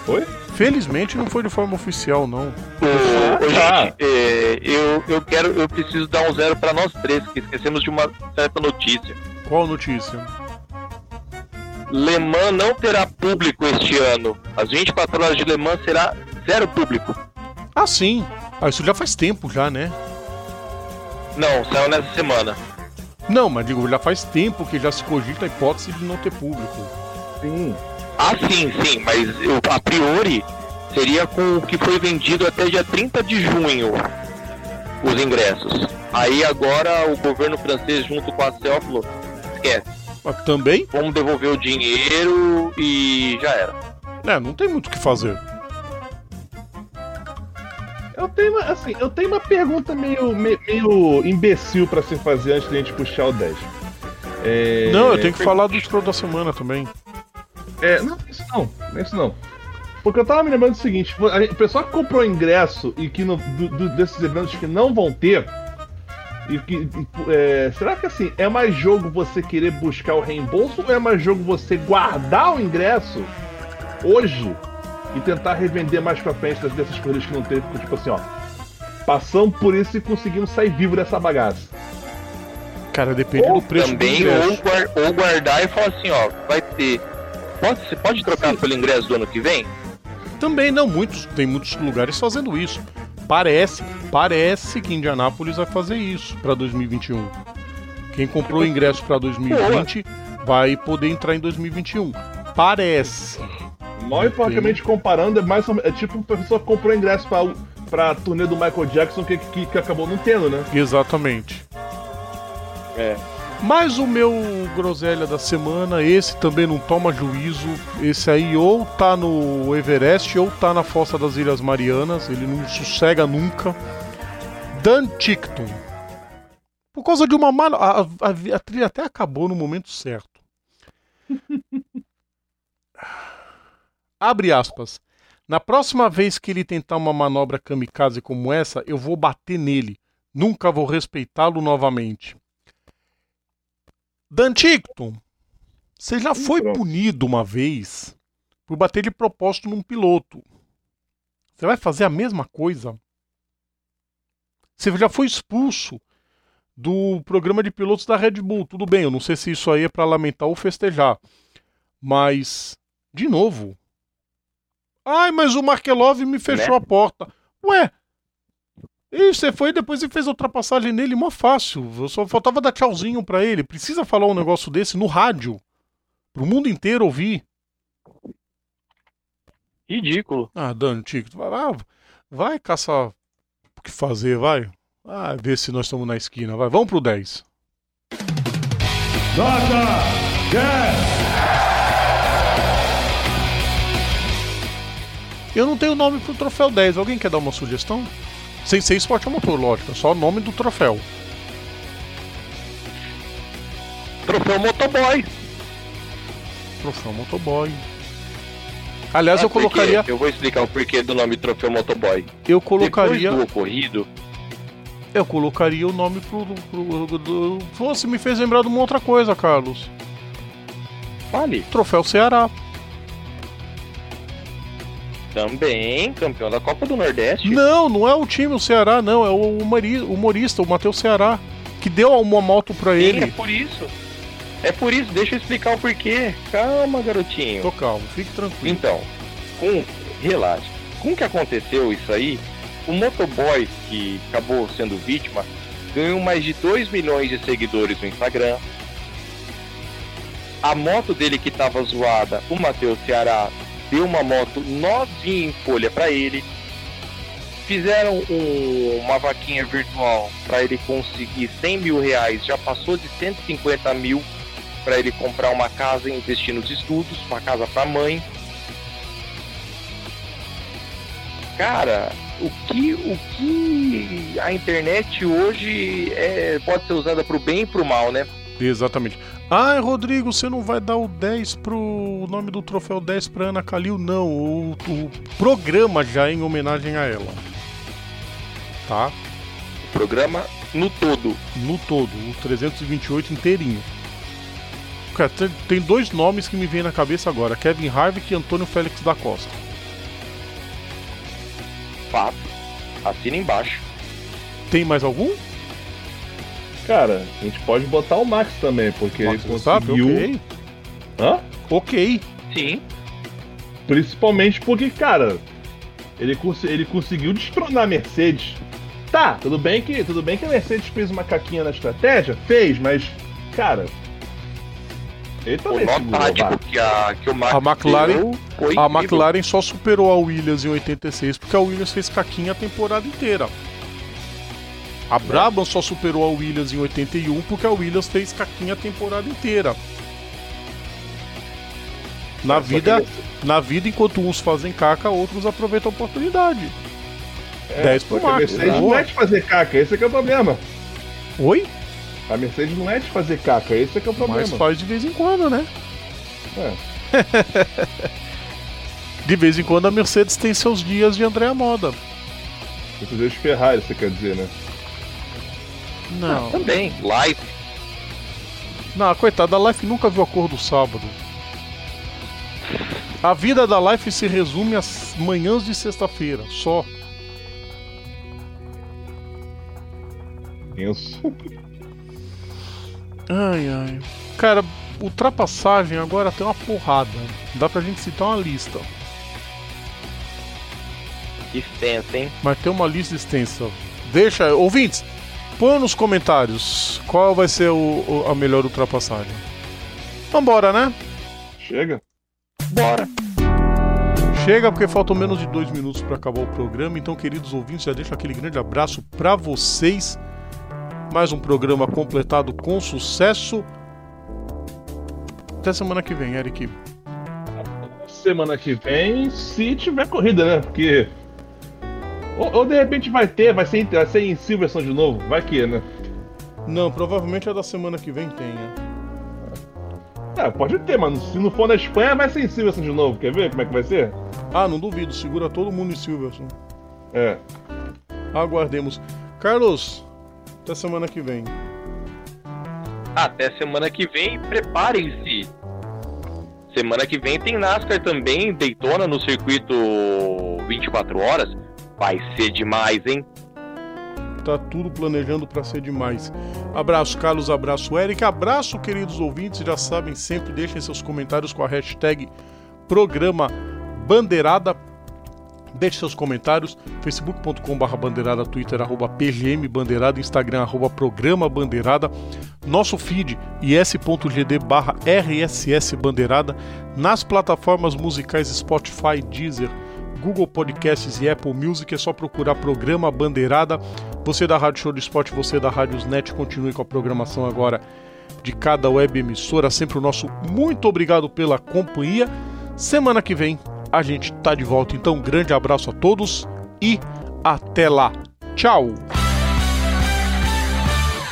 Foi? Felizmente não foi de forma oficial, não. Ô, ô, tá. gente, é, eu, eu quero, eu preciso dar um zero pra nós três, que esquecemos de uma certa notícia. Qual notícia? Le Mans não terá público este ano. As 24 horas de Le Mans será zero público. Ah, sim. Ah, isso já faz tempo já, né? Não, saiu nessa semana. Não, mas digo, já faz tempo que já se cogita a hipótese de não ter público. Sim. Ah, sim, sim, mas eu, a priori seria com o que foi vendido até dia 30 de junho os ingressos. Aí agora o governo francês junto com a CEL falou, esquece, Ah, também? vamos devolver o dinheiro e já era. É, não tem muito o que fazer. Eu tenho uma, assim, eu tenho uma pergunta meio, meio, meio imbecil pra se fazer antes da gente puxar o 10. É... Não, eu tenho que falar do scroll da semana também. É, não, isso não, isso não. Porque eu tava me lembrando do seguinte: o pessoal que comprou ingresso e que no, do, do, desses eventos que não vão ter. E que, é, será que assim, é mais jogo você querer buscar o reembolso ou é mais jogo você guardar o ingresso hoje e tentar revender mais pra frente dessas coisas que não teve? Tipo assim, ó. Passamos por isso e conseguimos sair vivo dessa bagaça. Cara, depende ou do preço também, do ou guardar e falar assim, ó, vai ter. Pode, você pode trocar pelo ingresso do ano que vem? Também não, muitos, tem muitos lugares fazendo isso. Parece, parece que Indianápolis vai fazer isso para 2021. Quem comprou ingresso para 2020 vai poder entrar em 2021. Parece. Mal e porcamente comparando, é mais é tipo uma pessoa que comprou ingresso pra, pra turnê do Michael Jackson que, que, que acabou não tendo, né? Exatamente. É. Mas o meu groselha da semana, esse também não toma juízo. Esse aí ou tá no Everest ou tá na Fossa das Ilhas Marianas. Ele não sossega nunca. Dan Ticton. Por causa de uma mala. A, a- a trilha até acabou no momento certo. Abre aspas. Na próxima vez que ele tentar uma manobra kamikaze como essa, eu vou bater nele. Nunca vou respeitá-lo novamente. Danticton, você já foi punido uma vez por bater de propósito num piloto. Você vai fazer a mesma coisa? Você já foi expulso do programa de pilotos da Red Bull. Tudo bem, eu não sei se isso aí é para lamentar ou festejar. Mas, de novo. Ai, mas o Markelov me fechou a porta. Ué, e você foi depois e fez a ultrapassagem nele mó fácil. Eu só faltava dar tchauzinho pra ele. Precisa falar um negócio desse no rádio. Pro mundo inteiro ouvir. Ridículo. Ah, Dani, Tico, vai, vai, vai caçar o que fazer, vai. Ah, ver se nós estamos na esquina, vai. Vamos pro 10. Nota 10. Eu não tenho nome pro troféu 10. Alguém quer dar uma sugestão? Sem ser esporte a motor, lógico. É só o nome do troféu. Troféu Motoboy. Troféu motoboy. Aliás, eu por quê? colocaria. Eu vou explicar o porquê do nome Troféu Motoboy. Eu colocaria. Depois do ocorrido, Eu colocaria o nome pro. pro, pro do... Você me fez lembrar de uma outra coisa, Carlos. fale. Troféu Ceará. Também campeão da Copa do Nordeste. Não, não é o time, o Ceará, não. É o humori- humorista, o Matheus Ceará. Que deu uma moto pra Sim, é ele. por isso. É por isso, deixa eu explicar o porquê. Calma, garotinho. Tô calmo, fique tranquilo. Então, com. Relaxa. Com o que aconteceu isso aí, o motoboy que acabou sendo vítima ganhou mais de 2 milhões de seguidores no Instagram. A moto dele que tava zoada, o Matheus Ceará, deu uma moto novinha em folha pra ele. Fizeram um- uma vaquinha virtual para ele conseguir 100 mil reais, já passou de 150 mil para ele comprar uma casa e investir nos estudos, uma casa para mãe. Cara, o que, o que a internet hoje é, pode ser usada pro bem e pro mal, né? Exatamente. Ai, Rodrigo, você não vai dar o 10 pro o nome do troféu 10 pra Ana Calil? Não, o, o programa já é em homenagem a ela. Tá? O programa no todo. No todo, o 328 inteirinho. Cara, tem dois nomes que me vêm na cabeça agora: Kevin Harvick e Antônio Félix da Costa. Fato. Assina embaixo. Tem mais algum? Cara, a gente pode botar o Max também, porque Max ele conseguiu. Ok. Hã? Ok. Sim. Principalmente porque, cara, ele, cons- ele conseguiu destronar a Mercedes. Tá, tudo bem que tudo bem que a Mercedes fez uma caquinha na estratégia, fez, mas, cara, ele O também nó segurou, tático que a, que o Max A McLaren- A. McLaren só superou a Williams em 86 porque a Williams fez caquinha a temporada inteira. A Brabham só superou a Williams em 81 porque a Williams fez caquinha a temporada inteira. Na vida, na vida, enquanto uns fazem caca, outros aproveitam a oportunidade. É, 10 pro porque a. Mercedes não é de fazer caca, esse é que é o problema. Oi? A Mercedes não é de fazer caca, esse é que é o problema. Mas faz de vez em quando, né? É. De vez em quando a Mercedes tem seus dias de Andréa Moda. Mercedes Ferrari, você quer dizer, né? Não. Também, live. Não, coitada, a Life nunca viu a cor do sábado. A vida da Life se resume às manhãs de sexta-feira, só. Penso. Ai, ai. Cara, ultrapassagem agora tem uma porrada. Dá pra gente citar uma lista. Extensa, hein? Mas tem uma lista extensa. Deixa, ouvintes, põe nos comentários qual vai ser o, o- a melhor ultrapassagem. Vambora, né? Chega. Bora. Chega porque faltam menos de dois minutos para acabar o programa. Então, queridos ouvintes, já deixo aquele grande abraço para vocês. Mais um programa completado com sucesso. Até semana que vem, Eric. Semana que vem, se tiver corrida, né? Porque. Ou, ou de repente vai ter, vai ser, em- vai ser em Silverson de novo, vai que, né? Não, provavelmente a da semana que vem tenha. É, pode ter, mano. Se não for na Espanha, vai ser em Silverson de novo. Quer ver como é que vai ser? Ah, não duvido, segura todo mundo em Silverson. É. Aguardemos. Carlos, até semana que vem. Até semana que vem, preparem-se. Semana que vem tem NASCAR também, Daytona no circuito 24 horas. Vai ser demais, hein? Tá tudo planejando para ser demais. Abraço, Carlos. Abraço, Eric. Abraço, queridos ouvintes. Já sabem, sempre deixem seus comentários com a hashtag Programa Bandeirada. Deixe seus comentários. facebook.com.br bandeirada, twitter arroba pgm bandeirada, instagram arroba programa bandeirada. Nosso feed is.gd barra rss bandeirada. Nas plataformas musicais Spotify, Deezer, Google Podcasts e Apple Music é só procurar programa Bandeirada. Você da Rádio Show do Esporte, você da Rádios Net, continue com a programação agora de cada web emissora. Sempre o nosso muito obrigado pela companhia. Semana que vem a gente tá de volta. Então, um grande abraço a todos e até lá. Tchau!